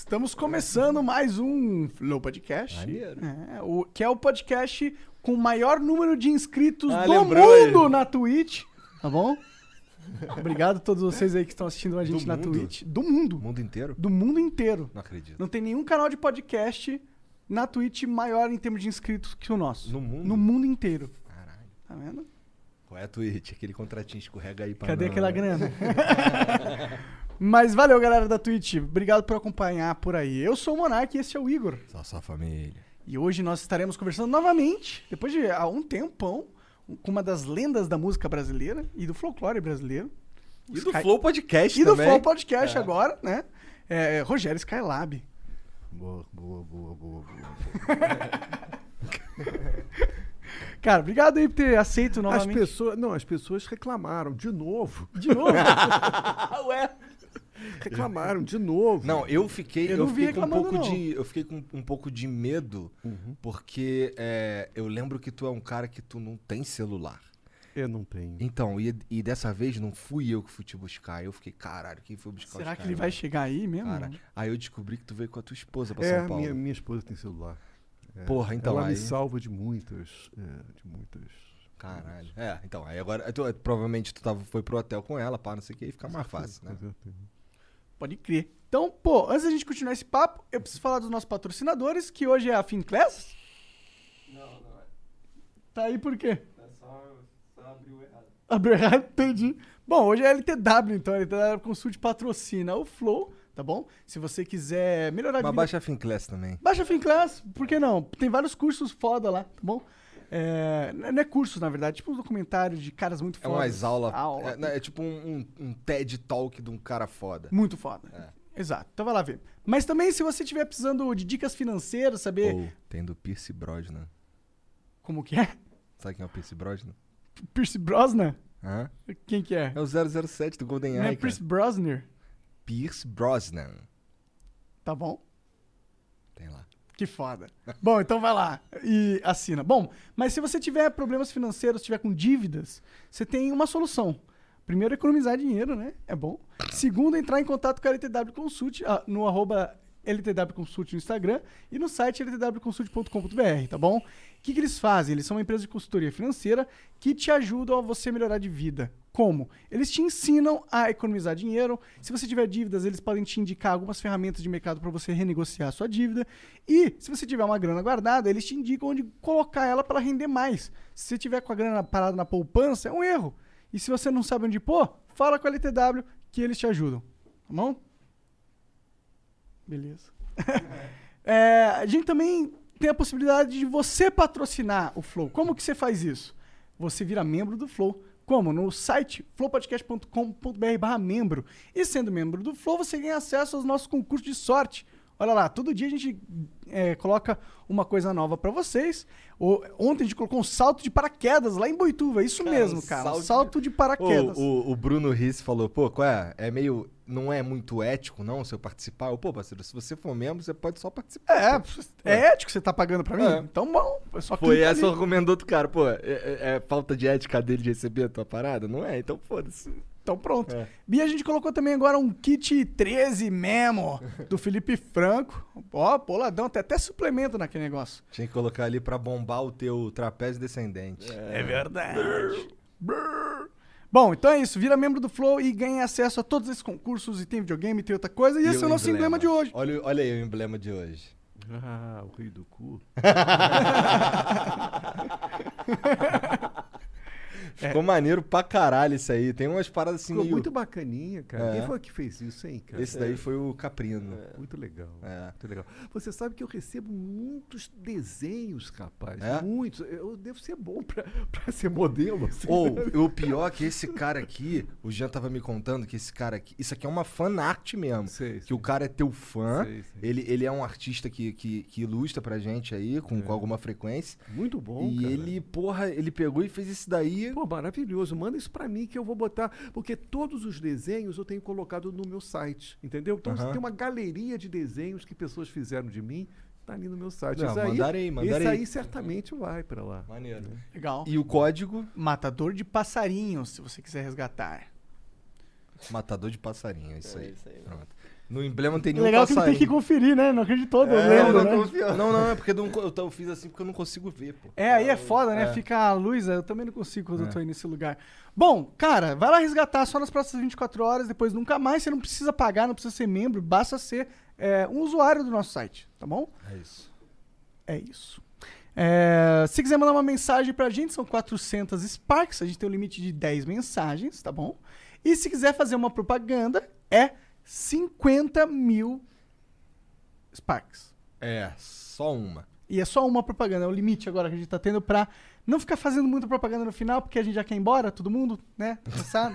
Estamos começando mais um Flow Podcast. É, o, que é o podcast com o maior número de inscritos Ah, do mundo aí. na Twitch. Tá bom? Obrigado a todos vocês aí que estão assistindo a gente Do na mundo? Twitch. Do mundo. O mundo inteiro? Do mundo inteiro. Não acredito. Não tem nenhum canal de podcast na Twitch maior em termos de inscritos que o nosso. No mundo? No mundo inteiro. Caralho. Tá vendo? Qual é a Twitch? Aquele contratinho escorrega aí pra Cadê não- aquela grana? Mas valeu, galera da Twitch. Obrigado por acompanhar por aí. Eu sou o Monark e esse é o Igor. Só sua família. E hoje nós estaremos conversando novamente, depois de há um tempão, com uma das lendas da música brasileira e do folclore brasileiro. E do Sky- Flow Podcast E do também. Flow Podcast É. agora, né? É, Rogério Skylab. Boa, boa, boa, boa, boa. Cara, obrigado aí por ter aceito As novamente. pessoas, não, as pessoas reclamaram de novo. De novo. Ué? Reclamaram de novo. Não, eu fiquei, Eu eu fiquei com um pouco não. de, eu fiquei com um pouco de medo, porque é, eu lembro que tu é um cara que tu não tem celular. eu não tenho. Então, e, e dessa vez não fui eu que fui te buscar. Eu fiquei, caralho, quem foi buscar Será que ele vai chegar aí mesmo? Cara, aí eu descobri que tu veio com a tua esposa pra É, São Paulo. minha, minha esposa tem celular. É, Porra, então Ela aí... me salva de muitas, é, de muitas. Caralho. É, então, aí agora, tu- provavelmente tu tava, foi pro hotel com ela, pá, não sei o que, aí fica mais fácil, né? Com certeza. Pode crer. Então, pô, antes da gente continuar esse papo, eu preciso falar dos nossos patrocinadores, que hoje é a Finclass. Não, não é. Tá aí por quê? Abriu errado, entendi. Bom, hoje é LTW, então. LTW Consult patrocina o Flow, tá bom? Se você quiser melhorar de Mas vida... baixa a Finclass também. Baixa a Finclass, por que não? Tem vários cursos foda lá, tá bom? É, não é cursos, na verdade, tipo um documentário de caras muito É fodas. umas aulas. Aula. É, é tipo um, um- um TED Talk de um cara foda. Muito foda. É. Exato. Então vai lá ver. Mas também, se você estiver precisando de dicas financeiras, saber Ou tem do Pierce Brosnan. como que é? Sabe quem é o Pierce Brosnan? Pierce Brosnan? Hã? Quem que é? É o 007 do GoldenEye, Não é cara. Pierce Brosnan? Pierce Brosnan. Tá bom? Tem lá. Que foda. Bom, então vai lá e assina. Bom, mas se você tiver problemas financeiros, tiver com dívidas, você tem uma solução. Primeiro, economizar dinheiro, né? É bom. Segundo, entrar em contato com a LTW Consult ah, no arroba LTW Consult no Instagram e no site ltwconsult.com.br, tá bom? O que, que eles fazem? Eles são uma empresa de consultoria financeira que te ajudam a você melhorar de vida. Como? Eles te ensinam a economizar dinheiro. Se você tiver dívidas, eles podem te indicar algumas ferramentas de mercado para você renegociar a sua dívida. E se você tiver uma grana guardada, eles te indicam onde colocar ela para render mais. Se você tiver com a grana parada na poupança, é um erro. E se você não sabe onde pôr, fala com a LTW que eles te ajudam. Tá bom? Beleza. É, a gente também tem a possibilidade de você patrocinar o Flow. Como que você faz isso? Você vira membro do Flow. Como? No site flowpodcast.com.br barra membro. E sendo membro do Flow, você ganha acesso aos nossos concursos de sorte. Olha lá, todo dia a gente é, coloca uma coisa nova pra vocês. O- ontem a gente colocou um salto de paraquedas lá em Boituva. Isso Cara, mesmo, cara. salto de- salto de paraquedas. O, o, o Bruno Riss falou, pô, qual é? É meio. Não é muito ético, não, se eu participar? Eu, pô, parceiro, se você for membro, você pode só participar. É, é ético que você tá pagando pra mim? É. Então, bom, é só Foi essa o argumento do outro cara, pô, é, é- é falta de ética dele de receber a tua parada? Não é? Então foda-se. Então pronto. É. E a gente colocou também agora um kit 13 Memo do Felipe Franco. Ó, boladão, tem até suplemento naquele negócio. Tinha que colocar ali pra bombar o teu trapézio descendente. É verdade. Bom, então é isso. Vira membro do Flow e ganha acesso a todos esses concursos e tem videogame, tem outra coisa. E, esse é o nosso emblema de hoje. Olha, olha aí o emblema de hoje. Ah, o rei do cu. Ficou maneiro pra caralho isso aí. Tem umas paradas assim Ficou meio... muito bacaninha, cara. É. Quem foi que fez isso, hein, cara? Esse daí foi o Caprino. Muito legal. É. Muito legal. Você sabe que eu recebo muitos desenhos, rapaz. É? Muitos. Eu devo ser bom pra, pra ser modelo. assim. Ou, o pior é que esse cara aqui, o Jean tava me contando que esse cara aqui, isso aqui é uma fanart mesmo. Sei, que sei. o cara é teu fã, Sei. Ele, ele é um artista que, que, que ilustra pra gente aí, com, com alguma frequência. Muito É. bom, e cara. ele, porra, ele pegou e fez isso daí. Pô, maravilhoso. Manda isso pra mim que eu vou botar. Porque todos os desenhos eu tenho colocado no meu site. Entendeu? Então Aham. tem uma galeria de desenhos que pessoas fizeram de mim. Tá ali no meu site. Não, aí, mandarei, mandarei. Esse aí certamente vai pra lá. Maneiro. Legal. E o código, Matador de passarinhos, se você quiser resgatar. matador de passarinho, isso É aí. isso aí, né? Pronto. No emblema não tem nenhum Legal que ele tem passarinho. que conferir, né? Não acreditou, eu É, lembro, eu né? não, confio. não, não, é porque eu, não eu eu fiz assim porque eu não consigo ver, pô. É, aí é foda, né? É. Fica a luz, eu também não consigo quando eu É. tô aí nesse lugar. Bom, cara, vai lá resgatar só nas próximas 24 horas, depois nunca mais. Você não precisa pagar, não precisa ser membro, basta ser é, um usuário do nosso site, tá bom? É isso. É isso. É, se quiser mandar uma mensagem pra gente, são 400 Sparks. A gente tem um limite de 10 mensagens, tá bom? E se quiser fazer uma propaganda, é 50 mil Sparks. É, só uma. E é só uma propaganda, é o limite agora que a gente tá tendo pra não ficar fazendo muita propaganda no final, porque a gente já quer ir embora, todo mundo, né? Tá cansado?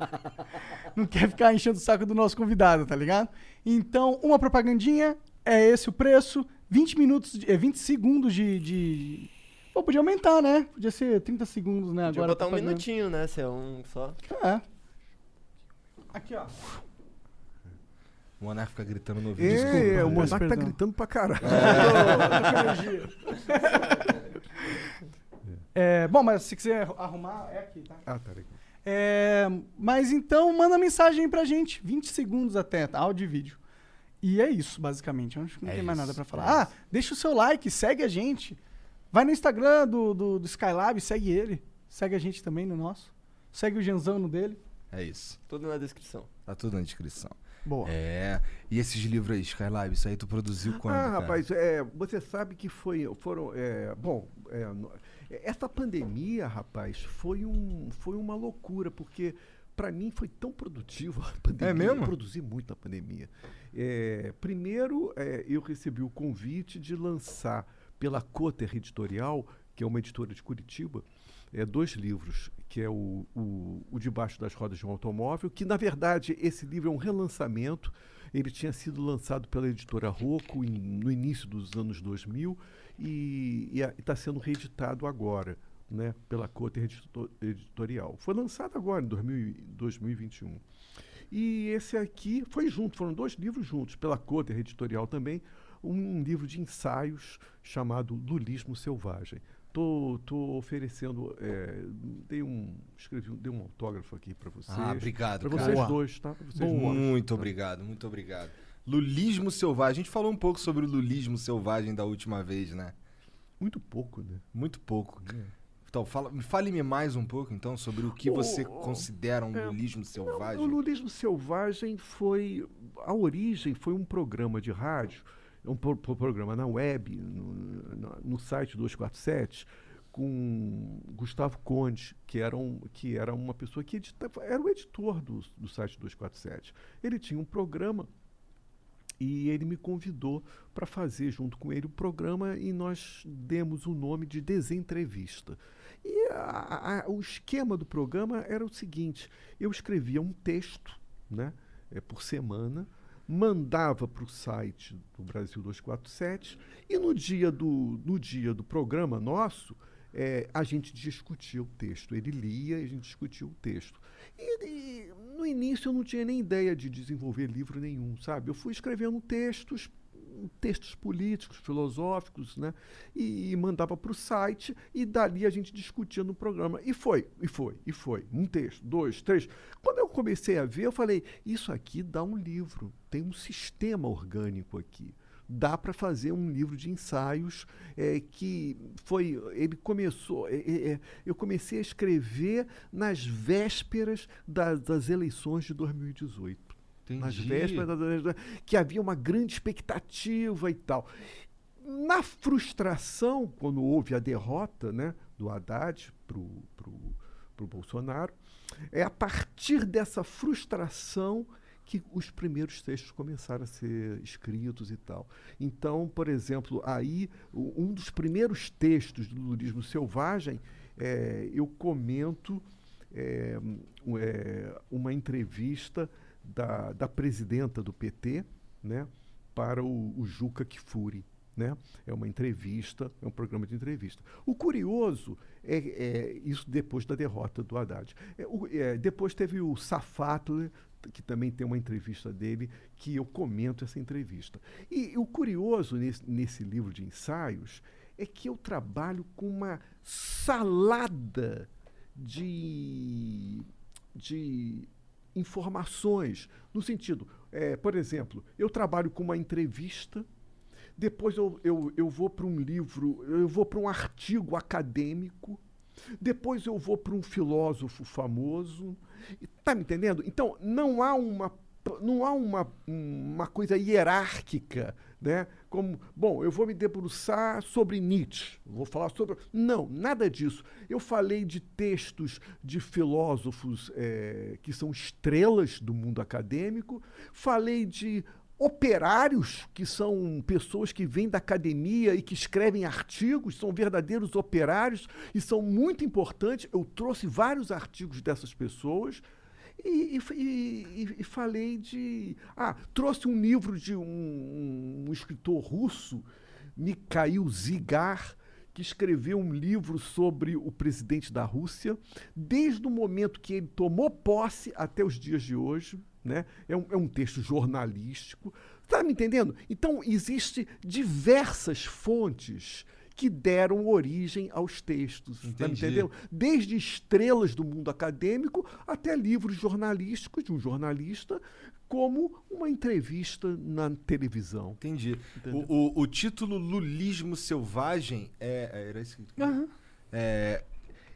não quer ficar enchendo o saco do nosso convidado, tá ligado? Então, uma propagandinha, é esse o preço, 20 minutos, de- é 20 segundos de. de... Pô, podia aumentar, né? Podia ser 30 segundos, né? Podia Agora. botar um minutinho, né? Se é um só. É. Aqui, ó. O Monarca fica gritando no ouvido. É, Desculpa. o Monark tá gritando pra caralho. É, bom, mas se quiser arrumar, é aqui, tá? Ah, tá legal. É, mas então manda mensagem pra gente, 20 segundos até, tá? áudio e vídeo. E é isso, basicamente. Eu acho que não É tem mais isso, nada pra é falar. ah, isso. deixa o seu like, segue a gente. Vai no Instagram do, do, do Skylab, segue ele. Segue a gente também no nosso. Segue o Genzão no dele. É isso. Tudo na descrição. Tá tudo na descrição. Boa. É. E esses livros aí, Skylab, isso aí tu produziu quando? ah, cara? rapaz, é, você sabe que foi, foram, é, bom, é, no- essa pandemia, rapaz, foi, um, foi uma loucura, porque para mim foi tão produtivo a pandemia. É mesmo? Eu produzi muito na pandemia. É, primeiro, é, eu recebi o convite de lançar pela Coter Editorial, que é uma editora de Curitiba, é, dois livros, que é o, o, o Debaixo das Rodas de um Automóvel, que na verdade esse livro é um relançamento. Ele tinha sido lançado pela editora Rocco em- no início dos anos 2000 e está sendo reeditado agora né, pela Edito- Editorial. Foi lançado agora, em 2000 e 2021. E esse aqui foi junto, foram dois livros juntos, pela Coter Editorial também, um livro de ensaios chamado Lulismo Selvagem. Tô, tô oferecendo, é, dei um, escrevi, um- dei um autógrafo aqui para vocês. Ah, obrigado, Para vocês Boa. dois, tá? Pra vocês Boa. dois. Muito obrigado, muito obrigado. Lulismo selvagem. A gente falou um pouco sobre o lulismo selvagem da última vez, né? Muito pouco, né? Muito pouco. Então, fala, fale-me mais um pouco, então, sobre o que você considera um é, lulismo selvagem. Não, o Lulismo Selvagem foi. A origem foi um programa de rádio, um pro- pro- programa na web, no, no- no site 247, com Gustavo Conde, que era, um, que era uma pessoa que editava, era o editor do, do site 247. Ele tinha um programa e ele me convidou para fazer junto com ele o programa e nós demos o nome de Desentrevista. E a- a- o esquema do programa era o seguinte: eu escrevia um texto né, eh, por semana, mandava para o site do Brasil 247 e no dia do, no dia do programa nosso, eh, a gente discutia o texto. Ele lia e a gente discutia o texto. E, e no início eu não tinha nem ideia de desenvolver livro nenhum, sabe? Eu fui escrevendo textos, textos políticos, filosóficos, né? E, e mandava para o site e dali a gente discutia no programa. E foi, e foi, e foi. Um texto, dois, três. Quando eu comecei a ver, eu falei: isso aqui dá um livro, tem um sistema orgânico aqui. Dá para fazer um livro de ensaios é, que foi. Ele começou. é, é, é, eu comecei a escrever nas vésperas da- das eleições de 2018 nas Entendi. vésperas da- da- que havia uma grande expectativa e tal. Na frustração, quando houve a derrota né, do Haddad o Bolsonaro. É a partir dessa frustração que os primeiros textos começaram a ser escritos e tal. Então, por exemplo, aí um dos primeiros textos do Lulismo Selvagem, é, eu comento é, é, uma entrevista da, da presidenta do PT, né, para o, o Juca Kfouri. Né? É uma entrevista, é um programa de entrevista. O curioso é, é isso depois da derrota do Haddad. É, o- é, depois teve o Safatler, que também tem uma entrevista dele, que eu comento essa entrevista. E, o curioso nesse, nesse livro de ensaios é que eu trabalho com uma salada de, de informações, no sentido, é, por exemplo, eu trabalho com uma entrevista, depois eu, eu, eu vou para um livro, eu vou para um artigo acadêmico, depois eu vou para um filósofo famoso. Está me entendendo? Então, não há uma, não há uma, uma coisa hierárquica, né? Como, bom, eu vou me debruçar sobre Nietzsche, vou falar sobre. Não, nada disso. Eu falei de textos de filósofos eh, que são estrelas do mundo acadêmico, falei de operários, que são pessoas que vêm da academia e que escrevem artigos, são verdadeiros operários e são muito importantes. Eu trouxe vários artigos dessas pessoas. E, e- e- falei de. Ah, trouxe um livro de um, um escritor russo, Mikhail Zigar, que escreveu um livro sobre o presidente da Rússia, desde o momento que ele tomou posse até os dias de hoje. Né? É, um, é um texto jornalístico. Está me entendendo? Então, existem diversas fontes que deram origem aos textos. Tá entendendo? Desde estrelas do mundo acadêmico até livros jornalísticos de um jornalista, como uma entrevista na televisão. Entendi. Entendeu? O, o- o título Lulismo Selvagem é. é- Era isso que... É,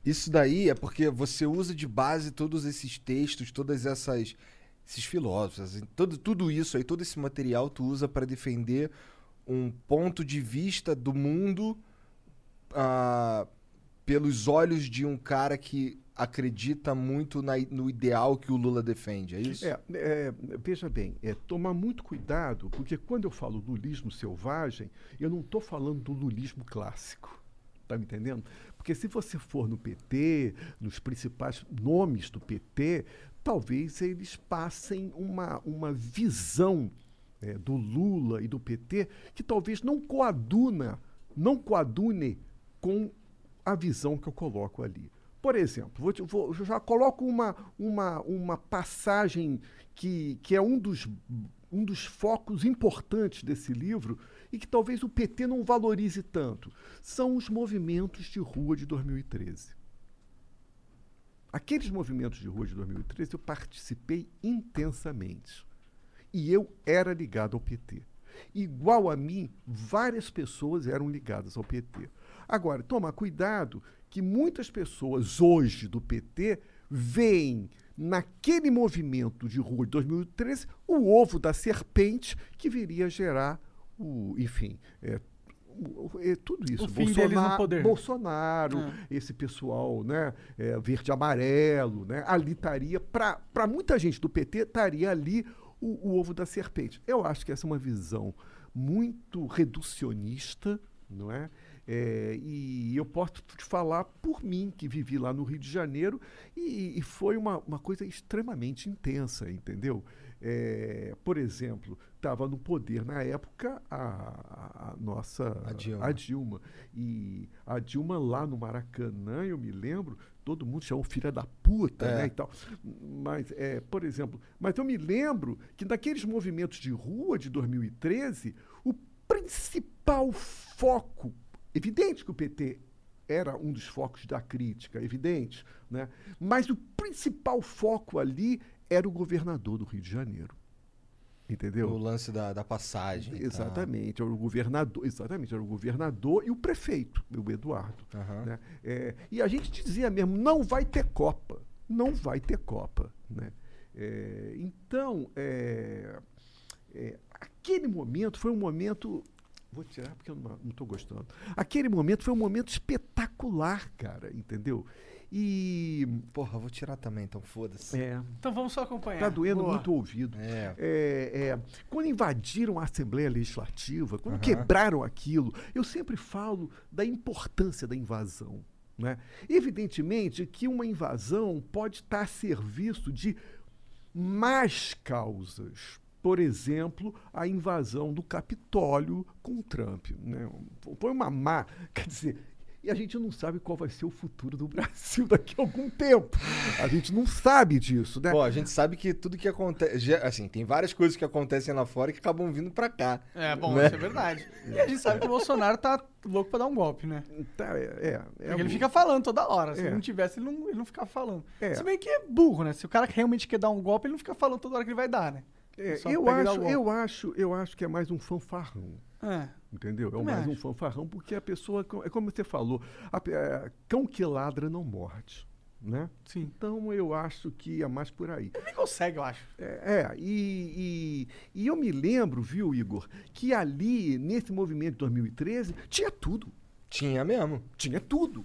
isso daí é porque você usa de base todos esses textos, todas essas esses filósofos, assim, todo, tudo isso aí, todo esse material tu usa para defender um ponto de vista do mundo pelos olhos de um cara que acredita muito na no ideal que o Lula defende, é isso? É, é, veja bem, é, tomar muito cuidado, porque quando eu falo lulismo selvagem, eu não estou falando do lulismo clássico. Tá me entendendo? Porque se você for no PT, nos principais nomes do PT, talvez eles passem uma, uma visão é, do Lula e do PT que talvez não coaduna, não coadune com a visão que eu coloco ali. Por exemplo, vou te- vou- já coloco uma, uma, uma passagem que, que é um dos, um dos focos importantes desse livro e que talvez o PT não valorize tanto. São os movimentos de rua de 2013. Aqueles movimentos de rua de 2013 eu participei intensamente. E eu era ligado ao PT. Igual a mim, várias pessoas eram ligadas ao PT. Agora, toma cuidado que muitas pessoas hoje do PT veem naquele movimento de rua de 2013 o ovo da serpente que viria a gerar o, enfim, é, é tudo isso. O fim deles no poder. Bolsonaro, É. esse pessoal, né, é, verde amarelo, né, ali estaria, para muita gente do PT, estaria ali o, o ovo da serpente. Eu acho que essa é uma visão muito reducionista, não é? É, e eu posso te falar por mim, que vivi lá no Rio de Janeiro, e, e foi uma, uma coisa extremamente intensa, entendeu? É, por exemplo, estava no poder na época a, a- nossa A Dilma. a Dilma. E a Dilma lá no Maracanã, eu me lembro, todo mundo chamou filha da puta, É. né, e tal. Mas, é, por exemplo, mas eu me lembro que naqueles movimentos de rua de 2013, o principal foco, evidente que o PT era um dos focos da crítica, evidente, né? Mas o principal foco ali era o governador do Rio de Janeiro. Entendeu? O lance da, da passagem. Exatamente, era o governador, exatamente, era o governador e o prefeito, o Eduardo. Aham. né? É, e a gente dizia mesmo, não vai ter Copa, não vai ter Copa. Né? É, então, é, é, aquele momento foi um momento. Vou tirar porque eu não estou gostando. Aquele momento foi um momento espetacular, cara, entendeu? E. Porra, vou tirar também, então foda-se. É, Então vamos só acompanhar. tá doendo Boa. muito o ouvido. É. É, é, quando invadiram a Assembleia Legislativa, quando Aham. quebraram aquilo, eu sempre falo da importância da invasão. Né? Evidentemente que uma invasão pode estar a serviço de más causas. Por exemplo, a invasão do Capitólio com Trump. Né? Foi uma má. Quer dizer, e a gente não sabe qual vai ser o futuro do Brasil daqui a algum tempo. A gente não sabe disso, né? Bom, a gente sabe que tudo que acontece. Assim, tem várias coisas que acontecem lá fora que acabam vindo pra cá. É, bom, Né? isso é verdade. E a gente sabe que o Bolsonaro tá louco pra dar um golpe, né? Tá, é, é, é Porque ele fica falando toda hora. Se É. ele não tivesse, ele não, ele não ficava falando. É. Se bem que é burro, né? Se o cara realmente quer dar um golpe, ele não fica falando toda hora que ele vai dar, né? É, Só eu, acho, eu, acho, eu acho que é mais um fanfarrão. É. Entendeu? É mais um acho. fanfarrão, porque a pessoa, é como você falou, a é, cão que ladra não morde. Né? Sim. Então eu acho que é mais por aí. Ele nem consegue, eu acho. É, é, e, e, e eu me lembro, viu, Igor, que ali, nesse movimento de 2013, tinha tudo. Tinha mesmo. Tinha tudo.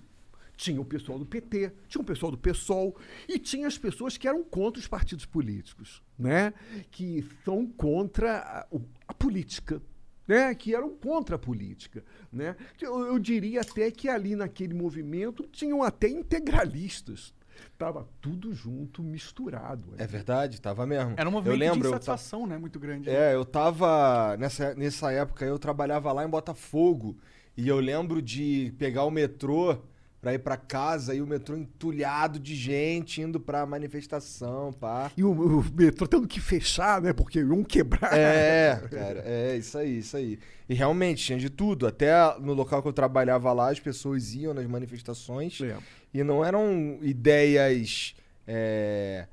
Tinha o pessoal do PT, tinha o pessoal do PSOL e tinha as pessoas que eram contra os partidos políticos, né? Que são contra a, a política, né? Que eram contra a política, né? Eu, eu diria até que ali naquele movimento tinham até integralistas. Tava tudo junto, misturado. É ali. verdade, tava mesmo. Era um movimento eu lembro, de eu ta- insatisfação, né? Muito grande. né? É, eu tava. Nessa, nessa época eu trabalhava lá em Botafogo. E eu lembro de pegar o metrô pra ir pra casa e o metrô entulhado de gente indo pra manifestação, pá. E o, o metrô tendo que fechar, né? Porque iam quebrar. É, cara, é isso aí, isso aí. E realmente tinha de tudo. Até no local que eu trabalhava lá, as pessoas iam nas manifestações É. e não eram ideias. é,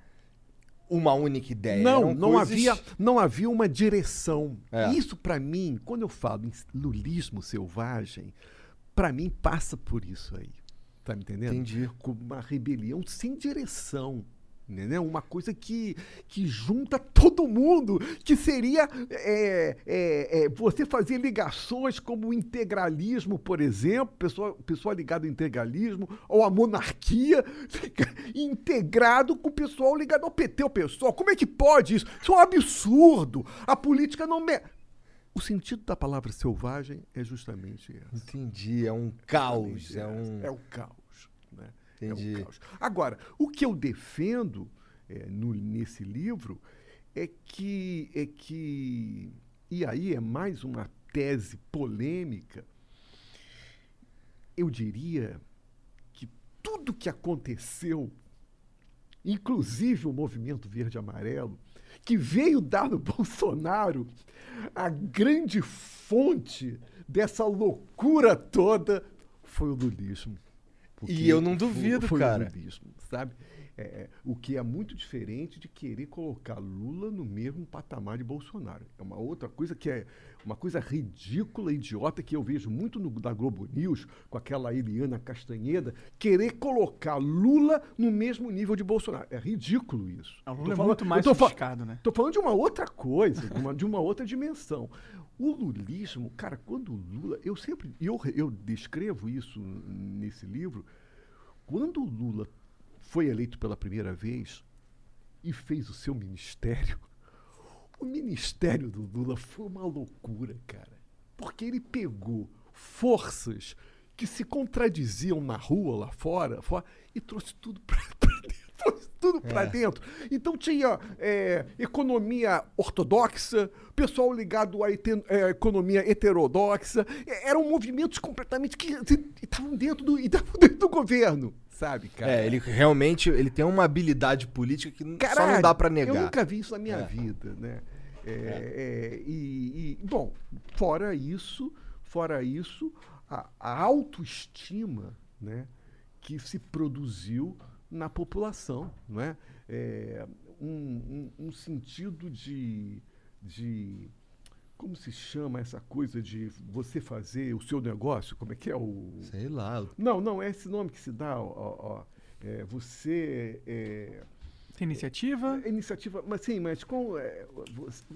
uma única ideia. Não, eram não coisas- havia, não havia uma direção. É. Isso pra mim, quando eu falo em lulismo selvagem, pra mim passa por isso aí. Tá me entendendo? Entendi. Como uma rebelião sem direção. Entendeu? Uma coisa que, que junta todo mundo, que seria é, é, é, você fazer ligações como o integralismo, por exemplo, pessoa, pessoa ligada ao integralismo, ou a monarquia, fica integrado com o pessoal ligado ao PT, o pessoal. Como é que pode isso? Isso é um absurdo. A política não. Me... O sentido da palavra selvagem é justamente esse. Entendi, é um caos. É um. É o caos. Né? Entendi. É o caos. Agora, o que eu defendo é, no- nesse livro é que, é que. E aí é mais uma tese polêmica. Eu diria que tudo que aconteceu, inclusive o movimento verde e amarelo, que veio dar no Bolsonaro a grande fonte dessa loucura toda foi o lulismo. E eu não foi- duvido, foi cara. o lulismo, sabe? É, o que é muito diferente de querer colocar Lula no mesmo patamar de Bolsonaro. É uma outra coisa que é uma coisa ridícula, idiota, que eu vejo muito no, da Globo News, com aquela Eliana Castanheda, querer colocar Lula no mesmo nível de Bolsonaro. É ridículo isso. O Lula é falando- muito mais sofisticado, né? Tô falando de uma outra coisa, de uma, de uma outra dimensão. O lulismo, cara, quando o Lula. Eu sempre. Eu, eu descrevo isso nesse livro. Quando o Lula foi eleito pela primeira vez e fez o seu ministério, o ministério do Lula foi uma loucura, cara. Porque ele pegou forças que se contradiziam na rua, lá fora, fora e trouxe tudo pra, tudo pra dentro. Então tinha é, economia ortodoxa, pessoal ligado à é, economia heterodoxa. É, eram movimentos completamente que estavam dentro do, estavam dentro do governo, sabe, cara? É, ele realmente ele tem uma habilidade política que só não dá pra negar. Eu nunca vi isso na minha É. vida, né? É, é, e, e, bom, fora isso, fora isso, a, a autoestima, né, que se produziu na população, não é? É, um, um- um sentido de, de como se chama essa coisa de você fazer o seu negócio? Como é que é o Sei lá. não, não, é esse nome que se dá, ó, ó, ó. É, você é, Tem iniciativa? É iniciativa, mas sim, mas com é,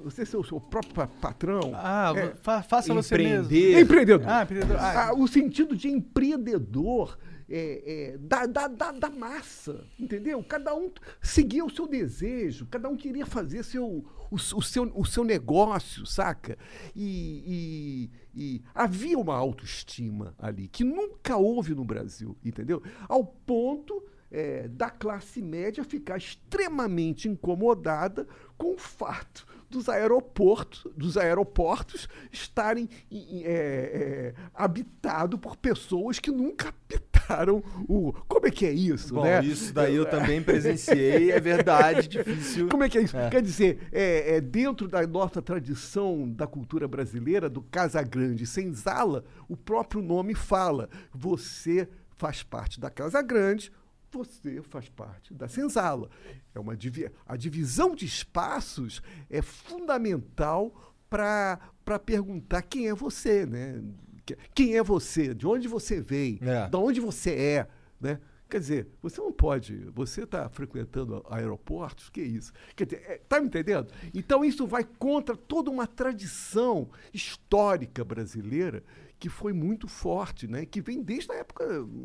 você- ser o seu próprio pa- patrão. Ah, É. fa- faça você mesmo. Empreender. Empreendedor. Ah, empreendedor. Ah, Ah, o sentido de empreendedor é, é, da, da, da, da massa, entendeu? Cada um seguia o seu desejo, cada um queria fazer seu, o, o seu, o seu negócio, saca? E, e- e havia uma autoestima ali que nunca houve no Brasil, entendeu? Ao ponto é, da classe média ficar extremamente incomodada com o fato dos aeroportos, dos aeroportos estarem em- em- é, é, habitados por pessoas que nunca habitaram o. Como é que é isso, Bom, né? isso daí eu também presenciei, é verdade, difícil. Como é que é isso? Quer dizer, é, é dentro da nossa tradição da cultura brasileira, do Casa Grande e Senzala, o próprio nome fala. Você faz parte da Casa Grande, você faz parte da Senzala. É uma divi a divisão de espaços é fundamental para perguntar quem é você, né? Que- Quem é você? De onde você veio? É. Da onde você é, né? Quer dizer, você não pode, você está frequentando aeroportos, que isso? Quer dizer, é, tá me entendendo? Então isso vai contra toda uma tradição histórica brasileira que foi muito forte, né? Que vem desde a época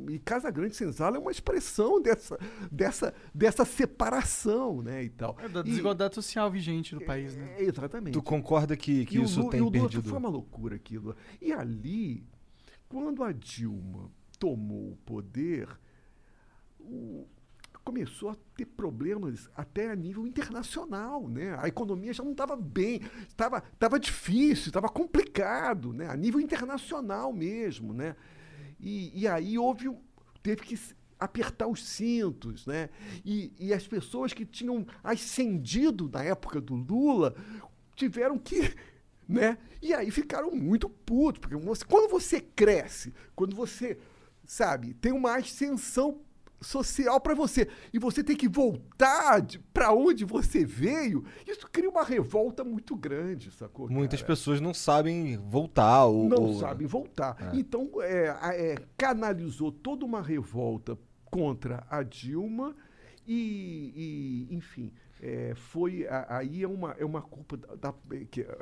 e Casa Grande Senzala é uma expressão dessa dessa dessa separação, né, e tal. é da E- desigualdade social vigente no país, né? é, exatamente. Tu concorda que, que E o isso e tem o Lula perdido? Foi uma loucura aquilo. E ali, quando a Dilma tomou o poder, o- começou a ter problemas até a nível internacional, né? A economia já não estava bem, estava estava difícil, estava complicado, né? A nível internacional mesmo, né? E, e aí houve teve que apertar os cintos, né? E, e as pessoas que tinham ascendido na época do Lula tiveram que né? E aí ficaram muito putos, porque você- quando você cresce, quando você, sabe, tem uma ascensão social para você e você tem que voltar para onde você veio, isso cria uma revolta muito grande, sacou? Muitas cara? pessoas não sabem voltar. Ou, não ou- sabem voltar. Então, é, é, canalizou toda uma revolta contra a Dilma e, e, enfim, é, foi a- aí é uma, é uma culpa da, da-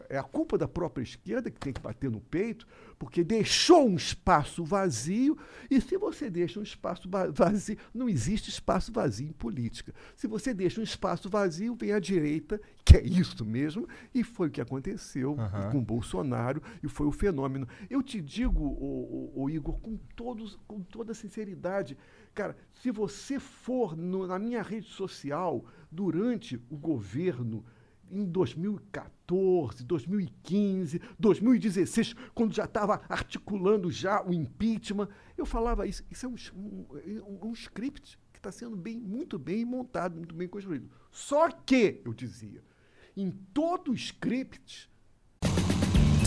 é a culpa da própria esquerda que tem que bater no peito, porque deixou um espaço vazio e se você deixa um espaço va- vazio, não existe espaço vazio em política. Se você deixa um espaço vazio, vem a direita, que é isso mesmo, e foi o que aconteceu Aham. com Bolsonaro e foi o fenômeno. Eu te digo, o, o, Igor, com, todos, com toda sinceridade, cara, se você for no- na minha rede social durante o governo em 2014, 2015, 2016, quando já estava articulando já o impeachment, eu falava isso. Isso é um, um- um script que está sendo bem, muito bem montado, muito bem construído. Só que, eu dizia, em todo script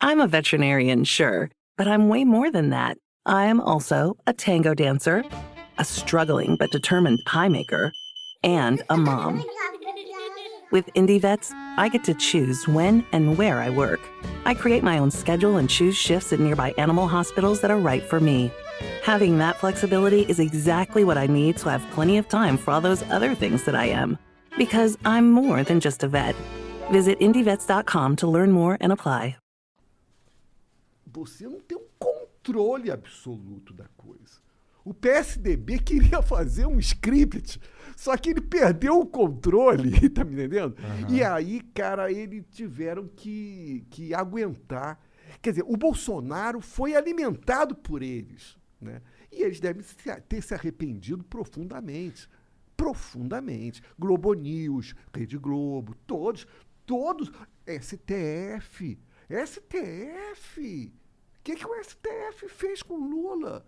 I'm a veterinarian, sure, but I'm way more than that. I'm also a tango dancer, a struggling but determined pie maker, and a mom. With Indie Vets, I get to choose when and where I work. I create my own schedule and choose shifts at nearby animal hospitals that are right for me. Having that flexibility is exactly what I need so I have plenty of time for all those other things that I am. Because I'm more than just a vet. Visit IndieVets.com to learn more and apply. Você não tem um controle absoluto da coisa. O PSDB queria fazer um script, só que ele perdeu o controle, tá me entendendo? E aí, cara, eles tiveram que, que aguentar. Quer dizer, o Bolsonaro foi alimentado por eles, né? E eles devem ter se arrependido profundamente. Profundamente. Globo News, Rede Globo, todos, todos. STF. STF. Que, que o STF fez com Lula?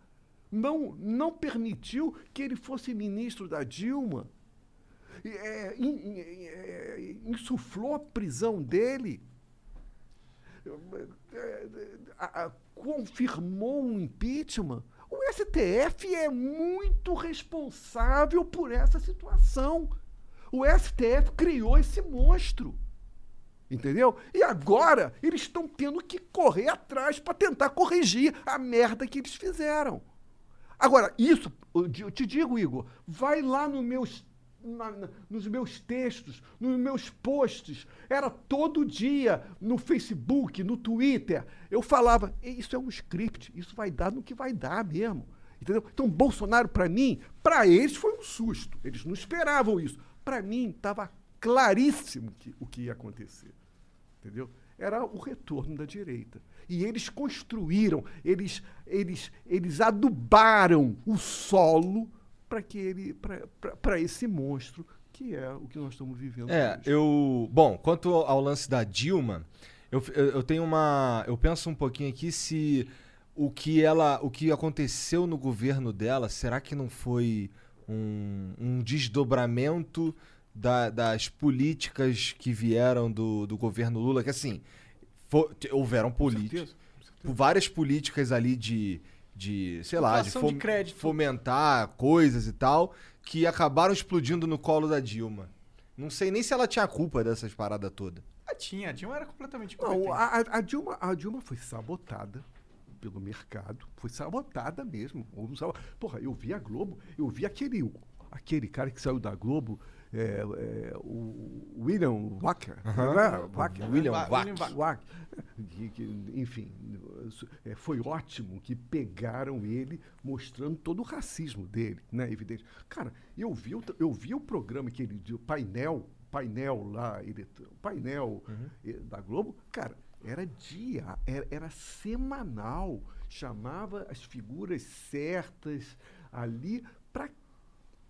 Não, não permitiu que ele fosse ministro da Dilma. é, é, insuflou a prisão dele, a- a- confirmou um impeachment. O STF é muito responsável por essa situação. O STF criou esse monstro. Entendeu? E agora eles estão tendo que correr atrás para tentar corrigir a merda que eles fizeram. Agora, isso, eu te digo, Igor, vai lá no meus, na- na- nos meus textos, nos meus posts. Era todo dia no Facebook, no Twitter. Eu falava, isso é um script, isso vai dar no que vai dar mesmo. Entendeu? Então, Bolsonaro, para mim, para eles foi um susto. Eles não esperavam isso. Para mim, estava claríssimo que, o que ia acontecer entendeu? Era o retorno da direita. E eles construíram, eles, eles, eles adubaram o solo para que ele, para esse monstro que é o que nós estamos vivendo. É, hoje. eu. Bom, quanto ao lance da Dilma, eu, eu, eu tenho uma. Eu penso um pouquinho aqui se o que ela. O que aconteceu no governo dela, será que não foi um, um desdobramento da- das políticas que vieram do, do governo Lula? Que assim, fo- te- houveram políticas. Várias políticas ali de. De, sei lá, de, de fom- crédito. fomentar coisas e tal, que acabaram explodindo no colo da Dilma. Não sei nem se ela tinha culpa dessas paradas todas. Ah, tinha, a Dilma era completamente Não, a, a- Dilma, a Dilma foi sabotada pelo mercado, foi sabotada mesmo. Porra, eu vi a Globo, eu vi aquele, aquele cara que saiu da Globo, é, é, o William Wacker. né? Wacker, William Wa- Wack. William Wack. Wack, que- que, enfim, é, foi ótimo que pegaram ele mostrando todo o racismo dele, né? Evidente. Cara, eu vi, o, eu vi o programa que ele, o painel, painel lá, ele, o painel eh, da Globo, cara, era dia, era, era semanal, chamava as figuras certas ali para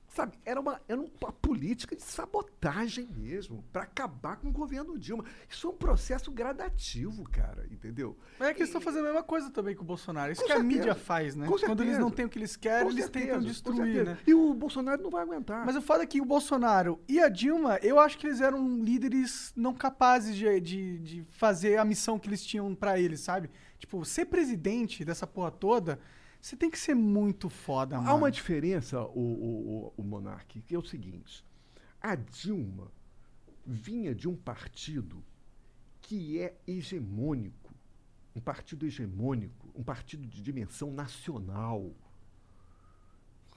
Sabe, era uma, era uma política de sabotagem mesmo, para acabar com o governo Dilma. Isso é um processo gradativo, cara, entendeu? Mas é que eles estão fazendo a mesma coisa também com o Bolsonaro. Isso que a certeza. mídia faz, né? Com Quando eles não têm o que eles querem, Com eles certeza, tentam destruir, né? E o Bolsonaro não vai aguentar. Mas o fato é que o Bolsonaro e a Dilma, eu acho que eles eram líderes não capazes de, de, de fazer a missão que eles tinham pra eles, sabe? Tipo, ser presidente dessa porra toda, você tem que ser muito foda, mano. Há uma diferença, o, o, o, o Monark, que é o seguinte: a Dilma vinha de um partido que é hegemônico, um partido hegemônico, um partido de dimensão nacional.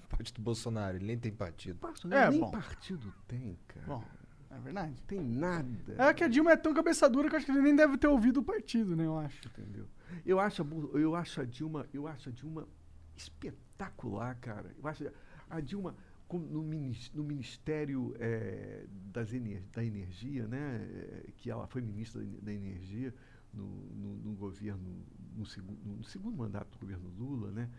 Parte do Bolsonaro, ele nem tem partido. Partido, É, nem bom. partido tem, cara. Bom, é verdade. tem nada. É que a Dilma é tão cabeçadura que eu acho que ele nem deve ter ouvido o partido, né? Eu acho. Entendeu? Eu acho, eu acho a Dilma, eu acho a Dilma espetacular, cara. Eu acho a Dilma no, no Ministério das Ener- da Energia, né, eh, que ela foi ministra da Ener- da Energia no, no- no governo, no, segu- no segundo mandato do governo Lula, né?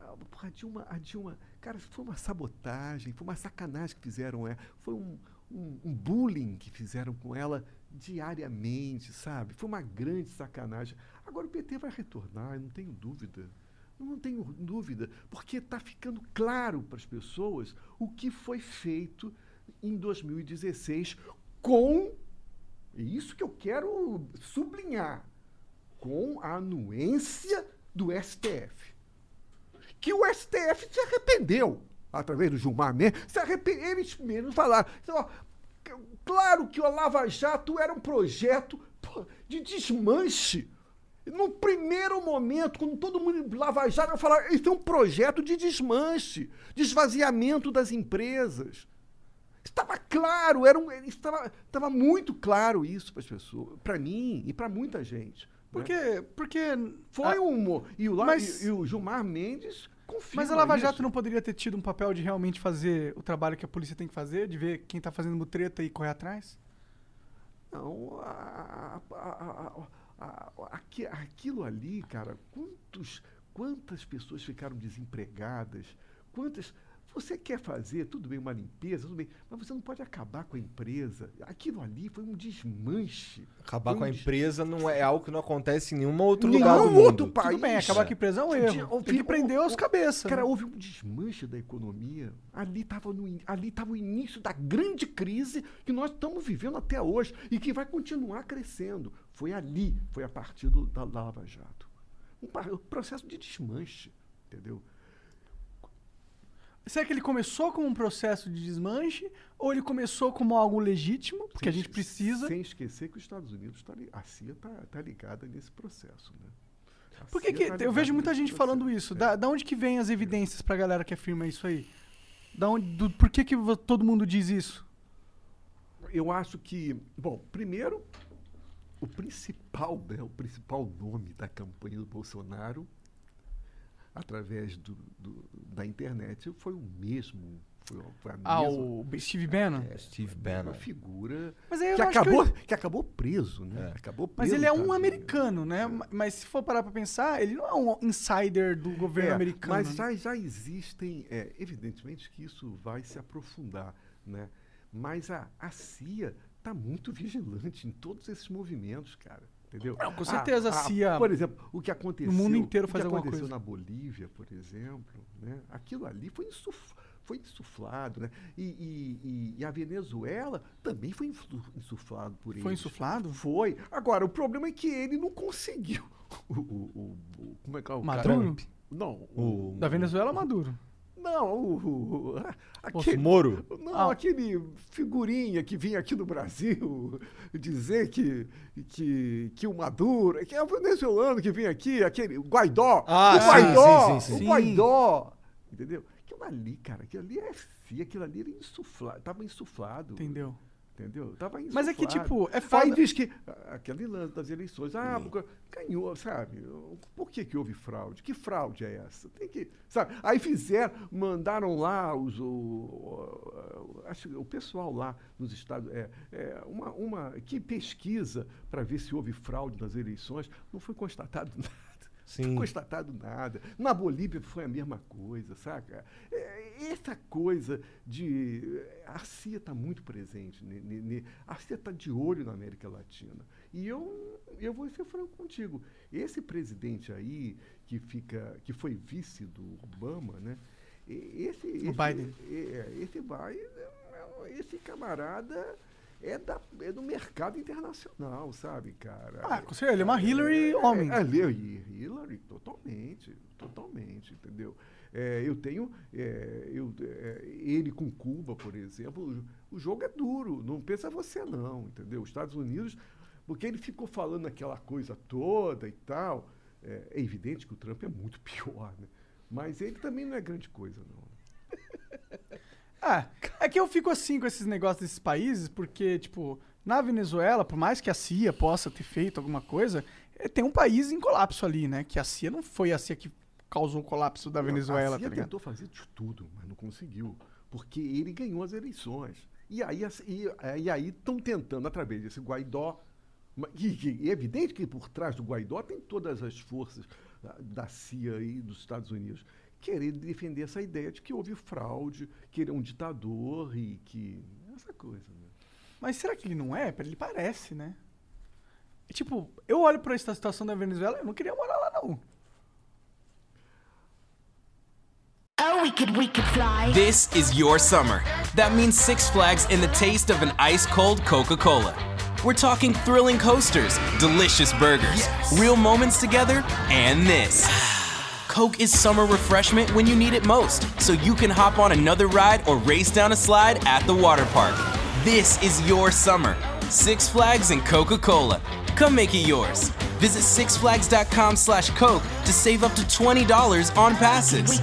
A Dilma, a Dilma, cara, foi uma sabotagem, foi uma sacanagem que fizeram ela, foi um, um, um bullying que fizeram com ela diariamente, sabe? Foi uma grande sacanagem. Agora o PT vai retornar, eu não tenho dúvida. Eu não tenho dúvida, porque está ficando claro para as pessoas o que foi feito em 2016 com. Isso que eu quero sublinhar. Com a anuência do STF que o STF se arrependeu, através do Gilmar Mendes, se arrependeu, eles mesmos falaram. Então, claro que o Lava Jato era um projeto de desmanche. No primeiro momento, quando todo mundo Lava Jato ia falar, isso é um projeto de desmanche, de esvaziamento das empresas. Estava claro, era um, estava, estava muito claro isso para as pessoas, para mim e para muita gente. né? Porque, porque Foi a- um. E o, mas- e, e o Gilmar Mendes confirma Mas a Lava isso. Jato não poderia ter tido um papel de realmente fazer o trabalho que a polícia tem que fazer, de ver quem tá fazendo mutreta e correr atrás? Não, a- a- a- aquilo ali, cara, quantos, quantas pessoas ficaram desempregadas? Quantas. Você quer fazer, tudo bem, uma limpeza, tudo bem, mas você não pode acabar com a empresa. Aquilo ali foi um desmanche. Acabar Foi com a um des- empresa não é algo que não acontece em nenhum outro Nenhum lugar do mundo. outro país. Tudo bem, acabar com a empresa é um erro. Tem que prender os cabeças. Cara, né? houve um desmanche da economia. Ali estava ali tava o início da grande crise que nós estamos vivendo até hoje e que vai continuar crescendo. Foi ali, foi a partir do, da, Lava Jato. Um, um processo de desmanche, entendeu? Será que ele começou como um processo de desmanche ou ele começou como algo legítimo, porque a Sem gente esque- precisa? Sem esquecer que os Estados Unidos, tá a CIA está ligada nesse processo, né? A Por que, que tá eu vejo muita gente falando processo. isso? É. Da, da onde que vem as evidências pra galera que afirma isso aí? Da onde, do, por que, que todo mundo diz isso? Eu acho que, bom, primeiro, o principal, né, o principal nome da campanha do Bolsonaro, através do, do- da internet, foi o mesmo. Foi, a- foi a Ah, mesma o Steve Bannon? É, Steve uma Bannon. figura Mas aí eu que que acabou, eu- que acabou preso, né? Acabou preso Mas ele é um americano, né? Ma- Mas se for parar pra pensar, ele não é um insider do governo É, americano. Mas né? já, já existem, é, evidentemente que isso vai se aprofundar, né? Mas a, a CIA está muito vigilante em todos esses movimentos, cara. Entendeu? Não, com certeza a CIA Por exemplo, o que aconteceu. mundo inteiro o faz que alguma aconteceu coisa. na Bolívia, por exemplo, né? aquilo ali foi, insuf, foi insuflado, né? E, e- e- a Venezuela também foi insuflado por Foi eles. insuflado? Foi. Agora, o problema é que ele não conseguiu. O, o- o- como é que é o cara? Maduro? Não, O- Da Venezuela, Maduro. Não, o, o- aquele, Moro. não, Ah. aquele figurinha que vinha aqui no Brasil dizer que, que, que o Maduro, que é o venezuelano que vinha aqui, aquele o Guaidó, Ah, o sim, Guaidó, sim, sim, sim. o Guaidó, entendeu? Aquilo ali, cara, aquilo ali é FI, aquilo ali era insuflado, tava insuflado. Entendeu? Entendeu? Tava Mas é que, tipo, é Aí foda. diz que ah, aquele lance das eleições, ah, porque ganhou, sabe? Por que, que houve fraude? Que fraude é essa? Tem que, sabe? Aí fizeram, mandaram lá os, o, o, que o pessoal lá nos Estados é, é, uma, uma que pesquisa para ver se houve fraude nas eleições, não foi constatado nada. Não Sim. foi constatado nada. Na Bolívia foi a mesma coisa, saca? É, essa coisa de. A CIA está muito presente. ne- ne- a CIA está de olho na América Latina. E eu, eu vou ser franco contigo. Esse presidente aí, que, fica, que foi vice do Obama, né? Esse, esse, Biden. é, esse Biden, é, esse camarada é, da, é do mercado internacional, sabe, cara? Ah, com certeza, ele é uma Hillary homem. É, é Hillary, totalmente, totalmente, entendeu? É, eu tenho, é, eu, é, ele com Cuba, por exemplo, o jogo é duro, não pensa você não, entendeu? Os Estados Unidos, porque ele ficou falando aquela coisa toda e tal, é, é evidente que o Trump é muito pior, né? Mas ele também não é grande coisa, não. Ah, é que eu fico assim com esses negócios desses países, porque, tipo, na Venezuela, por mais que a CIA possa ter feito alguma coisa, eh, tem um país em colapso ali, né? Que a CIA não foi a CIA que causou o colapso da Venezuela, a tá CIA ligado? tentou fazer de tudo, mas não conseguiu, porque ele ganhou as eleições. E aí e, é, e estão tentando através desse Guaidó, que, que é evidente que por trás do Guaidó tem todas as forças da, da CIA e dos Estados Unidos querer defender essa ideia de que houve fraude, que ele é um ditador e que essa coisa. Né? Mas será que ele não é? Ele parece, né? E, tipo, eu olho pra essa situação da Venezuela, eu não queria morar lá, não. Oh, we could, we could fly. This is your summer. That means Six Flags and the taste of an ice cold Coca Cola. We're talking thrilling coasters, delicious burgers, real moments together, and this. Coke is summer refreshment when you need it most, so you can hop on another ride or race down a slide at the water park. This is your summer. Six Flags and Coca Cola. Come make it yours. Visit sixflags.com slash Coke to save up to $20 on passes.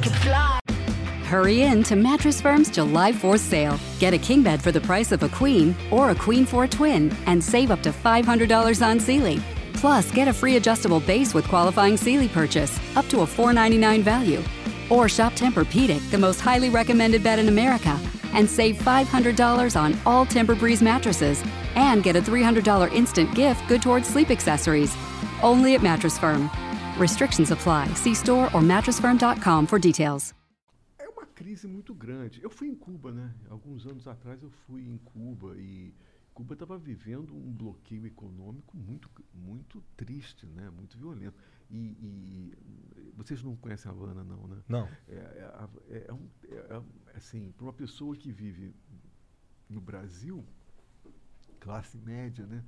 Hurry in to Mattress Firm's July 4th sale. Get a king bed for the price of a queen or a queen for a twin and save up to $500 on Sealy. Plus, get a free adjustable base with qualifying Sealy purchase up to a 499 value. Or shop Tempur-Pedic, the most highly recommended bed in America, and save $500 on all Tempur-Breeze mattresses and get a $300 instant gift good towards sleep accessories. Only at Mattress Firm. Restrictions apply. See store or mattressfirm.com for details. É uma crise muito grande. Eu fui em Cuba, né? Alguns anos atrás eu fui em Cuba e Cuba estava vivendo um bloqueio econômico muito, muito triste, né? Muito violento. E, e vocês não conhecem a Havana, não, né? Não. É, é, é- é um- é- é- assim, para uma pessoa que vive no Brasil, classe média, né?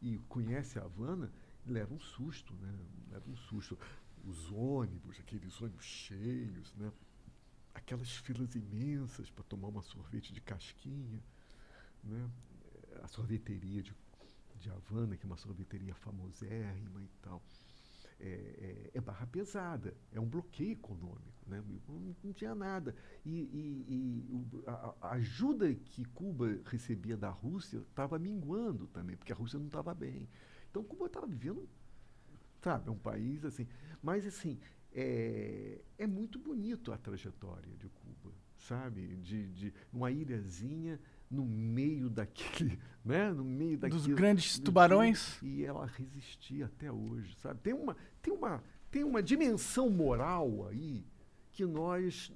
E conhece a Havana, leva um susto, né? Leva um susto. Os ônibus, aqueles ônibus cheios, né? Aquelas filas imensas para tomar uma sorvete de casquinha, né? A sorveteria de, de Havana, que é uma sorveteria famosérrima e tal. É, é- é barra pesada, é um bloqueio econômico, né? não, não tinha nada. E, e- e a, a ajuda que Cuba recebia da Rússia estava minguando também, porque a Rússia não estava bem. Então Cuba estava vivendo, sabe, um país assim. Mas assim, é, é muito bonito a trajetória de Cuba, sabe? De, de uma ilhazinha no meio daquele, né? No meio Dos daquilo, grandes tubarões. E ela resistia até hoje, sabe? Tem uma, tem uma, tem uma dimensão moral aí que nós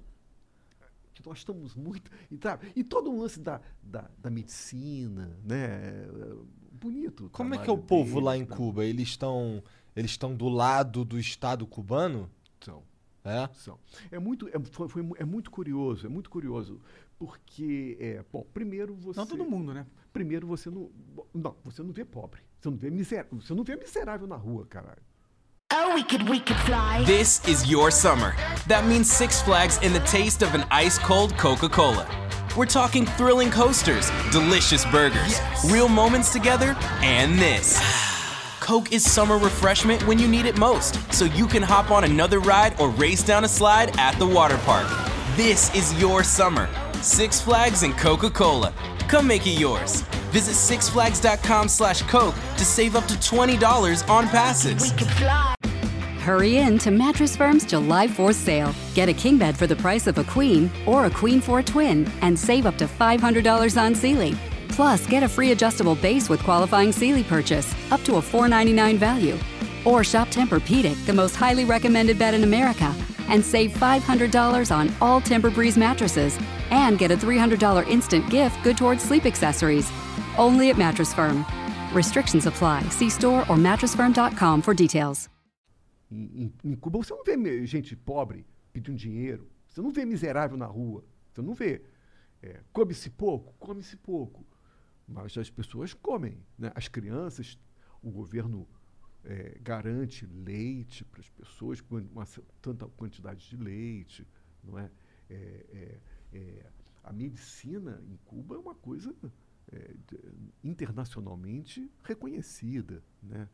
que nós estamos muito e, tá, e todo o lance da, da, da medicina, né? Bonito. Como é que é o povo lá em deles, né? Cuba? Eles estão eles estão do lado do Estado cubano? São. É? São. É muito, é, foi, foi é muito curioso, é muito curioso, porque, é, bom, primeiro você... Não todo mundo, né? Primeiro você não... bom, Não, você não vê pobre, você não vê, miser, você não vê miserável na rua, caralho. Oh, we could, we could fly. This is your summer. That means Six Flags and the taste of an ice cold Coca Cola. We're talking thrilling coasters, delicious burgers, real moments together, and this. Coke is summer refreshment when you need it most, so you can hop on another ride or race down a slide at the water park. This is your summer. Six Flags and Coca Cola. Come make it yours. Visit sixflags.com slash Coke to save up to $20 on passes. Hurry in to Mattress Firm's July 4th sale. Get a king bed for the price of a queen or a queen for a twin and save up to $500 on Sealy. Plus, get a free adjustable base with qualifying Sealy purchase, up to a 499 value. Or shop Tempur-Pedic, the most highly recommended bed in America, and save $500 on all Tempur-Breeze mattresses and get a $300 instant gift good towards sleep accessories. Only at Mattress Firm. Restrictions apply. See store or mattressfirm.com for details. Em, Cuba você não vê gente pobre pedindo dinheiro, você não vê miserável na rua, você não vê. É, come-se pouco, come-se pouco. Mas as pessoas comem. Né? As crianças, o governo é, garante leite para as pessoas, uma tanta quantidade de leite. Não é? É, é, é, a medicina em Cuba é uma coisa é, internacionalmente reconhecida. Né?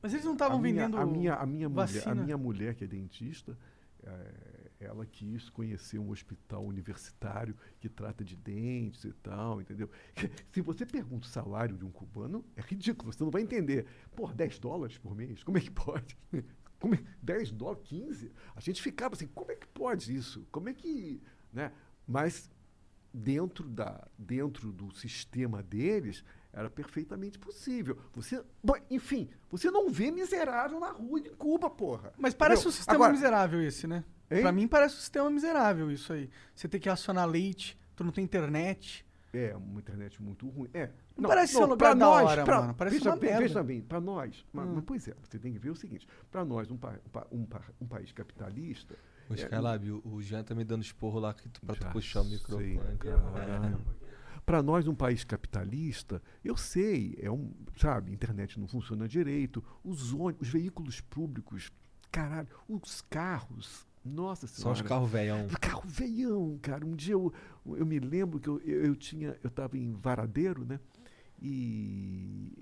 Mas eles não estavam a minha- vendendo a minha, a minha mulher, a vacina. minha mulher que é dentista, eh, ela quis conhecer um hospital universitário que trata de dentes e tal, entendeu? Se você pergunta o salário de um cubano, é ridículo, você não vai entender. Pô, 10 dólares por mês? Como é que pode? Como é, 10 dólares? 15? A gente ficava assim, como é que pode isso? Como é que. Né? Mas dentro, da, dentro do sistema deles era perfeitamente possível. Você, enfim, você não vê miserável na rua de Cuba, porra. Mas parece Entendeu? um sistema Agora, miserável esse, né? Pra mim parece um sistema miserável isso aí. Você tem que acionar leite, tu não tem internet. É, uma internet muito ruim. É. Não parece ser um lugar pra da nós, hora, pra- mano. Parece veja uma bem, merda. Veja bem, para nós. Mas, Hum. mas, pois é, você tem que ver o seguinte: para nós, um, pa- um pa- um pa- um país capitalista. Ô, é, Skylab, o, o Jean tá me dando esporro lá que tu- pra tu Já puxar o microfone, sei, cara. Para nós, um país capitalista, eu sei, é um, sabe, a internet não funciona direito, os ônibus, os veículos públicos, caralho, os carros, nossa Só senhora. os carros velhão. Carro veião, cara. Um dia eu, eu me lembro que eu, eu, eu tinha, eu estava em Varadeiro, né? E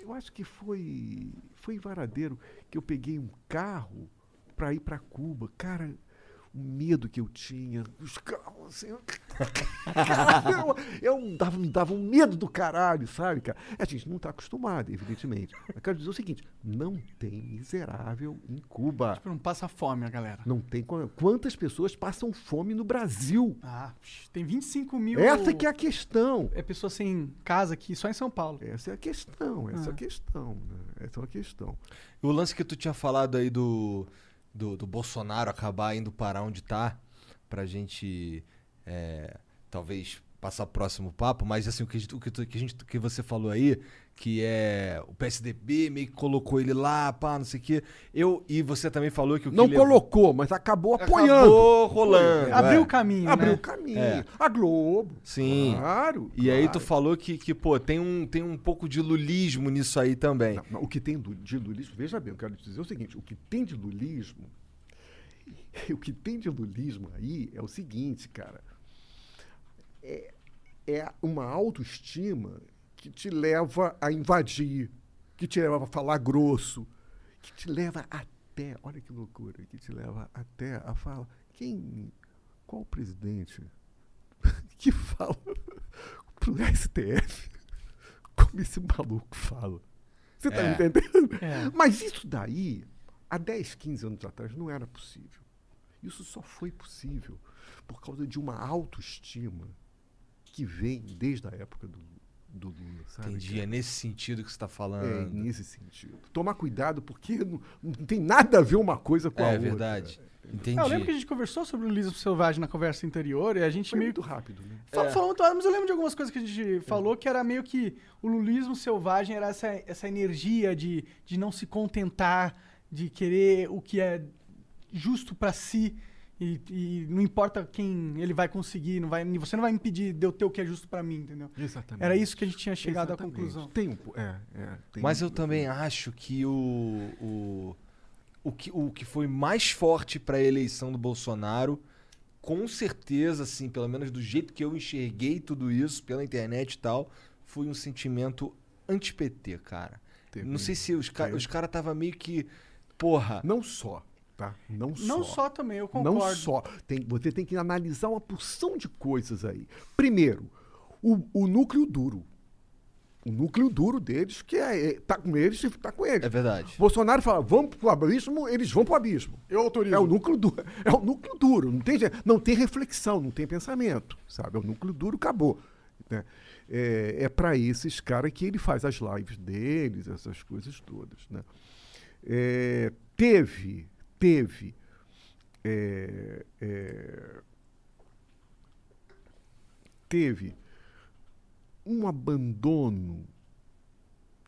eu acho que foi, foi em Varadeiro que eu peguei um carro para ir para Cuba. Cara, o medo que eu tinha, os carros assim. Caralho, eu, eu dava, me dava um medo do caralho, sabe, cara? A gente não está acostumado, evidentemente. Eu quero dizer o seguinte: não tem miserável em Cuba. Tipo, não passa fome a galera. Não tem qua- quantas pessoas passam fome no Brasil. Ah, tem 25 mil. Essa que é a questão. É pessoa sem casa aqui, só em São Paulo. Essa é a questão, essa é Ah. a questão, né? Essa é a questão. O lance que tu tinha falado aí do. Do, do Bolsonaro acabar indo parar onde tá, pra gente é, talvez passar próximo papo, mas assim, o que, o que, tu- que gente, que você falou aí, que é o PSDB meio que colocou ele lá, pá, não sei o quê. Eu, e você também falou que o que Não levou- colocou, mas acabou apoiando. Acabou rolando. Abriu é. o caminho, Abriu né? o caminho. É. A Globo. Sim. Claro. E aí tu claro. falou que, que pô, tem um, tem um pouco de lulismo nisso aí também. Não, não, o que tem de lulismo, veja bem, eu quero te dizer o seguinte: o que tem de lulismo, o que tem de lulismo aí é o seguinte, cara. É, é uma autoestima que te leva a invadir, que te leva a falar grosso, que te leva até, olha que loucura, que te leva até a falar. Quem. Qual presidente que fala pro STF como esse maluco fala? Você tá É. me entendendo? É. Mas isso daí, há 10, 15 anos atrás, não era possível. Isso só foi possível por causa de uma autoestima que vem desde a época do, do Lula, sabe? Entendi, cara? é nesse sentido que você tá É, falando. nesse sentido. Tomar cuidado, porque não, não tem nada a ver uma coisa com a É outra. verdade. Entendi. É, eu lembro que a gente conversou sobre o Lulismo Selvagem na conversa anterior e a gente Foi meio muito rápido, né? Fa- Falou muito rápido, mas eu lembro de algumas coisas que a gente falou que era meio que o lulismo selvagem era essa, essa energia de, de não se contentar, de querer o que é justo pra si e, e não importa quem ele vai conseguir, não vai, você não vai impedir de eu ter o que é justo pra mim, entendeu? Exatamente. Era isso que a gente tinha chegado à Exatamente. conclusão. Tem um. É, é, tem Mas um- eu também acho que o, o, o, que, o que foi mais forte pra eleição do Bolsonaro, com certeza, assim, pelo menos do jeito que eu enxerguei tudo isso pela internet e tal, foi um sentimento anti-PT, cara. Teve Não sei se os, caras tava meio que. Porra. Não só, tá? Não, Não só. só também, eu concordo. Não só. Tem, você tem que analisar uma porção de coisas aí. Primeiro, o, o núcleo duro. O núcleo duro deles, que é, é- tá com eles e tá com eles. É verdade. Bolsonaro fala, vamos pro abismo, eles vão pro abismo. Eu autorizo. É o núcleo duro. É o núcleo duro. Não tem, não tem reflexão, não tem pensamento. Sabe? É o núcleo duro, acabou. né? É, é para esses caras que ele faz as lives deles, essas coisas todas. Né? É, teve, teve. é, é, teve um abandono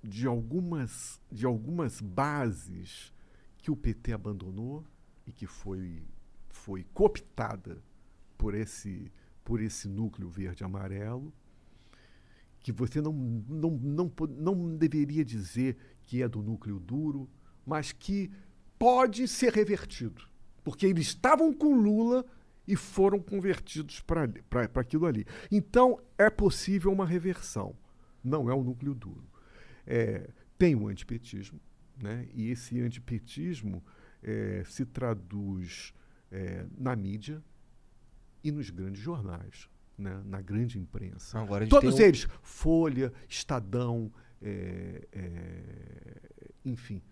de algumas, de algumas bases que o PT abandonou e que foi, foi cooptada por esse, por esse núcleo verde e amarelo, que você não, não, não, não deveria dizer que é do núcleo duro, mas que pode ser revertido. Porque eles estavam com Lula e foram convertidos para aquilo ali. Então, é possível uma reversão. Não é o núcleo duro. É, tem o antipetismo, né? e esse antipetismo é, se traduz é, na mídia e nos grandes jornais, né? na grande imprensa. Agora Todos um- eles, Folha, Estadão, é, é, enfim.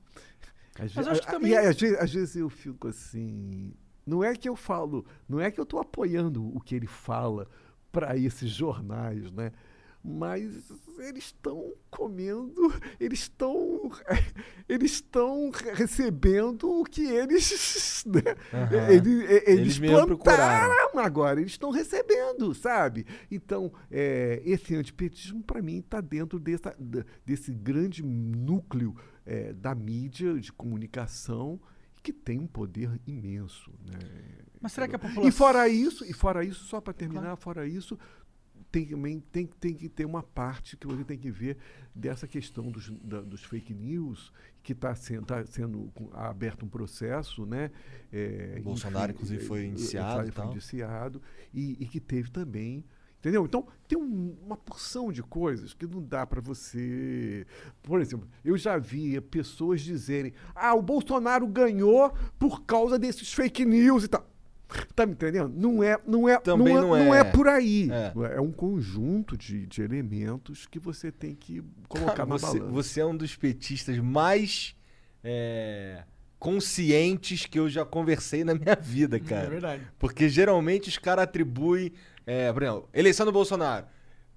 Às, Mas acho que também- e às vezes, às vezes eu fico assim. Não é que eu falo, não é que eu estou apoiando o que ele fala para esses jornais, né? Mas eles estão comendo, eles estão eles estão recebendo o que eles né? E- eles, Eles procuraram. plantaram agora, eles estão recebendo, sabe? Então, é, esse antipetismo, para mim, está dentro dessa, desse grande núcleo é, da mídia de comunicação que tem um poder imenso. Né? Mas será que a população... E fora isso, e fora isso, só para terminar, fora isso, tem também tem, tem que ter uma parte que você tem que ver dessa questão dos, da- dos fake news, que está sendo, tá sendo aberto um processo, né? É, O Bolsonaro, inclusive, foi é, indiciado foi indiciado, e, e que teve também. Entendeu? Então, tem um- uma porção de coisas que não dá para você. Por exemplo, eu já vi pessoas dizerem: ah, o Bolsonaro ganhou por causa desses fake news e tal. Tá me entendendo? Não é, não é, Também não, não é, não é. é por aí. É. É, um conjunto de, de elementos que você tem que colocar Cara, na você, balança. você é um dos petistas mais é, conscientes que eu já conversei na minha vida, cara. É verdade. Porque geralmente os caras atribuem. É, por exemplo, eleição do Bolsonaro.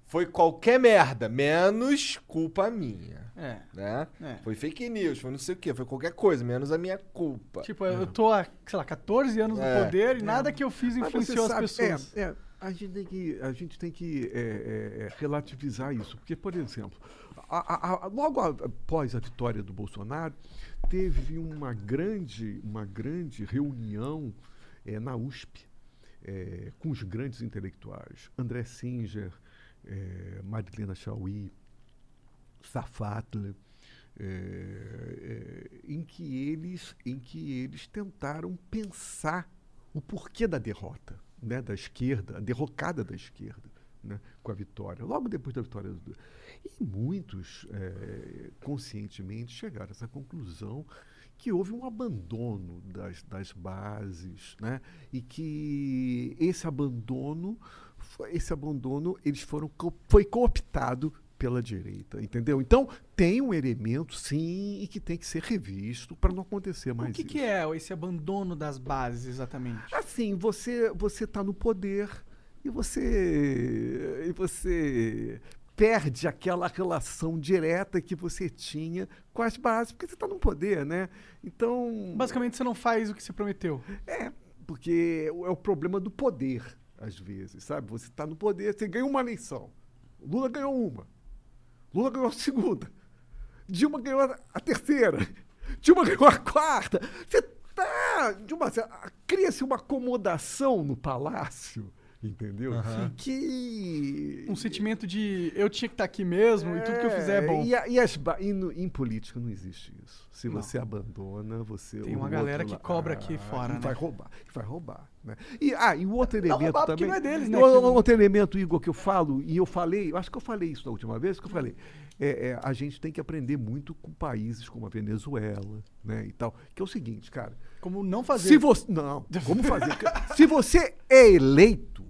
foi qualquer merda, menos culpa minha. É. Né? É. Foi fake news, foi não sei o quê, foi qualquer coisa, menos a minha culpa. Tipo, eu tô há, sei lá, 14 anos no É. poder e nada que eu fiz influenciou as sabe, pessoas. É, é, a gente tem que, a gente tem que é, é, é, relativizar isso. Porque, por exemplo, a- a- a- logo após a vitória do Bolsonaro, teve uma grande, uma grande reunião é, na USP é, com os grandes intelectuais. André Singer, é, Marilena Chauí, Safatler, é, é, em que eles em que eles tentaram pensar o porquê da derrota né, da esquerda, a derrocada da esquerda né, com a vitória, logo depois da vitória do, e muitos é, conscientemente chegaram a essa conclusão que houve um abandono das, das bases, né? E que esse abandono, esse abandono, eles foram foi cooptado pela direita, entendeu? Então tem um elemento, sim, e que tem que ser revisto para não acontecer mais O que, isso. que é esse abandono das bases, exatamente? Assim, você você está no poder e você e você perde aquela relação direta que você tinha com as bases, porque você está no poder, né? Então, Basicamente, você não faz o que você prometeu. é, porque é o problema do poder, às vezes, sabe? Você está no poder, você ganha uma eleição. Lula ganhou uma. Lula ganhou a segunda. Dilma ganhou a terceira. Dilma ganhou a quarta. Você tá. Cria-se uma acomodação no palácio, entendeu? Que. Um sentimento de eu tinha que estar aqui mesmo e tudo que eu fizer é bom. E, a- e as e no- em política não existe isso. Se Não. você abandona, você. Tem uma galera que lá- cobra aqui fora, e né? Vai roubar. e Vai roubar. Né? E, ah, e o outro Não elemento roubar também. não é deles, né, o- outro elemento, Igor, que eu falo, e eu falei, eu acho que eu falei isso da última vez, que eu falei. É, é, a gente tem que aprender muito com países como a Venezuela, né? E tal. Que é o seguinte, cara. Como não fazer. Se você. Não, como fazer? Se você é eleito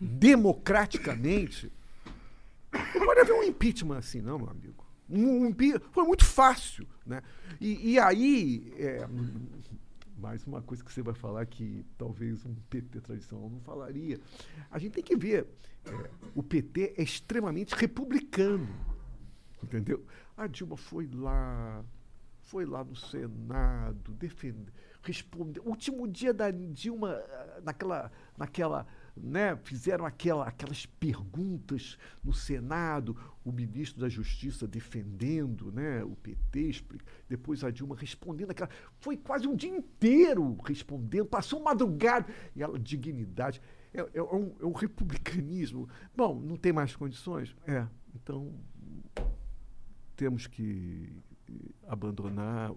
democraticamente, não pode haver um impeachment assim, não, meu amigo. Um, impe- foi muito fácil, né? E, e aí, é, mais uma coisa que você vai falar que talvez um PT tradicional não falaria. A gente tem que ver, é, o PT é extremamente republicano, entendeu? A Dilma foi lá, foi lá no Senado, defender, responder. Último dia da Dilma, ah, naquela, naquela, né, fizeram aquela, aquelas perguntas no Senado, o ministro da Justiça defendendo, né, o PT, depois a Dilma respondendo aquela, foi quase um dia inteiro respondendo, passou madrugada, e ela, dignidade, é, é um, é um republicanismo. Bom, não tem mais condições? É, então temos que abandonar.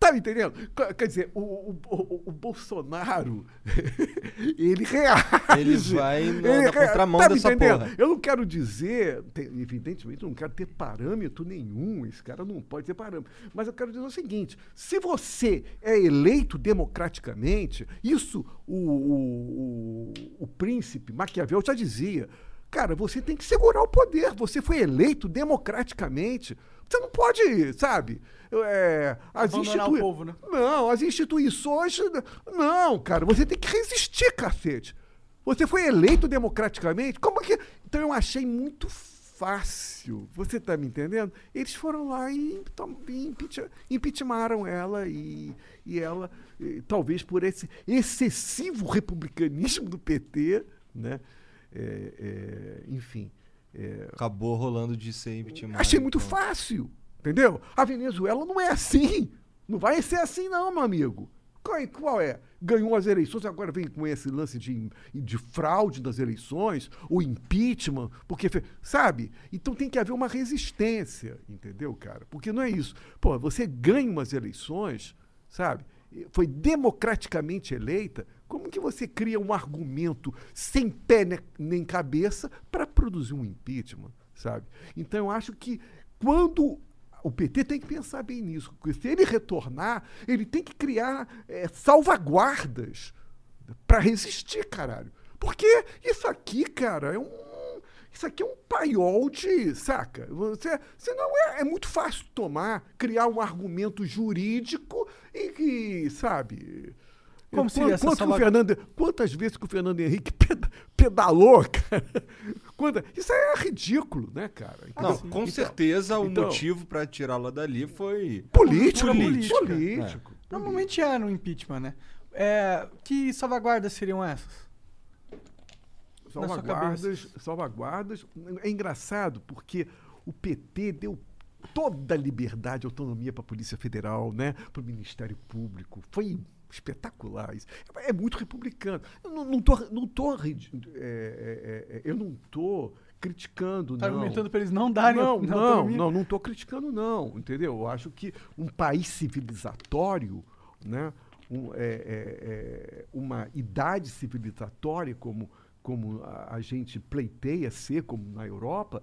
Tá me entendendo? Qu- Quer dizer, o, o, o, o Bolsonaro, ele reage. Ele vai na- Ele na contramão tá dessa entendendo? porra. Eu não quero dizer, te- evidentemente, eu não quero ter parâmetro nenhum, esse cara não pode ter parâmetro. Mas eu quero dizer o seguinte: se você é eleito democraticamente, isso o, o, o, o príncipe Maquiavel já dizia. Cara, você tem que segurar o poder. Você foi eleito democraticamente. Você não pode, sabe? É, as Abandonar o institui- povo, né? Não, as instituições. Não, cara, você tem que resistir, cacete. Você foi eleito democraticamente? Como que. Então eu achei muito fácil. Você tá me entendendo? Eles foram lá e, e impeachmentaram ela e, e ela, eh, talvez por esse excessivo republicanismo do PT, né? É, é, enfim. É, Acabou rolando de ser impeachment. Achei muito então. fácil, entendeu? A Venezuela não é assim. Não vai ser assim, não, meu amigo. Qual é? Qual é? Ganhou as eleições, agora vem com esse lance de, de fraude das eleições, o impeachment, porque. Sabe? Então tem que haver uma resistência, entendeu, cara? Porque não é isso. Pô, você ganha umas eleições, sabe? Foi democraticamente eleita. Como que você cria um argumento sem pé ne- nem cabeça para produzir um impeachment, sabe? Então eu acho que quando o PT tem que pensar bem nisso, porque se ele retornar, ele tem que criar eh, salvaguardas para resistir, caralho. Porque isso aqui, cara, é um isso aqui é um paiol de, saca? Você, você não é, é muito fácil tomar, criar um argumento jurídico e que, sabe? Como seria Quanto- essa quanto que o Fernando, Quantas vezes que o Fernando Henrique peda- pedalou, cara? Quanta- isso aí é ridículo, né, cara? Não, Então- com então- certeza o então- motivo pra tirá-la dali foi Político, político. político. Normalmente é no impeachment, né? É, que salvaguardas seriam essas? Salvaguardas, salvaguardas. É engraçado porque o PT deu toda a liberdade e autonomia para a Polícia Federal, né? para o Ministério Público. Foi espetacular isso. É muito republicano. Eu não, não tô, não tô é, é, é, eu não tô criticando, Tá não. argumentando pra eles não darem não, não, não, não, não estou criticando, não, entendeu? Eu acho que um país civilizatório, né, um, é, é, é, uma idade civilizatória como, como a, a gente pleiteia ser, como na Europa,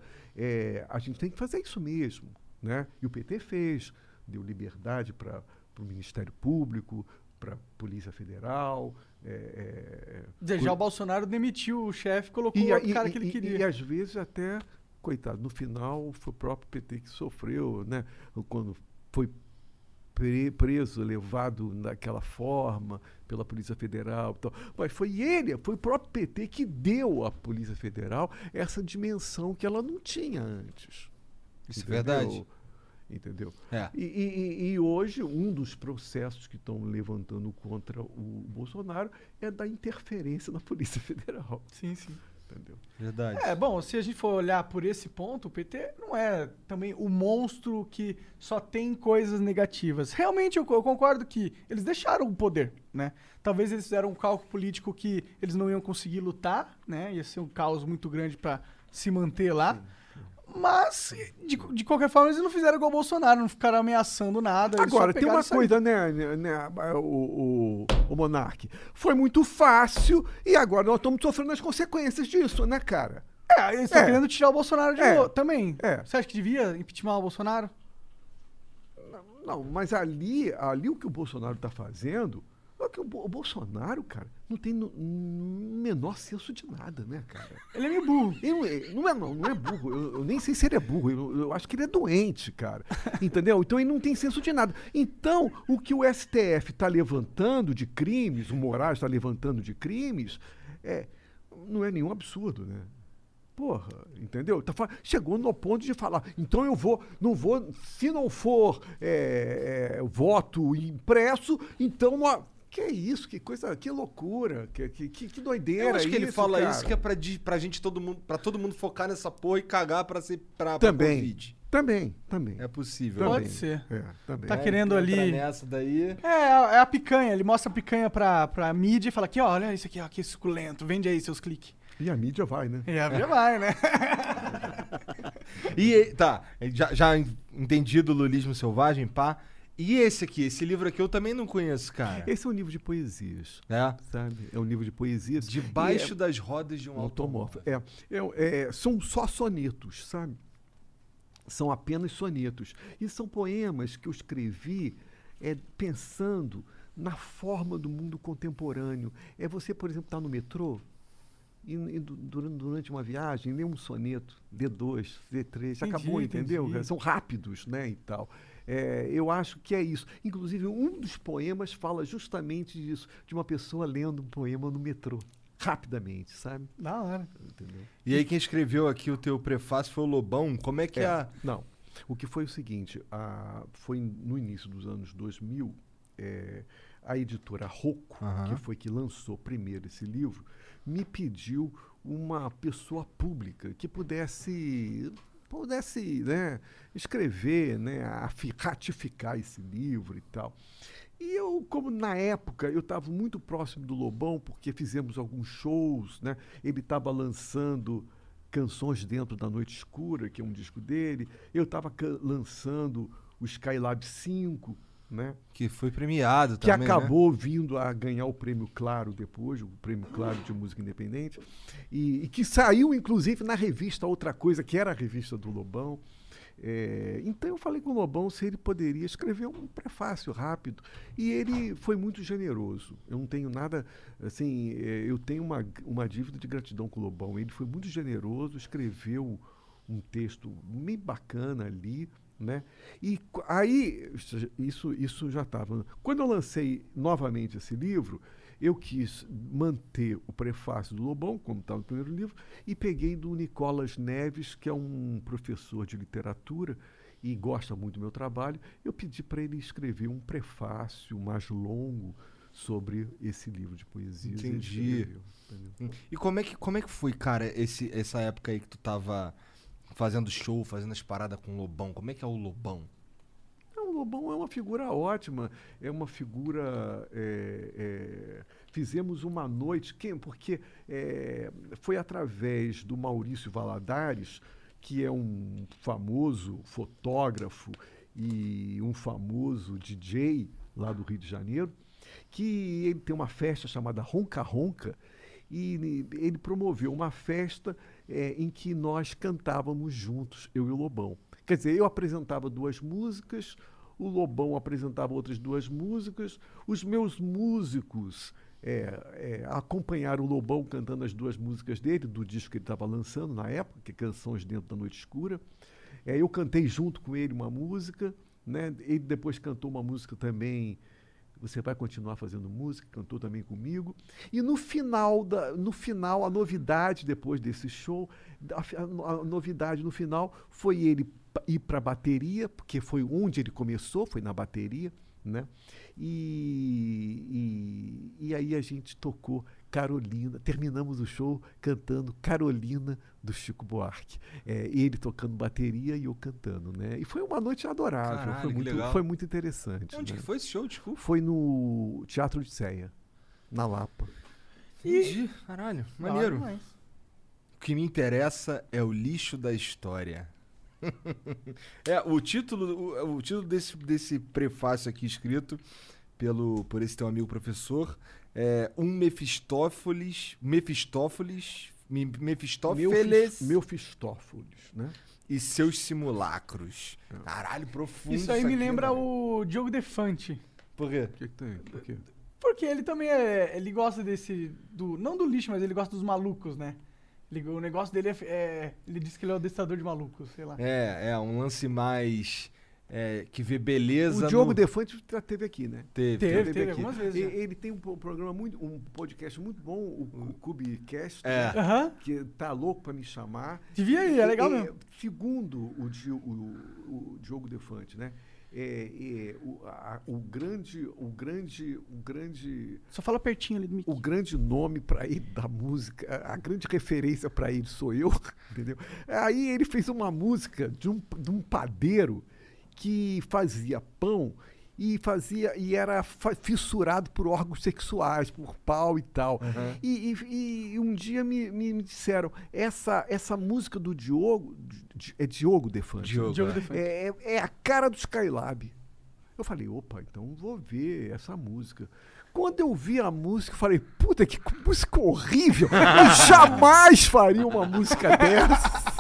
a gente tem que fazer isso mesmo. Né? E o PT fez, deu liberdade para o Ministério Público, para a Polícia Federal. é, é, Dizer, Já o Bolsonaro demitiu o chefe e colocou e, o a- e- cara que ele e- queria. E, às vezes até, coitado, no final foi o próprio PT que sofreu, né? Quando foi pre- preso, levado daquela forma pela Polícia Federal. tal. Mas foi ele, foi o próprio PT que deu à Polícia Federal essa dimensão que ela não tinha antes. Isso é verdade. Entendeu? É. E, e- e- hoje, um dos processos que estão levantando contra o Bolsonaro é da interferência da Polícia Federal. Sim, sim. Entendeu? Verdade. É, bom, se a gente for olhar por esse ponto, o PT não é também o monstro que só tem coisas negativas. Realmente, eu, eu concordo que eles deixaram o poder, né? Talvez eles fizeram um cálculo político que eles não iam conseguir lutar, né? Ia ser um caos muito grande para se manter lá. Mas, de, de qualquer forma, eles não fizeram igual o Bolsonaro, não ficaram ameaçando nada. Agora, tem uma coisa, né, né, né, o, o, o Monark? Foi muito fácil e agora nós estamos sofrendo as consequências disso, né, cara? É, eles estão É. querendo tirar o Bolsonaro de É. novo também. É. Você acha que devia impeachment o Bolsonaro? Não, mas ali, ali o que o Bolsonaro está fazendo, que o, Bo- o Bolsonaro, cara, não tem no, no menor senso de nada, né, cara? Ele é meio burro. Ele não, é- não é, não, não é burro. Eu, eu nem sei se ele é burro. Eu, eu acho que ele é doente, cara. Entendeu? Então ele não tem senso de nada. Então, o que o STF está levantando de crimes, o Moraes está levantando de crimes, é, não é nenhum absurdo, né? Porra, entendeu? Tá chegou no ponto de falar, então eu vou, não vou, se não for é, é, voto impresso, então não que isso, que coisa, que loucura, que, que, que, doideira Eu acho que ele isso, fala cara. isso que é pra, pra gente todo mundo, para todo mundo focar nessa porra e cagar pra ser pra, pra Também. Covid. Também, também. É possível. Também. Pode ser. É, também. Tá É, querendo entra ali. nessa daí. É, é a picanha. Ele mostra a picanha pra, pra mídia e fala aqui, ó, olha isso aqui, ó, que suculento. Vende aí seus cliques. E a mídia vai, né? E aí já vai, né? E tá, já, já entendido o lulismo selvagem, pá. E esse aqui, esse livro aqui eu também não conheço, cara. Esse é um livro de poesias, É. sabe? É um livro de poesias. Debaixo E é das rodas de um um automóvel. automóvel. É, é, é, são só sonetos, sabe? São apenas sonetos. E são poemas que eu escrevi é, pensando na forma do mundo contemporâneo. É você, por exemplo, estar no metrô e, e du- durante, durante uma viagem, lê um soneto, D2, D3, acabou, Entendi, entendeu? entendi. São rápidos, né, e tal. É, eu acho que é isso. Inclusive, um dos poemas fala justamente disso, de uma pessoa lendo um poema no metrô, rapidamente, sabe? Da hora. Entendeu? E aí quem escreveu aqui o teu prefácio foi o Lobão. Como é que é? a... Não. O que foi o seguinte, a- foi no início dos anos 2000, é, a editora Rocco, que foi que lançou primeiro esse livro, me pediu uma pessoa pública que pudesse pudesse né, escrever, né, ratificar esse livro e tal. E eu, como na época eu estava muito próximo do Lobão, porque fizemos alguns shows, né? Ele estava lançando Canções Dentro da Noite Escura, que é um disco dele. Eu estava lançando o Skylab 5, né? Que foi premiado que também, né? acabou vindo a ganhar o prêmio Claro depois, o prêmio Claro de Música Independente, e, e que saiu, inclusive, na revista Outra Coisa, que era a revista do Lobão. É, então eu falei com o Lobão se ele poderia escrever um prefácio rápido. E ele foi muito generoso. Eu não tenho nada, assim, é, eu tenho uma, uma dívida de gratidão com o Lobão. Ele foi muito generoso, escreveu um texto bem bacana ali, né? E aí, isso- isso, já estava. Quando eu lancei novamente esse livro, eu quis manter o prefácio do Lobão, como estava no primeiro livro, e peguei do Nicolas Neves, que é um professor de literatura e gosta muito do meu trabalho. Eu pedi para ele escrever um prefácio mais longo sobre esse livro de poesias. Ele Entendi. escreveu. E como é que, como é que foi, cara, esse, essa época aí que tu tava fazendo show, fazendo as paradas com o Lobão? Como é que é o Lobão? Não, o Lobão é uma figura ótima, é uma figura. é, é, fizemos uma noite, quem? porque é, foi através do Maurício Valadares, que é um famoso fotógrafo e um famoso DJ lá do Rio de Janeiro, que ele tem uma festa chamada Ronca Ronca, e ele promoveu uma festa eh, em que nós cantávamos juntos, eu e o Lobão. Quer dizer, eu apresentava duas músicas, o Lobão apresentava outras duas músicas, os meus músicos eh, eh, acompanharam o Lobão cantando as duas músicas dele, do disco que ele estava lançando na época, que é Canções Dentro da Noite Escura. Eh, eu cantei junto com ele uma música, né? ele depois cantou uma música também você vai continuar fazendo música, cantou também comigo. E no final, da, no final a novidade depois desse show, a, a no- a novidade no final foi ele ir para a bateria, porque foi onde ele começou, foi na bateria, né? E, e, e aí a gente tocou Carolina, terminamos o show cantando Carolina do Chico Buarque. É, ele tocando bateria e eu cantando, né? E foi uma noite adorável, Caralho, foi, muito, legal. foi muito interessante. Onde né? que foi esse show, desculpa? Foi no Teatro de Ceia, na Lapa. Entendi, caralho, maneiro. demais. O que me interessa é o lixo da história. é, o título, o, o título desse, desse prefácio aqui escrito pelo, por esse teu amigo professor é Um Mefistófeles, Mefistófeles, Me- Mefistófeles Mefistófeles, né? e seus simulacros. Caralho, profundo. Isso aí me aqui, lembra mano. o Diogo Defante. Por quê? O que, que tem? Por quê? Porque ele também é. Ele gosta desse. Do, não do lixo, mas ele gosta dos malucos, né? Ele- o negócio dele é, é- Ele diz que ele é o adestrador de malucos, sei lá. É, é um lance mais é, que vê beleza O Diogo no... Defante já teve aqui, né? Teve, Teve, teve. teve aqui. algumas vezes. E- já. Ele tem um programa muito, um podcast muito bom, o, o Cubicast, É. né? Que tá louco para me chamar. Devia ir, é legal E- mesmo. Segundo o, o- o Diogo Defante, né? É, é, o, a- o grande, o grande, o grande Só fala pertinho ali do Mickey. o grande nome para ele da música, a a grande referência para ele sou eu, entendeu? Aí ele fez uma música de um, de um padeiro que fazia pão e fazia e era fissurado por órgãos sexuais, por pau e tal. E, e- e um dia me, me- me disseram essa essa música do Diogo Di- é Diogo Defante. Diogo, Diogo é. Defante. É, é a cara do Skylab. Eu falei, opa, então vou ver essa música. Quando eu vi a música, eu falei, puta, que música horrível! Eu jamais faria uma música dessa!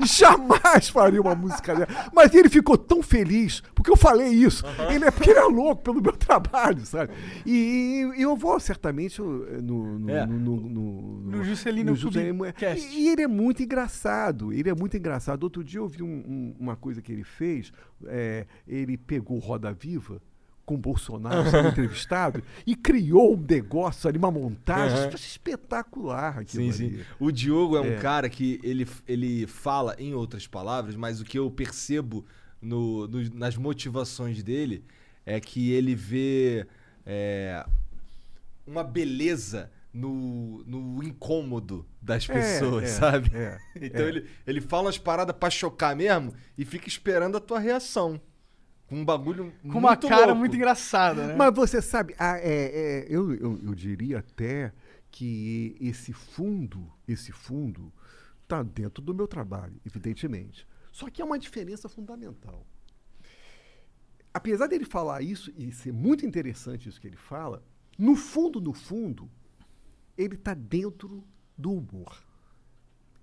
Jamais faria uma música dessa! Mas ele ficou tão feliz, porque eu falei isso. Ele é porque ele é louco pelo meu trabalho, sabe? E, e eu vou certamente uh, no, no, É. no, no, no, No Juscelino Juscelino- Kubicast. E, e ele é muito engraçado. Ele é muito engraçado. Outro dia eu vi um- um- uma coisa que ele fez. é, ele pegou Roda Viva com Bolsonaro sendo entrevistado e criou um negócio ali, uma montagem Aham. espetacular. Sim, sim. O Diogo é um É. cara que ele, ele fala em outras palavras, mas o que eu percebo no, no- nas motivações dele é que ele vê é, uma beleza no, no incômodo das É, pessoas, é, sabe? é, então é. Ele, ele fala umas paradas pra chocar mesmo e fica esperando a tua reação. Com um bagulho Com uma cara louco. muito engraçada, né? Mas você sabe, ah, é, é, eu, eu, eu diria até que esse fundo, esse fundo, está dentro do meu trabalho, evidentemente. Só que há uma diferença fundamental. Apesar dele falar isso e ser muito interessante isso que ele fala, no fundo, no fundo, ele está dentro do humor.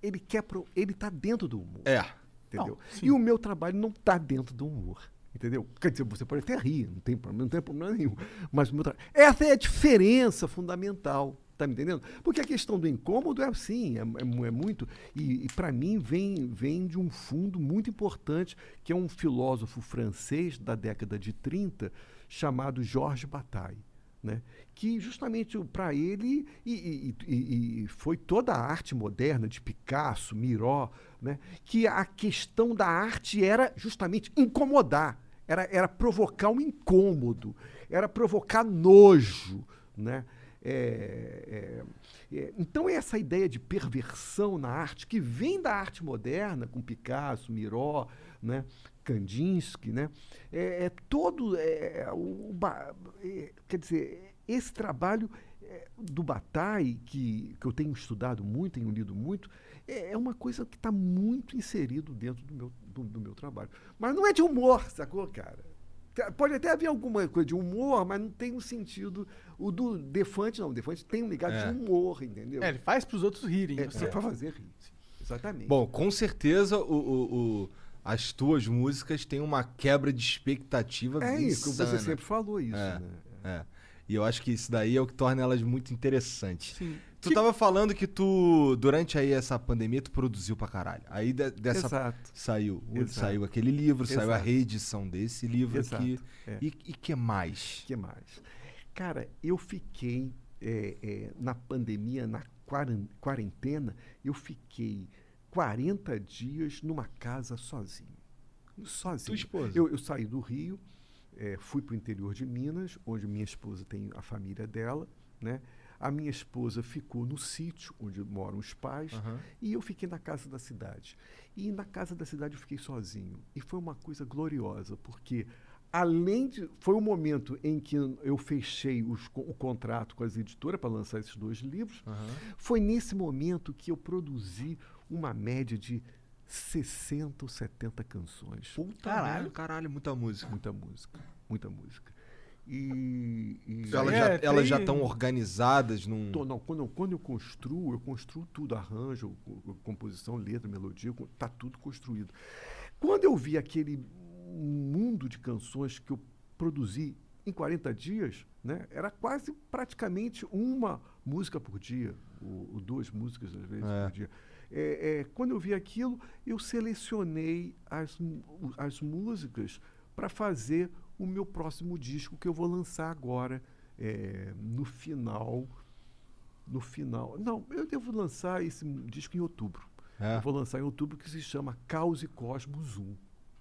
Ele quer, pro, ele está dentro do humor. É. Entendeu? Não, e o meu trabalho não está dentro do humor. Entendeu? Quer dizer, você pode até rir, não tem problema, não tem problema nenhum. Mas essa é a diferença fundamental. Tá me entendendo? Porque a questão do incômodo é assim, é, é é muito. E, e para mim vem, vem de um fundo muito importante, que é um filósofo francês da década de 30, chamado Georges Bataille. Né? Que justamente para ele, e- e- e foi toda a arte moderna de Picasso, Miró, né? que a questão da arte era justamente incomodar, era, era provocar um incômodo, era provocar nojo. Né? É, é, é, então, essa ideia de perversão na arte, que vem da arte moderna, com Picasso, Miró, né? Kandinsky, né? é, é todo. é, o, é, quer dizer, esse trabalho é, do Bataille, que, que eu tenho estudado muito, tenho lido muito, é uma coisa que está muito inserido dentro do meu, do, do meu trabalho. Mas não é de humor, sacou, cara? Pode até haver alguma coisa de humor, mas não tem um sentido. O do Defante, não. O Defante tem um ligado É. de humor, entendeu? É, ele faz pros outros rirem. É, você- é para fazer rir. Exatamente. Bom, com certeza o, o- o- as tuas músicas têm uma quebra de expectativa é isso, como você insana. sempre falou isso, É, né? é. E eu acho que isso daí é o que torna elas muito interessantes. Sim. Tu tava falando que tu, durante aí essa pandemia, tu produziu pra caralho. Aí de- dessa Exato. saiu, Exato. saiu aquele livro, saiu a Exato. reedição desse livro Exato, aqui. é. E, e que mais? que mais? Cara, eu fiquei é, é, na pandemia, na quarentena, eu fiquei 40 dias numa casa sozinho. Sozinho. Tua esposa? Eu, eu saí do Rio, é, fui para o interior de Minas, onde minha esposa tem a família dela, né? A minha esposa ficou no sítio onde moram os pais Aham. e eu fiquei na casa da cidade. E na casa da cidade eu fiquei sozinho. E foi uma coisa gloriosa, porque além de. Foi o momento em que eu fechei os o contrato com as editoras para lançar esses dois livros. Foi nesse momento que eu produzi uma média de 60 ou 70 canções. Caralho. Caralho, muita música. Muita música. Muita música. E. e- Elas É, já, tem- elas já estão organizadas num. Tô- não, quando, eu- quando eu construo, eu construo tudo, arranjo, co- co- composição, letra, melodia, tá tudo construído. Quando eu vi aquele mundo de canções que eu produzi em 40 dias, né, era quase praticamente uma música por dia, ou, ou duas músicas às vezes É. por dia. É, é, quando eu vi aquilo, eu selecionei as, as músicas para fazer o meu próximo disco que eu vou lançar agora é, no final no final. Não, eu devo lançar esse disco em outubro. É. Eu vou lançar em outubro que se chama Caos e Cosmos 1.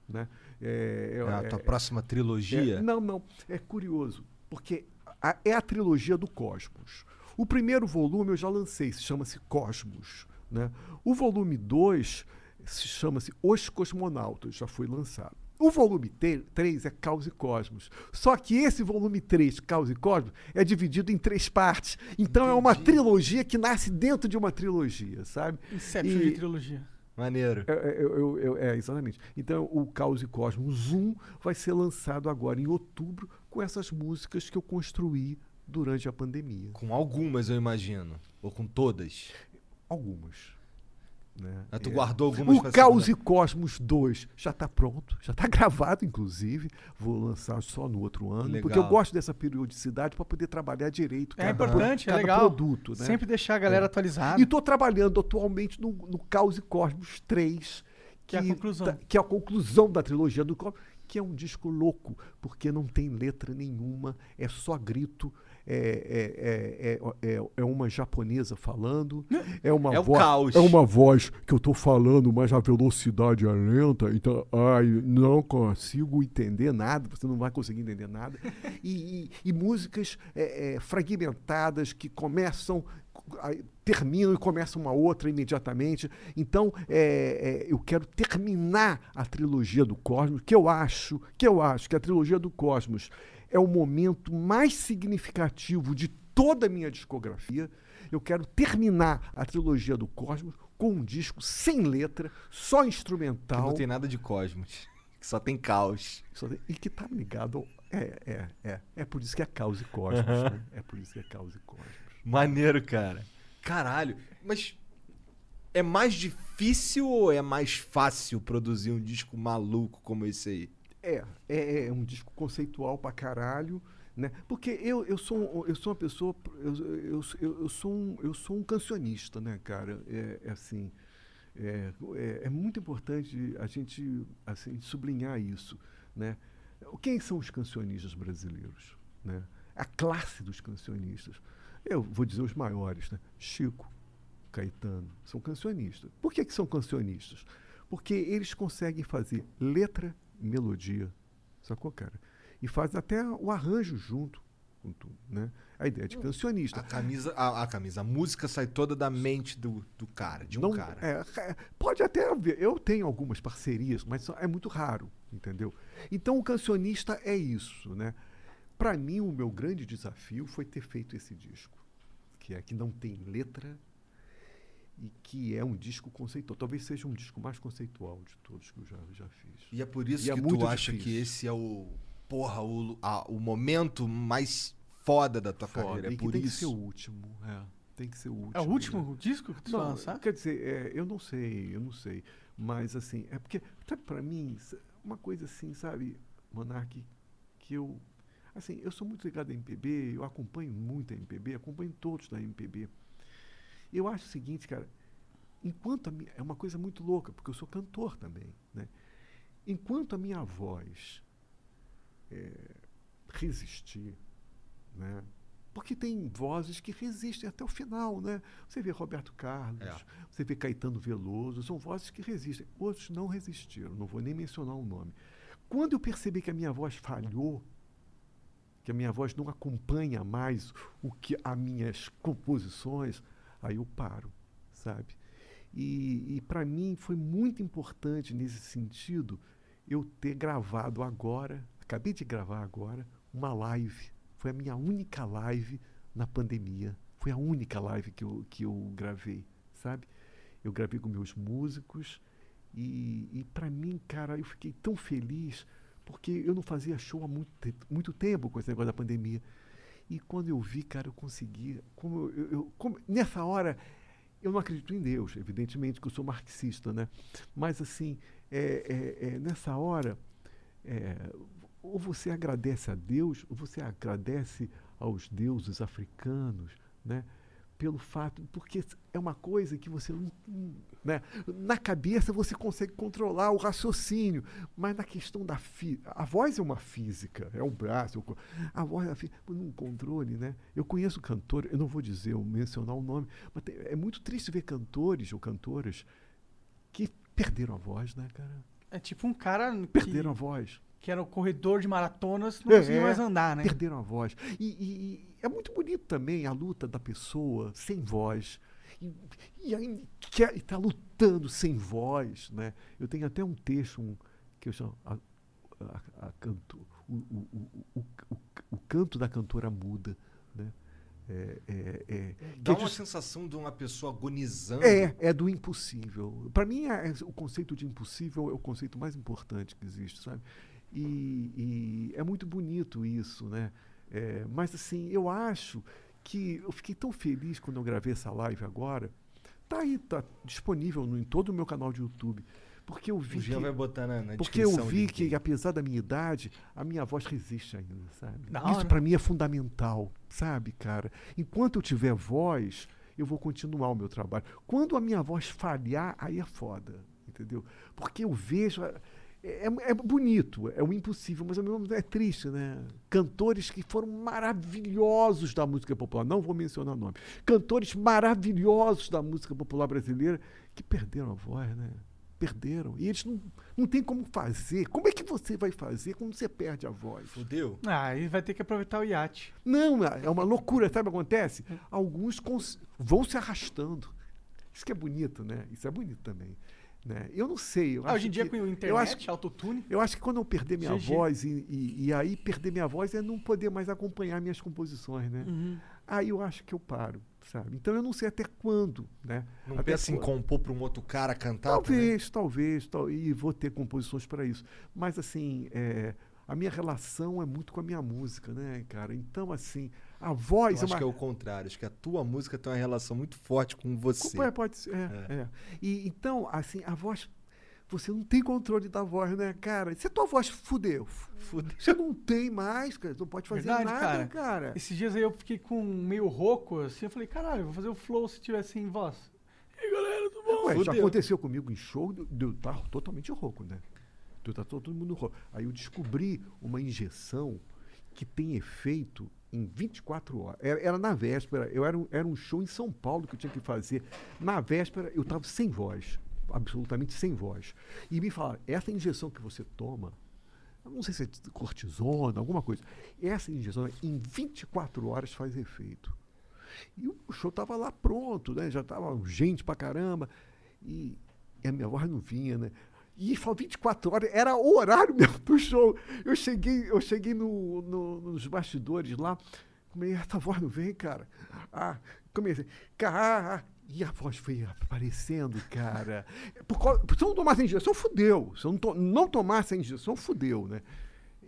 Né? É, É a é- tua próxima trilogia? é, não, não. É curioso, porque a- é a trilogia do Cosmos. O primeiro volume eu já lancei, se chama-se Cosmos. Né? O volume 2 se chama-se Os Cosmonautas, já foi lançado. O volume 3 é Caos e Cosmos. Só que esse volume 3, Caos e Cosmos, é dividido em três partes. Então é uma trilogia que nasce dentro de uma trilogia, sabe? Inception E- de trilogia. Maneiro. é, é, eu- eu- eu- é, exatamente. Então, o Caos e Cosmos 1 vai ser lançado agora em outubro com essas músicas que eu construí durante a pandemia. Com algumas, eu imagino. Ou com todas. Algumas. Né? Ah, tu É. guardou algumas O Caos segunda- e Cosmos 2 já está pronto, já está gravado, inclusive. Vou lançar só no outro ano, porque eu Legal. gosto dessa periodicidade para poder trabalhar direito. É cada- importante, é cada legal. produto. Né? Sempre deixar a galera É. atualizada. E estou trabalhando atualmente no, no Caos e Cosmos 3. Que é a conclusão. tá- que é a conclusão da trilogia do Cosmos, que é um disco louco, porque não tem letra nenhuma, é só grito. É, é, é, é, é uma japonesa falando, é uma É voz, caos. é uma voz que eu estou falando, mas a velocidade é lenta, então ai, não consigo entender nada, você não vai conseguir entender nada. E, e- e músicas é, é, fragmentadas que começam, aí terminam e começam uma outra imediatamente. Então, é, é, eu quero terminar a trilogia do Cosmos, que eu acho, que eu acho que a trilogia do Cosmos é o momento mais significativo de toda a minha discografia. Eu quero terminar a trilogia do Cosmos com um disco sem letra, só Que instrumental. não tem nada de cosmos. Que só tem caos. Só tem- E que tá ligado. ao- É, é, é. É por isso que é Caos e Cosmos. Aham. né? É por isso que é Caos e Cosmos. Maneiro, cara. Caralho. Mas é mais difícil ou é mais fácil produzir um disco maluco como esse aí? É, é, é um disco conceitual pra caralho, né? Porque eu, eu, sou, eu sou uma pessoa, eu, eu, eu, sou, um, eu sou um cancionista, né, cara? É, é assim, é, é, é muito importante a gente assim, sublinhar isso, né? Quem são os cancionistas brasileiros, né? A classe dos cancionistas. Eu vou dizer os maiores, né? Chico, Caetano, são cancionistas. Por que, que são cancionistas? Porque eles conseguem fazer letra melodia, sacou, cara? E fazem até o arranjo junto com tudo, né? A ideia de cancionista. A camisa, a, a camisa, a música sai toda da mente do, do cara, de um Não- cara. é, é, pode até haver. Eu tenho algumas parcerias, mas é muito raro, entendeu? Então o cancionista é isso, né? Para mim o meu grande desafio foi ter feito esse disco, que é que não tem letra e que é um disco conceitual. Talvez seja um disco mais conceitual de todos que eu já, já fiz. E é por isso E é que muito tu acha difícil. que esse é o, porra, o, a- o momento mais foda da tua Foda, carreira. É e que por tem que isso. ser o último. É, tem que ser o último. É o último né? disco que tu Não, vai lançar? Quer dizer, é, eu não sei, eu não sei. Mas assim, é porque, sabe, pra mim, uma coisa assim, sabe, Monark, que eu. Assim, eu sou muito ligado à MPB, eu acompanho muito a MPB, acompanho todos da MPB. Eu acho o seguinte, cara, enquanto a minha, é uma coisa muito louca, porque eu sou cantor também, né? Enquanto a minha voz é, resistir, né? Porque tem vozes que resistem até o final, né? Você vê Roberto Carlos, É. você vê Caetano Veloso, são vozes que resistem. Outros não resistiram, não vou nem mencionar o nome. Quando eu percebi que a minha voz falhou, que a minha voz não acompanha mais o que as minhas composições, aí eu paro, sabe? E, e para mim foi muito importante nesse sentido eu ter gravado agora, acabei de gravar agora, uma live. Foi a minha única live na pandemia. Foi a única live que eu, que eu gravei, sabe? Eu gravei com meus músicos e, e para mim, cara, eu fiquei tão feliz porque eu não fazia show há muito, muito tempo com esse negócio da pandemia. E quando eu vi, cara, eu consegui. Como eu, eu- como- nessa hora, eu não acredito em Deus, evidentemente, que eu sou marxista, né? Mas, assim, é, é- é, nessa hora, é, ou você agradece a Deus, ou você agradece aos deuses africanos, né? Pelo fato, porque é uma coisa que você não. Né? Na cabeça você consegue controlar o raciocínio, mas na questão da fi, a voz é uma física, é um braço, é o a voz é num controle, né? Eu conheço cantores, eu não vou dizer, ou mencionar o nome, mas tem- é muito triste ver cantores ou cantoras que perderam a voz, né, cara? É tipo um cara que, Perderam a voz. Que era o corredor de maratonas, não É, conseguia mais andar, né? Perderam a voz. E, e- e é muito bonito também a luta da pessoa sem voz. E, e aí está lutando sem voz. Né? Eu tenho até um texto um, que eu chamo a, a- a canto, o, o, o, o, canto da cantora muda. Né? É, é, é, Dá é uma just- sensação de uma pessoa agonizando. é, é do impossível. Para mim, é- o conceito de impossível é o conceito mais importante que existe, sabe? E, e é muito bonito isso, né? É, mas assim, eu acho que eu fiquei tão feliz quando eu gravei essa live agora. Tá aí, tá disponível no, em todo o meu canal de YouTube. Porque eu vi O Jean que, vai botar na, na porque eu vi que, apesar da minha idade, a minha voz resiste ainda, sabe? Da Isso para mim é fundamental, sabe, cara? Enquanto eu tiver voz, eu vou continuar o meu trabalho. Quando a minha voz falhar, aí é foda, entendeu? Porque eu vejo. É, é- é bonito, é o impossível, mas ao mesmo tempo é triste, né? Cantores que foram maravilhosos da música popular, não vou mencionar nome. Cantores maravilhosos da música popular brasileira que perderam a voz, né? Perderam. E eles não, não tem como fazer. Como é que você vai fazer quando você perde a voz? Fudeu. Ah, aí vai ter que aproveitar o iate. Não, é uma loucura, sabe o que acontece? Alguns cons- vão se arrastando. Isso que é bonito, né? Isso é bonito também. Né? Eu não sei. Eu Ah, acho hoje em dia que- com o eu internet, acho que- autotune. eu acho que quando eu perder minha GG. voz, e, e- e aí perder minha voz é não poder mais acompanhar minhas composições, né? Uhum. Aí eu acho que eu paro, sabe? Então eu não sei até quando, né? Não Até pensa em quando. compor pra um outro cara cantar? também? Talvez, talvez, tal, e vou ter composições para isso. Mas assim, é, a minha relação é muito com a minha música, né, cara? Então, assim, a voz Eu é acho uma. que é o contrário. Acho que a tua música tem uma relação muito forte com você. Pode, pode ser. É, é. E, então, assim, a voz você não tem controle da voz, né, cara? Se a tua voz fudeu, Fudeu. você não tem mais, cara. Não pode fazer Verdade, nada, cara. cara. Esses dias aí eu fiquei com meio rouco, assim, eu falei, caralho, vou fazer o flow se tiver sem voz. E aí, galera, tudo bom? Ué, já aconteceu comigo em show de de eu estar totalmente rouco, né? Eu estar todo mundo rouco. Aí eu descobri uma injeção que tem efeito em 24 horas. Era, era na véspera, eu era um, era um show em São Paulo que eu tinha que fazer. Na véspera, eu estava sem voz, absolutamente sem voz. E me falaram, essa injeção que você toma, não sei se é cortisona, alguma coisa, essa injeção em 24 horas faz efeito. E o show estava lá pronto, né? Já estava gente pra caramba. E, e a minha voz não vinha, né? E falou 24 horas, era o horário mesmo do show. Eu cheguei, eu cheguei no, no- nos bastidores lá, comecei, essa voz não vem, cara. Ah, comecei, cara, e a voz foi aparecendo, cara. Por causa, se eu não tomasse a injeção, fudeu. Se eu não, to, não tomasse a injeção, fudeu, né?